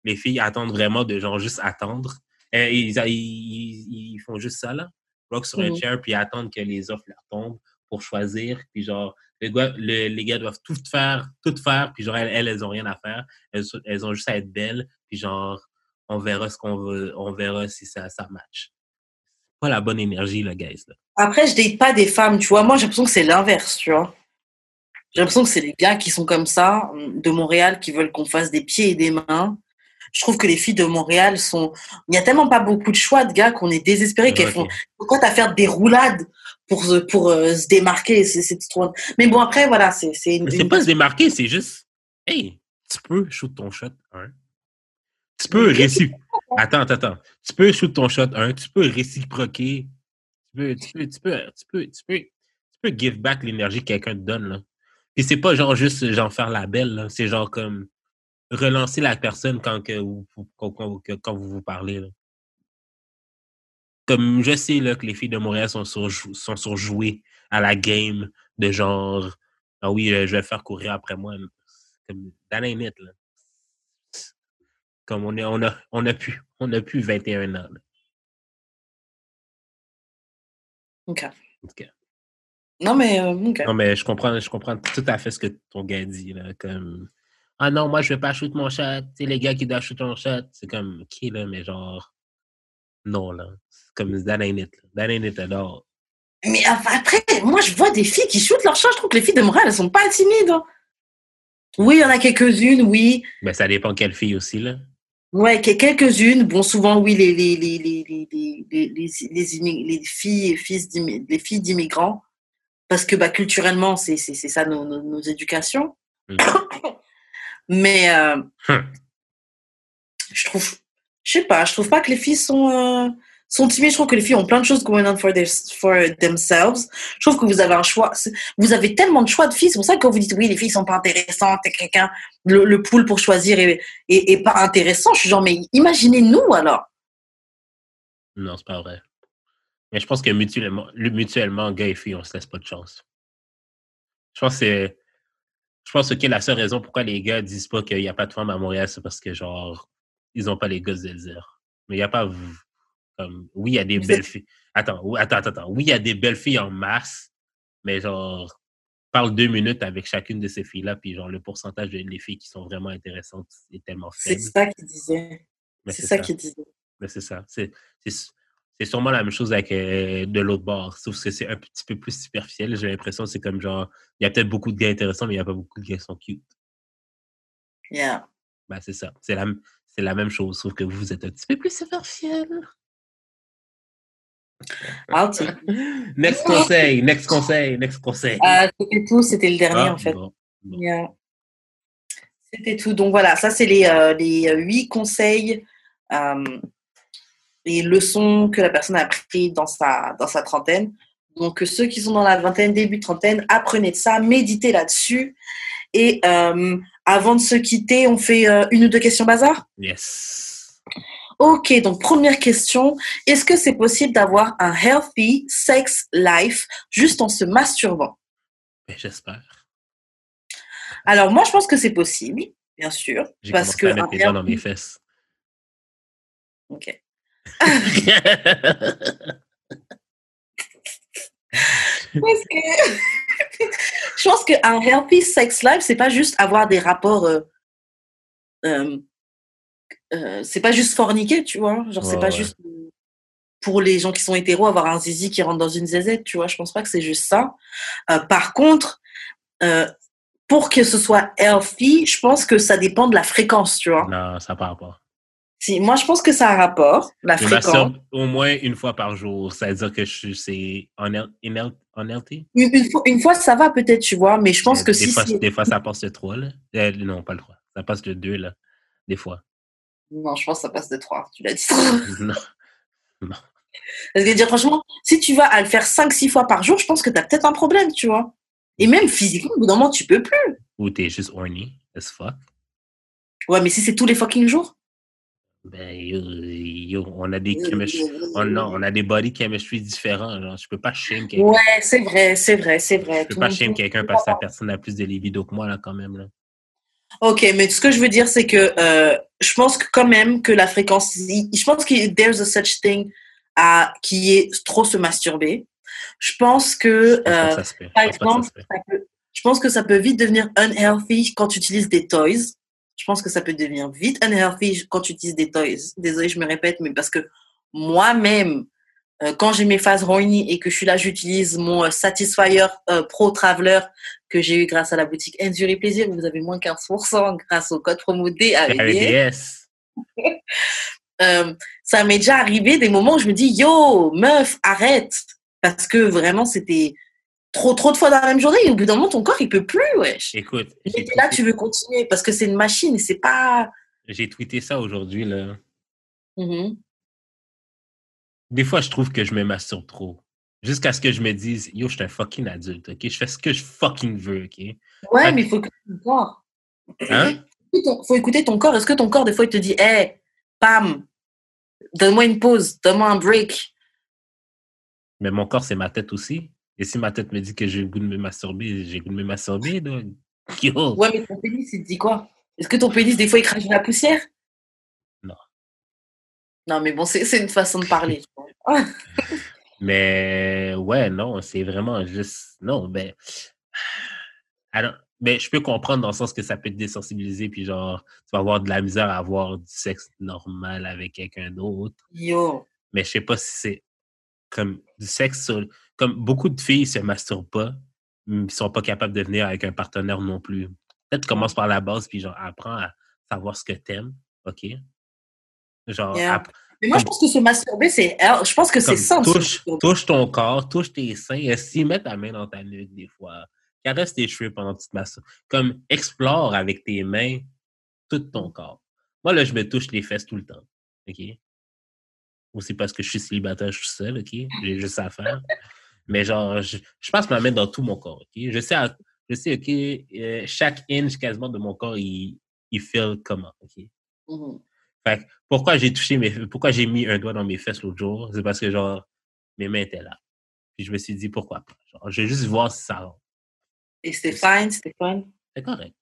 les filles attendent vraiment de genre juste attendre. Euh, ils, ils, ils font juste ça, là. Rock sur un Mhm. chair, puis attendre que les offres leur tombent pour choisir. Puis genre, les gars, le- les gars doivent tout faire, tout faire, puis genre, elles, elles, elles ont rien à faire. Elles, elles ont juste à être belles, puis genre, on verra ce qu'on veut, on verra si ça, ça match. Pas la bonne énergie, là, guys, là. Après, je date pas des femmes, tu vois. Moi, j'ai l'impression que c'est l'inverse, tu vois. J'ai l'impression que c'est les gars qui sont comme ça, de Montréal, qui veulent qu'on fasse des pieds et des mains. Je trouve que les filles de Montréal sont. Il n'y a tellement pas beaucoup de choix de gars qu'on est désespéré qu'elles Ok. font. Pourquoi t'as faire des roulades pour, se- pour euh, se démarquer c'est, trop... Mais bon, après, voilà, c'est, c'est une- pas se démarquer, c'est juste, hey, tu peux shoot ton shot, hein. Tu peux réciproquer. Attends, attends, attends. Tu peux shoot ton shot, hein. Tu peux réciproquer. Tu peux, tu peux, tu peux, tu peux, tu peux, tu peux give back l'énergie que quelqu'un te donne, là. Puis c'est pas genre juste, genre, faire la belle, là. C'est genre comme relancer la personne quand, que, vous- quand, quand- vous vous parlez, là. Comme je sais, là, que les filles de Montréal sont, surjou- sont surjouées à la game de genre, ah oui, euh, je vais faire courir après moi. Comme, that ain't it, là. Comme on, est, on, a, on, a pu, on a plus 21 ans. là. Ok. Ok. Non, mais. euh. Non, mais je comprends, je comprends tout à fait ce que ton gars dit. Là, comme, ah non, moi, je vais pas shoot mon shot. Tu sais, les gars qui doivent shoot mon shot, c'est comme, OK, là, mais genre, non, là. C'est comme, that ain't it. That ain't it at all. Mais après, moi, je vois des filles qui shootent leur chat. Je trouve que les filles de Montréal, elles sont pas timides. hein. Oui, il y en a quelques-unes, oui. Mais ça dépend quelle fille aussi, là. Ouais, quelques-unes. Bon, souvent, oui, les, les, les, les, filles, fils les filles d'immigrants, parce que bah, culturellement, c'est ça nos, nos, éducations. Mm. Mais euh, hum. je trouve, je sais pas, je trouve pas que les filles sont. Euh, sont timides. Je trouve que les filles ont plein de choses going on for, their, for themselves. Je trouve que vous avez un choix. Vous avez tellement de choix de filles. C'est pour ça que quand vous dites oui, les filles sont pas intéressantes et quelqu'un, le, le pool pour choisir est, est, pas intéressant. Je suis genre, mais imaginez-nous alors. Non, c'est pas vrai. Mais je pense que mutuellement, le- mutuellement, gars et filles, on se laisse pas de chance. Je pense que c'est. Je pense que la seule raison pourquoi les gars disent pas qu'il n'y a pas de femmes à Montréal, c'est parce que, genre, ils ont pas les gosses de le dire. Mais il n'y a pas. Comme, oui, il y a des Vous belles êtes- filles. Attends, attends, attends. Oui, il y a des belles filles en masse, mais genre, parle deux minutes avec chacune de ces filles-là, puis genre, le pourcentage de les filles qui sont vraiment intéressantes est tellement C'est faible. ça qu'il disait. C'est ça qu'il disait. mais c'est ça. C'est, c'est, c'est sûrement la même chose avec euh, de l'autre bord, sauf que c'est un petit peu plus superficiel. J'ai l'impression que c'est comme genre, il y a peut-être beaucoup de gars intéressants, mais il n'y a pas beaucoup de gars qui sont cute. Yeah. Ben, c'est ça. C'est la, c'est la même chose, sauf que vous, vous êtes un petit peu plus superficiel. It. Next conseil, next conseil, next conseil. Euh, C'était tout, c'était le dernier Ah, en fait. bon, bon. Yeah. C'était tout. Donc voilà, ça c'est les, euh, les euh, huit conseils euh, et leçons que la personne a appris dans sa, dans sa trentaine. Donc euh, ceux qui sont dans la vingtaine, début trentaine, apprenez de ça, méditez là-dessus. Et avant de se quitter, on fait une ou deux questions bazar? Yes. Ok, donc première question, est-ce que c'est possible d'avoir un healthy sex life juste en se masturbant? J'espère. Alors moi je pense que c'est possible, bien sûr, parce que à mettre un mes doigts dans mes fesses. Ok. Parce que- je pense qu'un healthy sex life, c'est pas juste avoir des rapports. euh, euh, euh, c'est pas juste forniquer, tu vois. Genre, c'est pas ouais. juste euh, pour les gens qui sont hétéros avoir un zizi qui rentre dans une zézette, tu vois. Je pense pas que c'est juste ça. Euh, par contre, euh, pour que ce soit healthy, je pense que ça dépend de la fréquence, tu vois. non, ça part pas. Si, moi, je pense que ça a un rapport, la fréquence. au moins une fois par jour. Ça veut dire que c'est inheal- unhealthy. Une, une fois, une fois, ça va peut-être, tu vois, mais je pense que des, si fois, des fois, ça passe de 3, là. Euh, non, pas le 3. Ça passe de 2, là. Des fois. Non, je pense que ça passe de 3. Tu l'as dit. non. Parce que dire franchement, si tu vas à le faire 5-6 fois par jour, je pense que tu as peut-être un problème, tu vois. Et même physiquement, au bout d'un moment, tu peux plus. Ou t'es juste horny as fuck. Ouais, mais si c'est tous les fucking jours. Ben, yo, yo, on a des chemistry- on, non, on a des body chemistry différents. Genre, je peux pas shame quelqu'un. Ouais, c'est vrai, c'est vrai, c'est vrai. je peux Tout pas shame quelqu'un parce que la personne a plus de libido que moi, là, quand même. Là. Ok, mais ce que je veux dire, c'est que euh, je pense que quand même que la fréquence, je pense que there's a such thing à, qui est trop se masturber. Je pense que, Je pense que ça Je pense peut- je pense que ça peut vite devenir unhealthy quand tu utilises des toys. Je pense que ça peut devenir vite unhealthy quand tu utilises des toys. Désolée, je me répète, mais parce que moi-même, quand j'ai mes phases horny et que je suis là, j'utilise mon euh, Satisfyer euh, Pro Traveler que j'ai eu grâce à la boutique Endury Plaisir. Vous avez moins 15% grâce au code promo D avec Avec des des S. euh, ça m'est déjà arrivé des moments où je me dis yo meuf arrête parce que vraiment c'était trop trop de fois dans la même journée et au bout d'un moment ton corps il peut plus wesh Écoute, et là tweeté, tu veux continuer parce que c'est une machine c'est pas j'ai tweeté ça aujourd'hui. là. Mhm. Des fois, je trouve que je me masturbe trop. Jusqu'à ce que je me dise, yo, je suis un fucking adulte, ok? Je fais ce que je fucking veux, ok? ouais mais il faut écouter ton corps Hein? Il faut écouter ton corps est-ce que ton corps des fois il te dit hé pam donne-moi une pause donne-moi un break? Mais mon corps, c'est ma tête aussi. Et si ma tête me dit que j'ai le goût de me masturber, j'ai le goût de me masturber, donc. Yo! ouais mais ton pénis il te dit quoi? Est-ce que ton pénis des fois il crache de la poussière? Non mais bon c'est une façon de parler tu. Mais ouais, non, c'est vraiment juste. Non, ben. Alors, ben, je peux comprendre dans le sens que ça peut te désensibiliser, puis genre, tu vas avoir de la misère à avoir du sexe normal avec quelqu'un d'autre. yo Mais je sais pas si c'est comme du sexe sur- Comme beaucoup de filles se masturbent pas, mais ils sont pas capables de venir avec un partenaire non plus. Peut-être commence par la base, puis genre, apprends à savoir ce que t'aimes, OK? Genre, Yeah. Mais moi, je pense que se masturber, c'est. Je pense que c'est se touche, ton corps, touche tes seins, et si mets ta main dans ta nuque des fois? Caresse tes cheveux pendant que tu te masturbes. Comme explore avec tes mains tout ton corps. Moi, là, je me touche les fesses tout le temps. OK? Ou c'est parce que je suis célibataire, je suis seul, OK? J'ai juste ça à faire. Mais genre, je, je passe ma main dans tout mon corps, OK? Je sais, à- je sais OK, euh, chaque inch quasiment de mon corps, il, il feel comment, OK? Mhm. Fait pourquoi j'ai touché mes pourquoi j'ai mis un doigt dans mes fesses l'autre jour, c'est parce que genre mes mains étaient là. Puis je me suis dit pourquoi pas. Genre, je vais juste voir si ça rentre. Et c'était fine, c'était fun. C'est correct.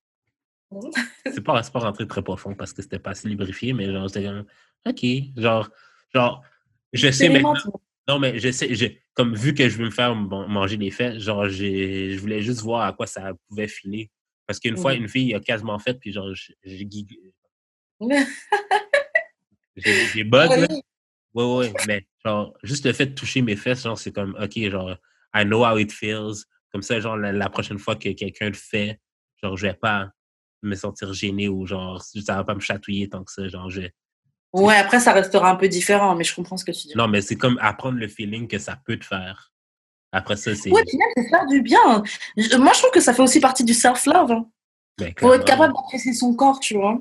Mhm. C'est pas, pas rentré très profond parce que c'était pas assez lubrifié, mais genre c'était comme OK. Genre, genre je sais maintenant. Non, mais je sais, je, comme vu que je veux me faire man- manger les fesses, genre j'ai je voulais juste voir à quoi ça pouvait filer. Parce qu'une fois, Mhm. une fille a quasiment fait, puis genre j'ai j'ai des bugs. là. Oui. Ouais, mais genre, juste le fait de toucher mes fesses, genre, c'est comme, OK, genre, I know how it feels. Comme ça, genre, la, la prochaine fois que quelqu'un le fait, genre, je vais pas me sentir gêné ou genre, ça va pas me chatouiller tant que ça. Genre, je... Ouais, après, ça restera un peu différent, mais je comprends ce que tu dis. Non, mais c'est comme apprendre le feeling que ça peut te faire. Après ça, c'est. Ouais, puis même, c'est faire du bien. Moi, je trouve que ça fait aussi partie du self-love. Hein. ben, Faut être capable d'apprécier son corps, tu vois.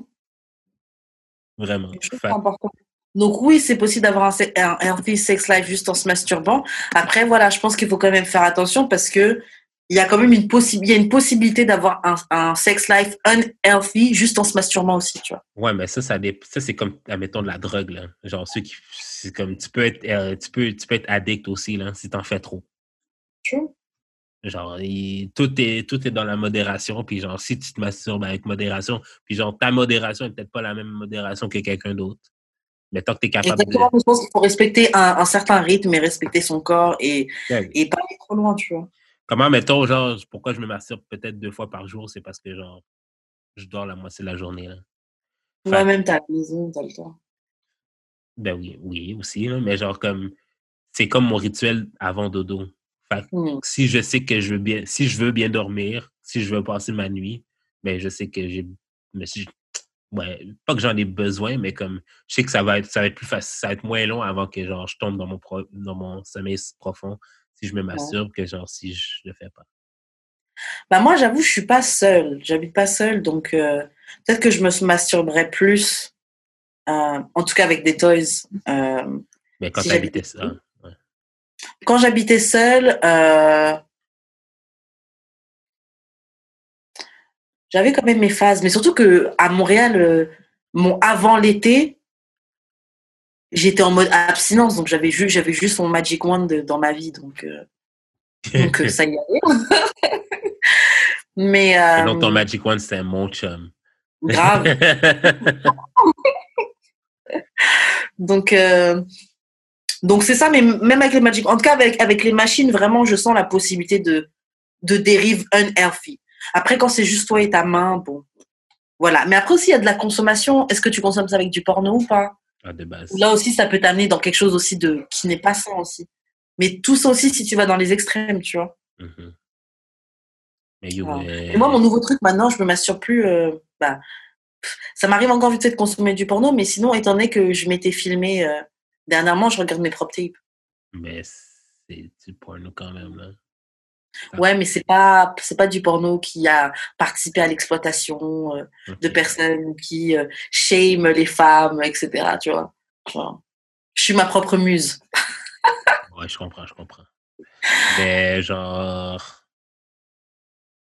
Vraiment. Important. Donc oui, c'est possible d'avoir un, healthy sex life juste en se masturbant. Après, voilà, je pense qu'il faut quand même faire attention parce que il y a quand même une, possi- il y a une possibilité d'avoir un, un sex life unhealthy juste en se masturbant aussi, tu vois. Ouais, mais ça, ça, ça c'est comme, admettons, de la drogue, là. Genre, ceux qui. C'est comme, tu peux être, euh, tu peux, tu peux être addict aussi, là, si t'en fais trop. True. Genre, il- tout, est, tout est dans la modération. Puis, genre, si tu te masturbes avec modération, puis, genre, ta modération est peut-être pas la même modération que quelqu'un d'autre. Mais tant que tu es capable Exactement, je pense qu'il faut respecter un, un certain rythme et respecter son corps et, de. et pas aller trop loin, tu vois. Comment, mettons, genre, pourquoi je me masturbe peut-être deux fois par jour, c'est parce que, genre, je dors la moitié de la journée, là. Fait- Moi-même, t'as la maison, t'as le temps. Ben oui, oui, aussi, là, mais genre, comme, c'est comme mon rituel avant dodo. Fait que Hmm. si je sais que je veux bien, si je veux bien dormir, si je veux passer ma nuit, ben je sais que j'ai, mais si, ouais, pas que j'en ai besoin, mais comme je sais que ça va être, ça va être plus facile, ça va être moins long avant que genre je tombe dans mon pro- dans mon sommeil profond si je me masturbe que genre si je le fais pas. Bah moi, j'avoue, je suis pas seule. J'habite pas seule, donc euh, peut-être que je me masturberais plus, euh, en tout cas avec des toys. Euh, Mais quand Si t'habitais ça. Quand j'habitais seule, euh, j'avais quand même mes phases, mais surtout que à Montréal, euh, mon avant l'été, j'étais en mode abstinence, donc j'avais juste, j'avais juste mon magic wand de- dans ma vie, donc, euh, donc ça y allait. mais euh, donc ton Magic One c'était mon chum. grave. Donc, euh, donc c'est ça, mais même avec les Magic, en tout cas avec, avec les machines, vraiment, je sens la possibilité de, de dérive unhealthy. Après, quand c'est juste toi et ta main, bon, voilà. Mais après aussi, il y a de la consommation. Est-ce que tu consommes ça avec du porno ou pas? Ah, de base. Là aussi, ça peut t'amener dans quelque chose aussi de qui n'est pas sain aussi. Mais tout ça aussi, si tu vas dans les extrêmes, tu vois. Mhm. Mais you, Voilà. Et moi, mon nouveau truc maintenant, je me masturbe plus. euh, bah, ça m'arrive encore vite fait de consommer du porno, mais sinon, étant donné que je m'étais filmé euh, dernièrement, je regarde mes propres tapes. mais c'est du porno quand même là. Ah. Ouais, mais c'est pas c'est pas du porno qui a participé à l'exploitation euh, de personnes qui euh, shame les femmes, etc. Tu vois. Genre, je suis ma propre muse. Ouais, je comprends, je comprends. Mais genre,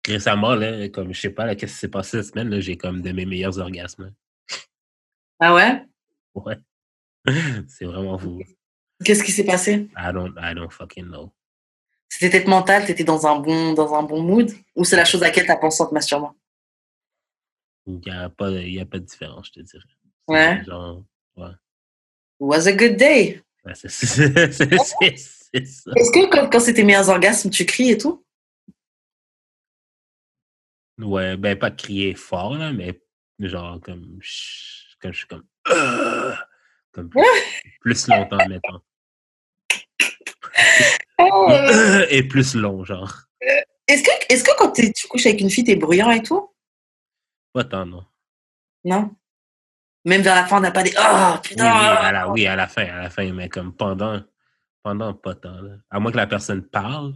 récemment, là, comme je sais pas, qu'est-ce qui s'est passé cette semaine, là, j'ai comme de mes meilleurs orgasmes. Ah ouais? Ouais. C'est vraiment fou. Qu'est-ce qui s'est passé? I don't, I don't fucking know. C'était tête mentale, t'étais dans un bon dans un bon mood ou c'est la chose à laquelle t'as pensé en te masturbant? Il n'y a, pas- il y a pas de différence, je te dirais. Ouais. Genre, ouais. Was a good day. Ouais, c'est- ça. Est-ce que quand, quand tes meilleurs orgasmes, tu cries et tout? Ouais, ben pas crier fort, là, mais genre comme, comme je suis comme, comme plus, plus longtemps, mettons. Et plus long, genre. Est-ce que, est-ce que quand tu couches avec une fille, t'es bruyant et tout? Pas tant, non. Non? Même vers la fin, on n'a pas des oh putain. oui, à la, oui, à la fin, à la fin, mais comme pendant, pendant pas tant. là. À moins que la personne parle,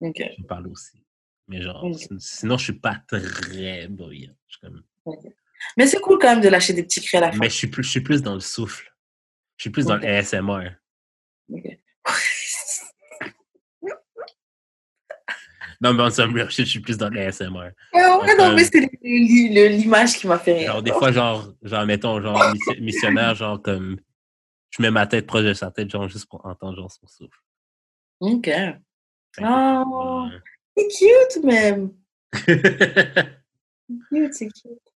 je parle aussi. Mais genre, sinon, je suis pas très bruyant. Je suis comme- Mais c'est cool quand même de lâcher des petits cris à la fin. Mais je suis, plus, je suis plus dans le souffle. Je suis plus dans le ASMR. Non, mais en somme, je suis plus dans le ASMR. Ouais, ouais, non, mais c'est l'image qui m'a fait rire. Genre, des fois, genre, genre mettons, genre, missi- missionnaire, genre, comme, je mets ma tête proche de sa tête, genre, juste pour entendre, genre, son souffle. Ok. Oh. C'est cute, même. Cute, c'est cute.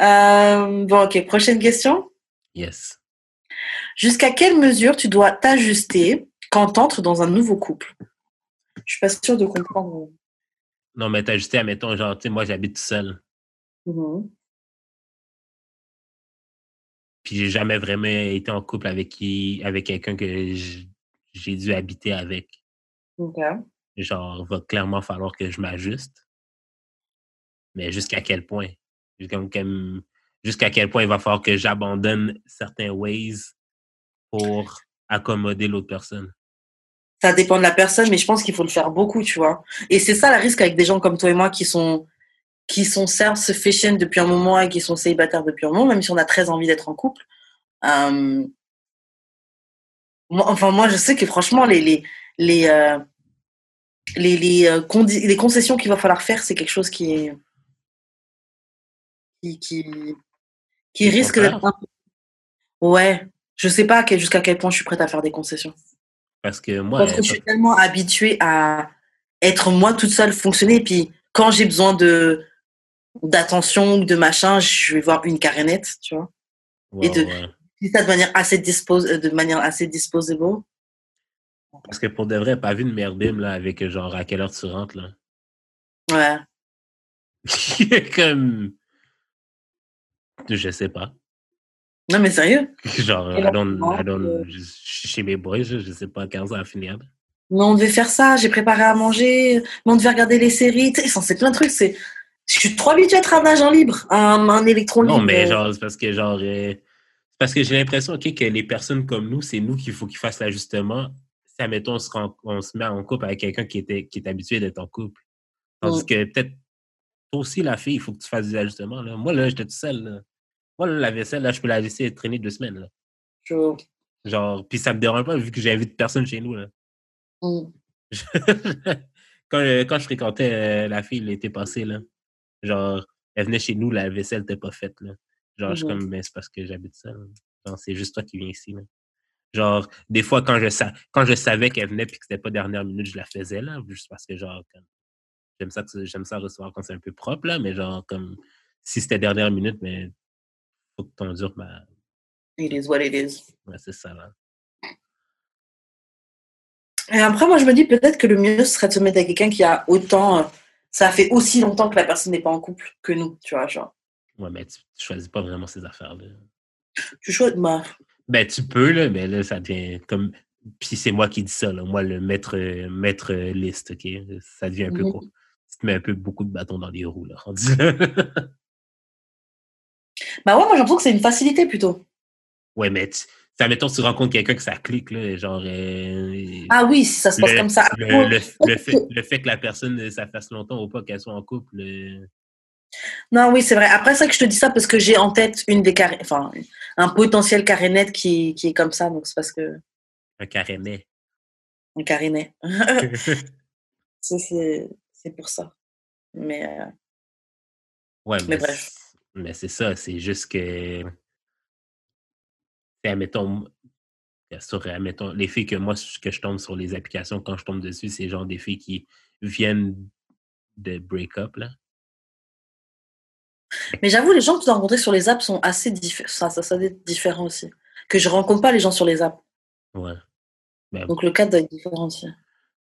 Euh, bon, ok. Prochaine question. yes. Jusqu'à quelle mesure tu dois t'ajuster quand tu entres dans un nouveau couple? Je suis pas sûre de comprendre. Non, mais t'as juste, admettons, genre, tu sais, moi, j'habite tout seul. Mhm. Puis j'ai jamais vraiment été en couple avec qui, avec quelqu'un que j'ai dû habiter avec. Ok. Genre, va clairement falloir que je m'ajuste. Mais jusqu'à quel point? Jusqu'à quel point il va falloir que j'abandonne certains ways pour accommoder l'autre personne. Ça dépend de la personne, mais je pense qu'il faut le faire beaucoup, tu vois. Et c'est ça le risque avec des gens comme toi et moi qui sont qui sont self-sufficient depuis un moment et qui sont célibataires depuis un moment, même si on a très envie d'être en couple. Euh, enfin, moi, je sais que franchement, les les les euh, les, les, euh, les concessions qu'il va falloir faire, c'est quelque chose qui est qui qui, risque d'être Ouais, je sais pas jusqu'à quel point je suis prête à faire des concessions. Parce que moi, Parce que je suis tellement habituée à être moi toute seule, fonctionner. Et puis, quand j'ai besoin de d'attention ou de machin, je vais voir une carénette, tu vois. et de- ouais. Ça de manière assez dispose, de manière assez disposable. parce que pour de vrai, pas vu de merdime là, avec genre à quelle heure tu rentres là. Ouais. Comme. Je sais pas. Non, mais sérieux? Genre, I là, don't, I don't- euh, je- chez mes boys, je, je sais pas quand ça va finir. Mais on devait faire ça, j'ai préparé à manger, mais on devait regarder les séries. Tu sais, c'est plein de trucs. C'est... Je suis trop habituée à être un agent libre, un, un électron Non, mais genre, c'est parce que genre. euh, parce que j'ai l'impression ok, que les personnes comme nous, c'est nous qu'il faut qu'ils fassent l'ajustement. Si, admettons, on se, rend- on se met en couple avec quelqu'un qui, était, qui est habitué d'être en couple. Tandis Mm. que peut-être, toi aussi, la fille, il faut que tu fasses des ajustements. Là. Moi, là, j'étais tout seul. Là. Là, la vaisselle, là, je peux la laisser traîner deux semaines. Là. Genre, puis ça me dérange pas vu que j'invite personne chez nous. Là. Mm. quand, euh, quand je fréquentais euh, la fille l'été passé, là, genre, elle venait chez nous, la vaisselle n'était pas faite. Là. Genre, je suis Mhm. comme, ben, c'est parce que j'habite seul. Genre, c'est juste toi qui viens ici. Là. Genre, des fois, quand je, sa- quand je savais qu'elle venait puis que c'était pas dernière minute, je la faisais, là, juste parce que, genre, comme, j'aime ça, que- j'aime ça recevoir quand c'est un peu propre, là, mais genre, comme, si c'était dernière minute, mais faut que t'endures ma. It is what it is. C'est ça, là. Et après, moi, je me dis peut-être que le mieux serait de se mettre avec quelqu'un qui a autant. euh, Ça fait aussi longtemps que la personne n'est pas en couple que nous, tu vois. Genre, Ouais, mais tu, tu choisis pas vraiment ces affaires-là. tu choisis. Bah, Ben, tu peux, là, mais là, ça devient comme. Puis c'est moi qui dis ça, là. Moi, le maître, maître liste, OK? Ça devient un peu Mhm. court. Tu te mets un peu beaucoup de bâtons dans les roues, là. bah ouais, moi, j'ai l'impression que c'est une facilité plutôt. ouais, mais ça, mettons, tu rencontres quelqu'un que ça clique, là, genre. euh, Ah oui, si ça se passe le, comme ça. le, fait, le fait que la personne, euh, ça fasse longtemps ou pas qu'elle soit en couple. euh, Non, oui, c'est vrai. Après, c'est que je te dis ça parce que j'ai en tête une des carré... enfin, un potentiel carénette qui, qui est comme ça. Donc, c'est parce que. un carénet. Un carénet. c'est, pour ça. Mais. euh, Ouais, Mais mais, bref. Mais c'est ça, c'est juste que. c'est, Admettons, sur, admettons, les filles que moi, que je tombe sur les applications, quand je tombe dessus, c'est genre des filles qui viennent de break-up, là. Mais j'avoue, les gens que tu dois rencontrer sur les apps sont assez diffé- ça, ça, ça différent aussi. Que je rencontre pas les gens sur les apps. Ouais. Ben, Donc le cadre doit être différent aussi.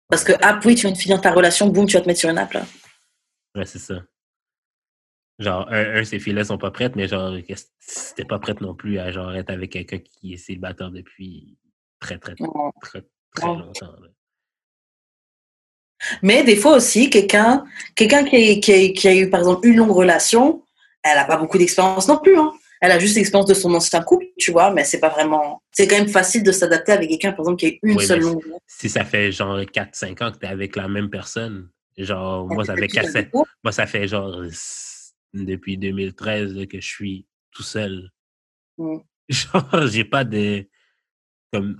Parce que app, oui, tu viens de finir ta relation, boum, tu vas te mettre sur une app là. ouais, c'est ça. Genre, un, un, ces filles-là sont pas prêtes, mais genre, si t'es pas prête non plus à genre être avec quelqu'un qui est célibataire depuis très, très, très, très, longtemps. là. Mais des fois aussi, quelqu'un quelqu'un qui, qui, a eu par exemple une longue relation, elle n'a pas beaucoup d'expérience non plus. Hein. elle a juste l'expérience de son ancien couple, tu vois, mais c'est pas vraiment. C'est quand même facile de s'adapter avec quelqu'un, par exemple, qui a une Oui, seule longue. Si ça fait genre 4-5 ans que tu es avec la même personne, genre, moi, ça fait Depuis 4 longtemps. moi, ça fait genre depuis 2013 là, que je suis tout seul. Mm. Genre, j'ai pas de. Comme,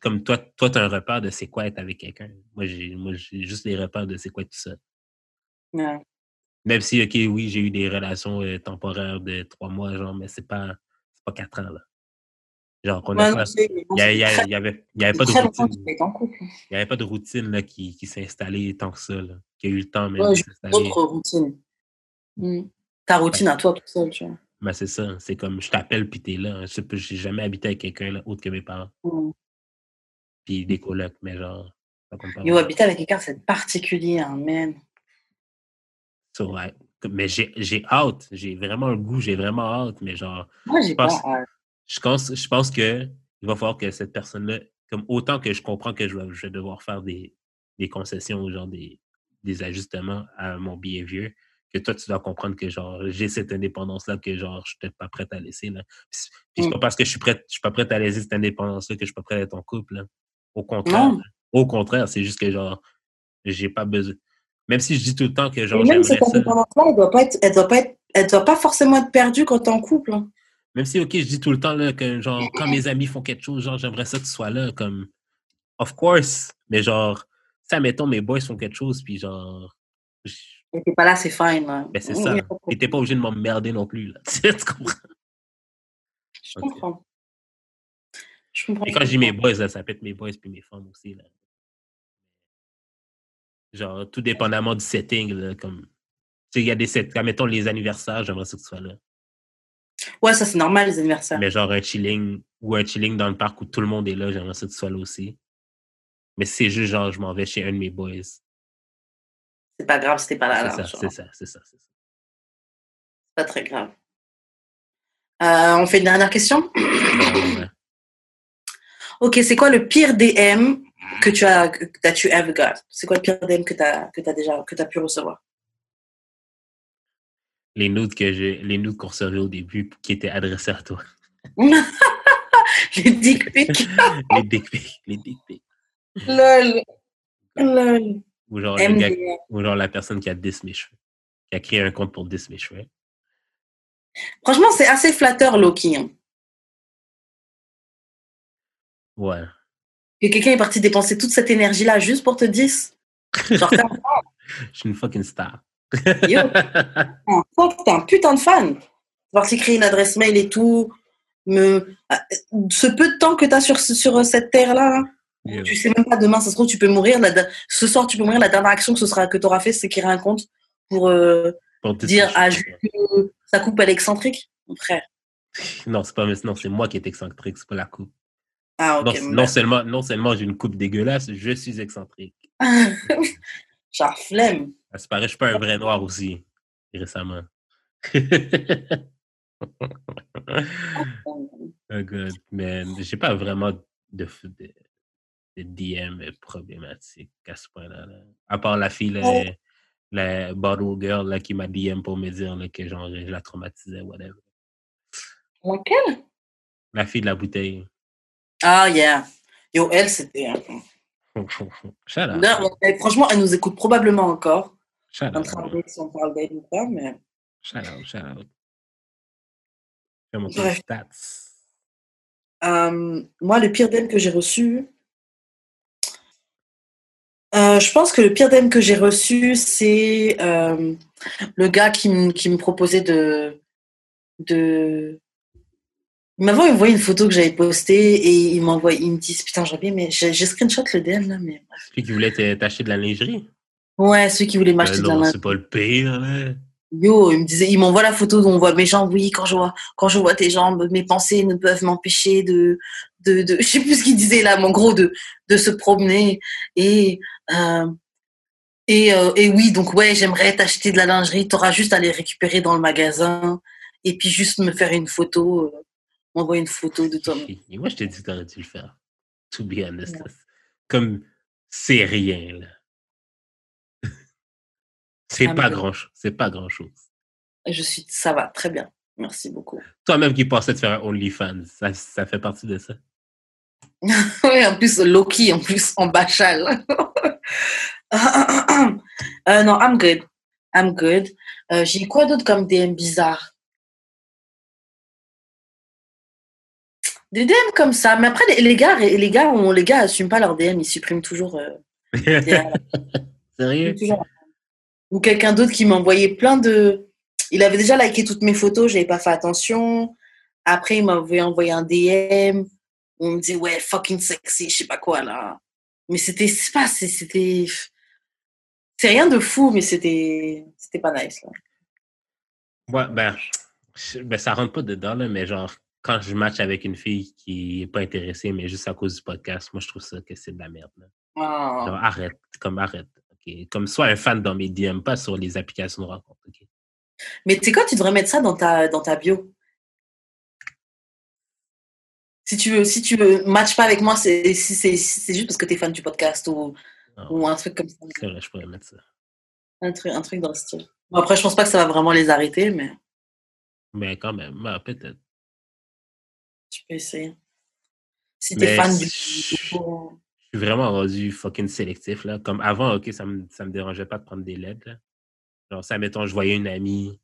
comme toi, toi, tu as un repère de c'est quoi être avec quelqu'un. Moi, j'ai juste les repères de c'est quoi être tout seul. Même si, OK, oui, j'ai eu des relations euh, temporaires de trois mois, genre, mais c'est pas, pas quatre ans, là. Genre, on Ouais, Il y, a- ça il y fait a- très- il y avait, y avait pas de routine. couple. Il n'y avait pas de routine là, qui, qui s'est installée tant que ça, là, qui a eu le temps même Ouais, de j'ai s'installer. d'autres routines. Mm. Ta routine à toi tout seul, tu vois. Ben, c'est ça. C'est comme je t'appelle puis t'es là. Je sais pas, j'ai jamais habité avec quelqu'un autre que mes parents. Mm. Puis des colocs, mais genre. Yo, habiter avec quelqu'un, c'est particulier, hein, man. So, ouais. Mais j'ai hâte. J'ai vraiment le goût, j'ai vraiment hâte. Mais genre, Moi, j'ai je pas. hâte. je pense, je pense que il va falloir que cette personne-là, comme autant que je comprends que je vais, je vais devoir faire des, des concessions ou genre des, des ajustements à mon behavior, que toi, tu dois comprendre que genre j'ai cette indépendance-là que genre je suis peut-être pas prête à laisser. Là. Puis, c'est- puis c'est Mm. pas parce que je suis prête, je suis pas prête à laisser cette indépendance-là que je suis pas prête à être en couple. là. Au contraire. Non. Au contraire, c'est juste que genre j'ai pas besoin. Même si je dis tout le temps que Et genre même cette indépendance-là, elle doit pas être, elle doit pas être, elle doit pas forcément être perdue quand t'es en couple. hein. Même si, OK, je dis tout le temps là, que genre, quand mes amis font quelque chose, genre, j'aimerais ça que tu sois là, comme, of course, mais genre, ça, mettons, mes boys font quelque chose, puis genre, t'es pas là, c'est fine. là. ben c'est ça. a pas obligé de m'emmerder non plus, là. tu comprends? Je comprends. Je comprends. Et quand je dis mes boys, là, ça peut être mes boys puis mes femmes aussi, là. Genre, tout dépendamment du setting, là, comme, il y a des settings, mettons, les anniversaires, j'aimerais que tu sois là. Ouais, ça c'est normal les anniversaires. Mais genre, un chilling, ou un chilling dans le parc où tout le monde est là, j'aimerais que tu sois là aussi. Mais c'est juste, genre, je m'en vais chez un de mes boys. C'est pas grave si t'es pas là. C'est ça, c'est ça, c'est ça, c'est pas très grave. Euh, on fait une dernière question? Ouais. Ok, c'est quoi le pire DM que tu as, que that you ever got? C'est quoi le pire DM que tu as, que as déjà, que as pu recevoir? Les nudes que j'ai, les nudes qu'on recevait au début qui étaient adressés à toi. Les dick pics. les dick pics, les dick pics. Lol. Lol. Ou genre, le gars- MDR. ou genre la personne qui a 10 mes cheveux. Qui a créé un compte pour 10 mes cheveux. Franchement, c'est assez flatteur, Loki. hein. Ouais. Que quelqu'un est parti dépenser toute cette énergie-là juste pour te dire. Genre, t'es un Je suis une fucking star. Yo. t'es un putain de fan. Parti créer une adresse mail et tout. Me... ah, Ce peu de temps que t'as sur, sur cette terre-là, hein, Yeah. tu sais même pas demain, ça se trouve, tu peux mourir. La, ce soir, tu peux mourir. La dernière action que, ce sera, que tu auras fait, c'est créer un compte pour euh, Pour 10 dire à. Jules que sa coupe, elle est excentrique. Mon frère. Non, c'est pas non, c'est moi qui est excentrique, c'est pas la coupe. Ah, Non, seulement, non seulement j'ai une coupe dégueulasse, je suis excentrique. Genre, flemme. À ce paraît, je suis pas un vrai noir aussi, récemment. oh God, man. J'ai pas vraiment de, de DM problématique à ce point-là. là. À part la fille, la, Ouais. la bottle girl là, qui m'a DM pour me dire là, que genre, je la traumatisais, whatever. Laquelle? La fille de la bouteille. Ah, yeah. Yo, elle, c'était. Non, mais franchement, elle nous écoute probablement encore. Shout En train de si on parle d'elle ou pas, mais. Shout out. Shout out. Mon Bref. stats. Euh, moi, le pire DM que j'ai reçu. Euh, je pense que le pire DM que j'ai reçu, c'est euh, le gars qui, me- me proposait de. de... Il m'avait envoyé une photo que j'avais postée et il m'envoie, il me dit Putain, j'ai bien, mais j'ai screenshot le DM là, mais. bref. Celui qui voulait te- t'acheter de la lingerie. Ouais, celui qui voulait Ben m'acheter de la main. c'est pas le pire, là. Yo, il me disait, il m'envoie la photo où on voit mes jambes. Oui, quand je vois, quand je vois tes jambes, mes pensées ne peuvent m'empêcher de, de, de, je sais plus ce qu'il disait là, mais en gros, de, de se promener. Et, et, euh, et oui, donc ouais, j'aimerais t'acheter de la lingerie. T'auras juste à les récupérer dans le magasin et puis juste me faire une photo, euh, m'envoyer une photo de toi. Et moi, je t'ai dit que t'aurais dû le faire? To be honest. Comme, c'est rien, là. c'est Ah, pas grand chose. C'est pas grand chose. Je suis, ça va, très bien. Merci beaucoup. Toi-même qui pensais de faire un OnlyFans, ça, ça fait partie de ça? oui, en plus, Loki, en plus, en bachal. Euh, non, I'm good. I'm good. Euh, J'ai quoi d'autre comme DM bizarre? Des DM comme ça. Mais après, les, les gars, les gars, on, les gars assument pas leur DM, ils suppriment toujours. euh. Sérieux? Toujours. Ou quelqu'un d'autre qui m'envoyait plein de. Il avait déjà liké toutes mes photos, j'avais pas fait attention. Après, il m'avait envoyé un DM. On me disait, ouais, fucking sexy, je sais pas quoi, là. Mais c'était, c'est pas, c'était. C'est rien de fou, mais c'était. C'était pas nice, là. Ouais, ben, ben, ça rentre pas dedans, là, mais genre, quand je match avec une fille qui est pas intéressée, mais juste à cause du podcast, moi, je trouve ça que c'est de la merde. là. Genre, arrête, comme arrête. ok? Comme sois un fan dans mes DM, pas sur les applications de rencontre. ok? Mais tu sais quoi, tu devrais mettre ça dans ta, dans ta bio. Si tu veux, si tu veux, match pas avec moi, c'est juste parce que tu es fan du podcast ou, un truc comme ça. vrai, je pourrais mettre ça. Un truc, un truc dans le style. Bon, après, je pense pas que ça va vraiment les arrêter, mais Mais quand même, ouais, peut-être. tu peux essayer. Si tu es Mais fan du. je je suis vraiment rendu fucking sélectif. Là. Comme avant, ok, ça me, ça me dérangeait pas de prendre des LED. Là. Genre, ça, mettons, je voyais une amie,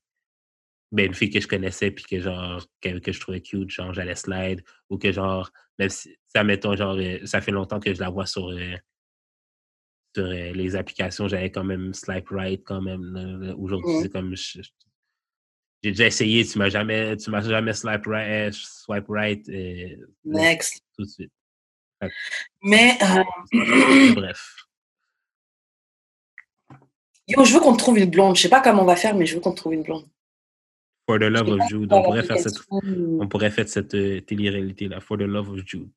ben, une fille que je connaissais, puis que genre, que, que je trouvais cute, genre, j'allais slide, ou que genre, même si, ça, mettons, genre, euh, ça fait longtemps que je la vois sur, euh, sur euh, les applications, j'avais quand même swipe right, quand même. Aujourd'hui, c'est comme, j'ai déjà essayé, tu m'as jamais, tu m'as jamais swipe right, swipe right Next. tout de suite. Mais, Bref. yo, je veux qu'on trouve une blonde. Je sais pas comment on va faire, mais je veux qu'on trouve une blonde. For the love of Jude, on pourrait faire cette, on pourrait faire cette euh, télé-réalité-là. For the love of Jude.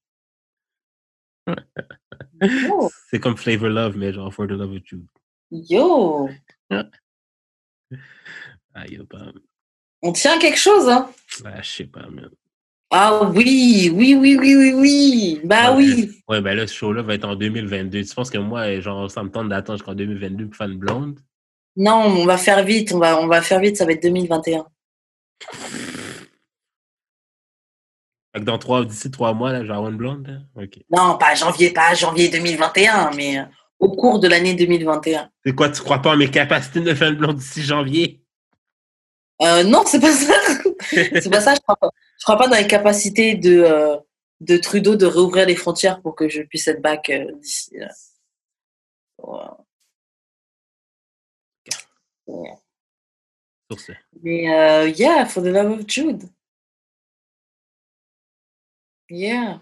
Oh, C'est comme Flavor Love, mais genre For the love of Jude. yo, Ah, yo, pas. on tient quelque chose, hein. Ah, je sais pas, man. Ah oui, oui, oui, oui, oui, oui. Bah Ouais, oui. Ouais, ben là, ce show-là va être en 2022. Tu penses que moi, genre, ça me tente d'attendre jusqu'en 2022 pour faire une blonde? Non, on va faire vite, on va, on va faire vite, ça va être 2021. Fait que dans trois, d'ici trois mois, là, avoir une blonde, là? OK. Non, pas janvier, pas janvier 2021, mais euh, au cours de l'année 2021. C'est quoi, tu crois pas en mes capacités de faire une blonde d'ici janvier? Euh, non, c'est pas ça. c'est pas ça, je crois pas. Je crois pas dans les capacités de, euh, de Trudeau de réouvrir les frontières pour que je puisse être back euh, d'ici. Ouais. Ouais. Sur ce. Mais euh, yeah, for the love of Jude. Yeah.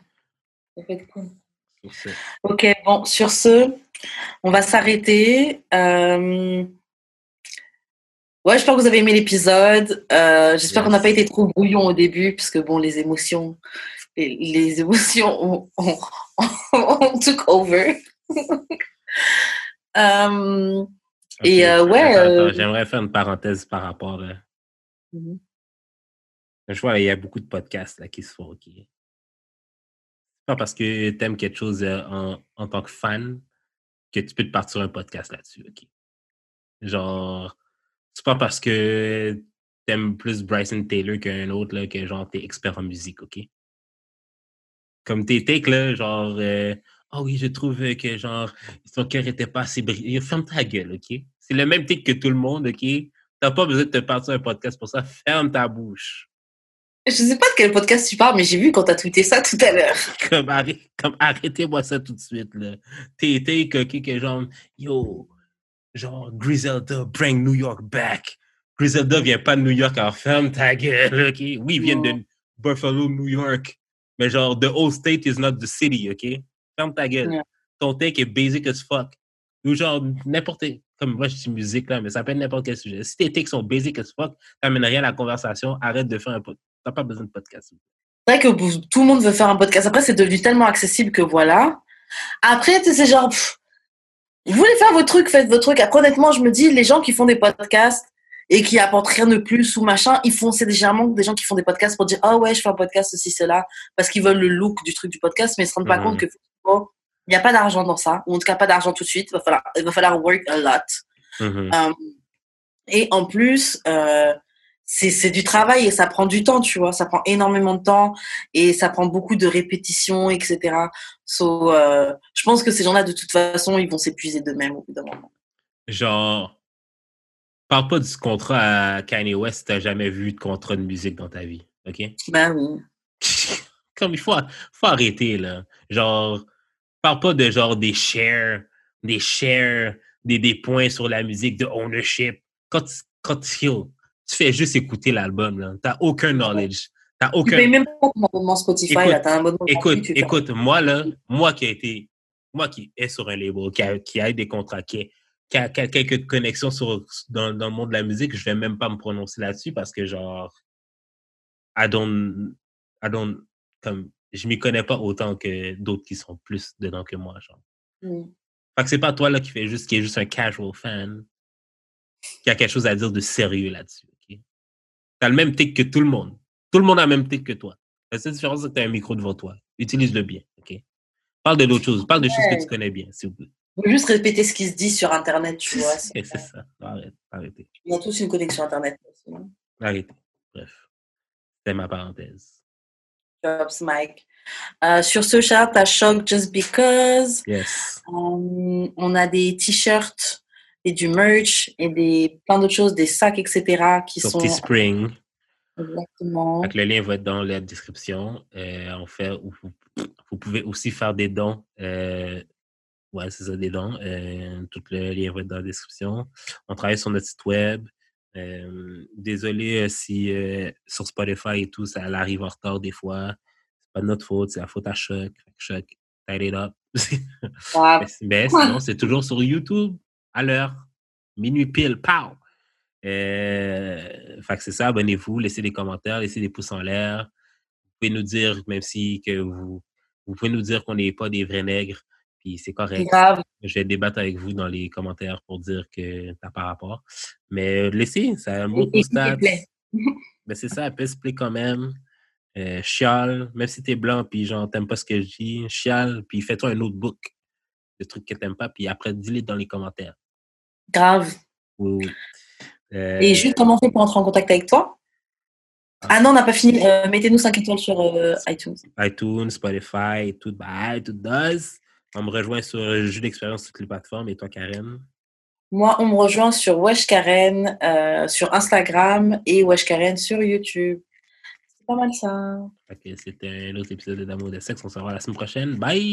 Ça peut être cool. Sur ce. Ok, bon, sur ce, on va s'arrêter. Euh, Ouais, j'espère que vous avez aimé l'épisode. Euh, j'espère qu'on n'a pas été trop brouillon au début, parce que bon, les émotions, les, les émotions ont, ont, ont took over. Et, euh, ouais, euh, J'aimerais faire une parenthèse par rapport. euh, Mhm. Je vois, il y a beaucoup de podcasts là, qui se font. OK. C'est pas parce que tu aimes quelque chose en, en tant que fan que tu peux te partir un podcast là-dessus. OK. Genre, c'est pas parce que tu aimes plus Bryson Taylor qu'un autre là, que genre t'es expert en musique, OK? Comme tes takes, là, genre, euh, ah oui, je trouve euh, que genre, son cœur était pas assez brillant. Ferme ta gueule, OK? C'est le même take que tout le monde, OK? T'as pas besoin de te partir un podcast pour ça. Ferme ta bouche. Je sais pas de quel podcast tu parles, mais j'ai vu quand t'as tweeté ça tout à l'heure. comme, arrête- comme arrêtez-moi ça tout de suite, là. T'es, t'es coquille que genre, yo, genre, Griselda, bring New York back. Griselda vient pas de New York, alors ferme ta gueule, ok? Oui, il vient de Buffalo, New York. Mais genre, the whole state is not the city, ok? Ferme ta gueule. Ton take est basic as fuck. Ou genre, n'importe, comme moi je dis musique là, mais ça peut être n'importe quel sujet. Si tes takes sont basic as fuck, t'amènes rien à la conversation, arrête de faire un podcast. T'as pas besoin de podcast. C'est vrai que tout le monde veut faire un podcast. Après, c'est devenu tellement accessible que voilà. Après, tu sais, c'est genre, pff, vous voulez faire votre truc, faites votre truc. Après, honnêtement, je me dis, les gens qui font des podcasts et qui apportent rien de plus ou machin, ils font, c'est généralement des gens qui font des podcasts pour dire, ah ouais, je fais un podcast, ceci, cela, parce qu'ils veulent le look du truc du podcast, mais ils se rendent pas Mhm. compte que, il n'y a pas d'argent dans ça, ou en tout cas pas d'argent tout de suite. Il va falloir, il va falloir work a lot. Mhm. Euh, et en plus, euh, c'est du travail et ça prend du temps, tu vois. Ça prend énormément de temps et ça prend beaucoup de répétitions, etc. So, euh, je pense que ces gens-là, de toute façon, ils vont s'épuiser d'eux-mêmes au bout d'un moment. Genre, parle pas du contrat à Kanye West t'as jamais vu de contrat de musique dans ta vie, OK? Ben oui. Comme il faut, faut arrêter, là. Genre, parle pas de genre des shares, des shares, des, des points sur la musique, de ownership. Quand, quand tu, tu fais juste écouter l'album, là. T'as aucun knowledge. T'as aucun... Tu même pas abonnement Spotify, Écoute, là. T'as un Écoute, tu écoute, moi, là, moi qui a été, moi qui est sur un label, qui a, qui a des contrats, qui, a, qui a quelques connexions sur, dans, dans le monde de la musique, je vais même pas me prononcer là-dessus parce que, genre, I don't, I don't, comme, je m'y connais pas autant que d'autres qui sont plus dedans que moi, genre. Mm. Fait que c'est pas toi, là, qui fait juste, qui est juste un casual fan, qui a quelque chose à dire de sérieux là-dessus, ok? T'as le même tic que tout le monde. Tout le monde a le même tic que toi. La seule différence, c'est que t'as un micro devant toi. Utilise-le bien, ok? Parle de d'autres choses. Parle de choses que tu connais bien, s'il vous plaît. Faut juste répéter ce qui se dit sur Internet, tu vois. c'est- c'est ça. Arrête, arrêtez. On a tous une connexion Internet. sinon. Arrêtez. Bref. C'était ma parenthèse. Jobs, Mike. Euh, sur ce chat, t'as Shock Just Because. Yes. Euh, on a des t-shirts et du merch et des plein d'autres choses, des sacs, etc. qui Sur sont Teespring. exactement. Que le lien va être dans la description. Euh, on fait, vous, vous pouvez aussi faire des dons. Euh, ouais, c'est ça, des dons. Euh, tout le lien va être dans la description. On travaille sur notre site web. Euh, désolé euh, si euh, sur Spotify et tout, ça arrive en retard des fois. C'est pas de notre faute, c'est la faute à Choc. Choc, tied it up. Mais sinon, c'est toujours sur YouTube, à l'heure, minuit pile, pow! Euh, fait que c'est ça, abonnez-vous, laissez des commentaires, laissez des pouces en l'air. Vous pouvez nous dire, même si que vous, vous pouvez nous dire qu'on n'est pas des vrais nègres, puis c'est correct. grave. Je vais débattre avec vous dans les commentaires pour dire que t'as pas rapport. Mais laissez, Et- nos et- s'il te stats. plaît. Mais c'est ça, elle se plaît quand même. Euh, chiale, même si t'es blanc, puis genre, t'aimes pas ce que je dis, chiale, puis fais-toi un autre book de trucs que t'aimes pas, puis après, dis-les dans les commentaires. Grave. Oui, oui. Euh, Et juste comment on fait pour entrer en contact avec toi? Ah non, on n'a pas fini. Euh, Mettez-nous 5 étoiles sur euh, iTunes. iTunes, Spotify, tout bye, tout does. On me rejoint sur Jeu d'expérience sur toutes les plateformes. Et toi, Karen? Moi, on me rejoint sur Wesh Karen, euh, sur Instagram et Wesh Karen sur YouTube. C'est pas mal ça. Que C'était un autre épisode de D'amour et de sexe. On se revoit la semaine prochaine. Bye!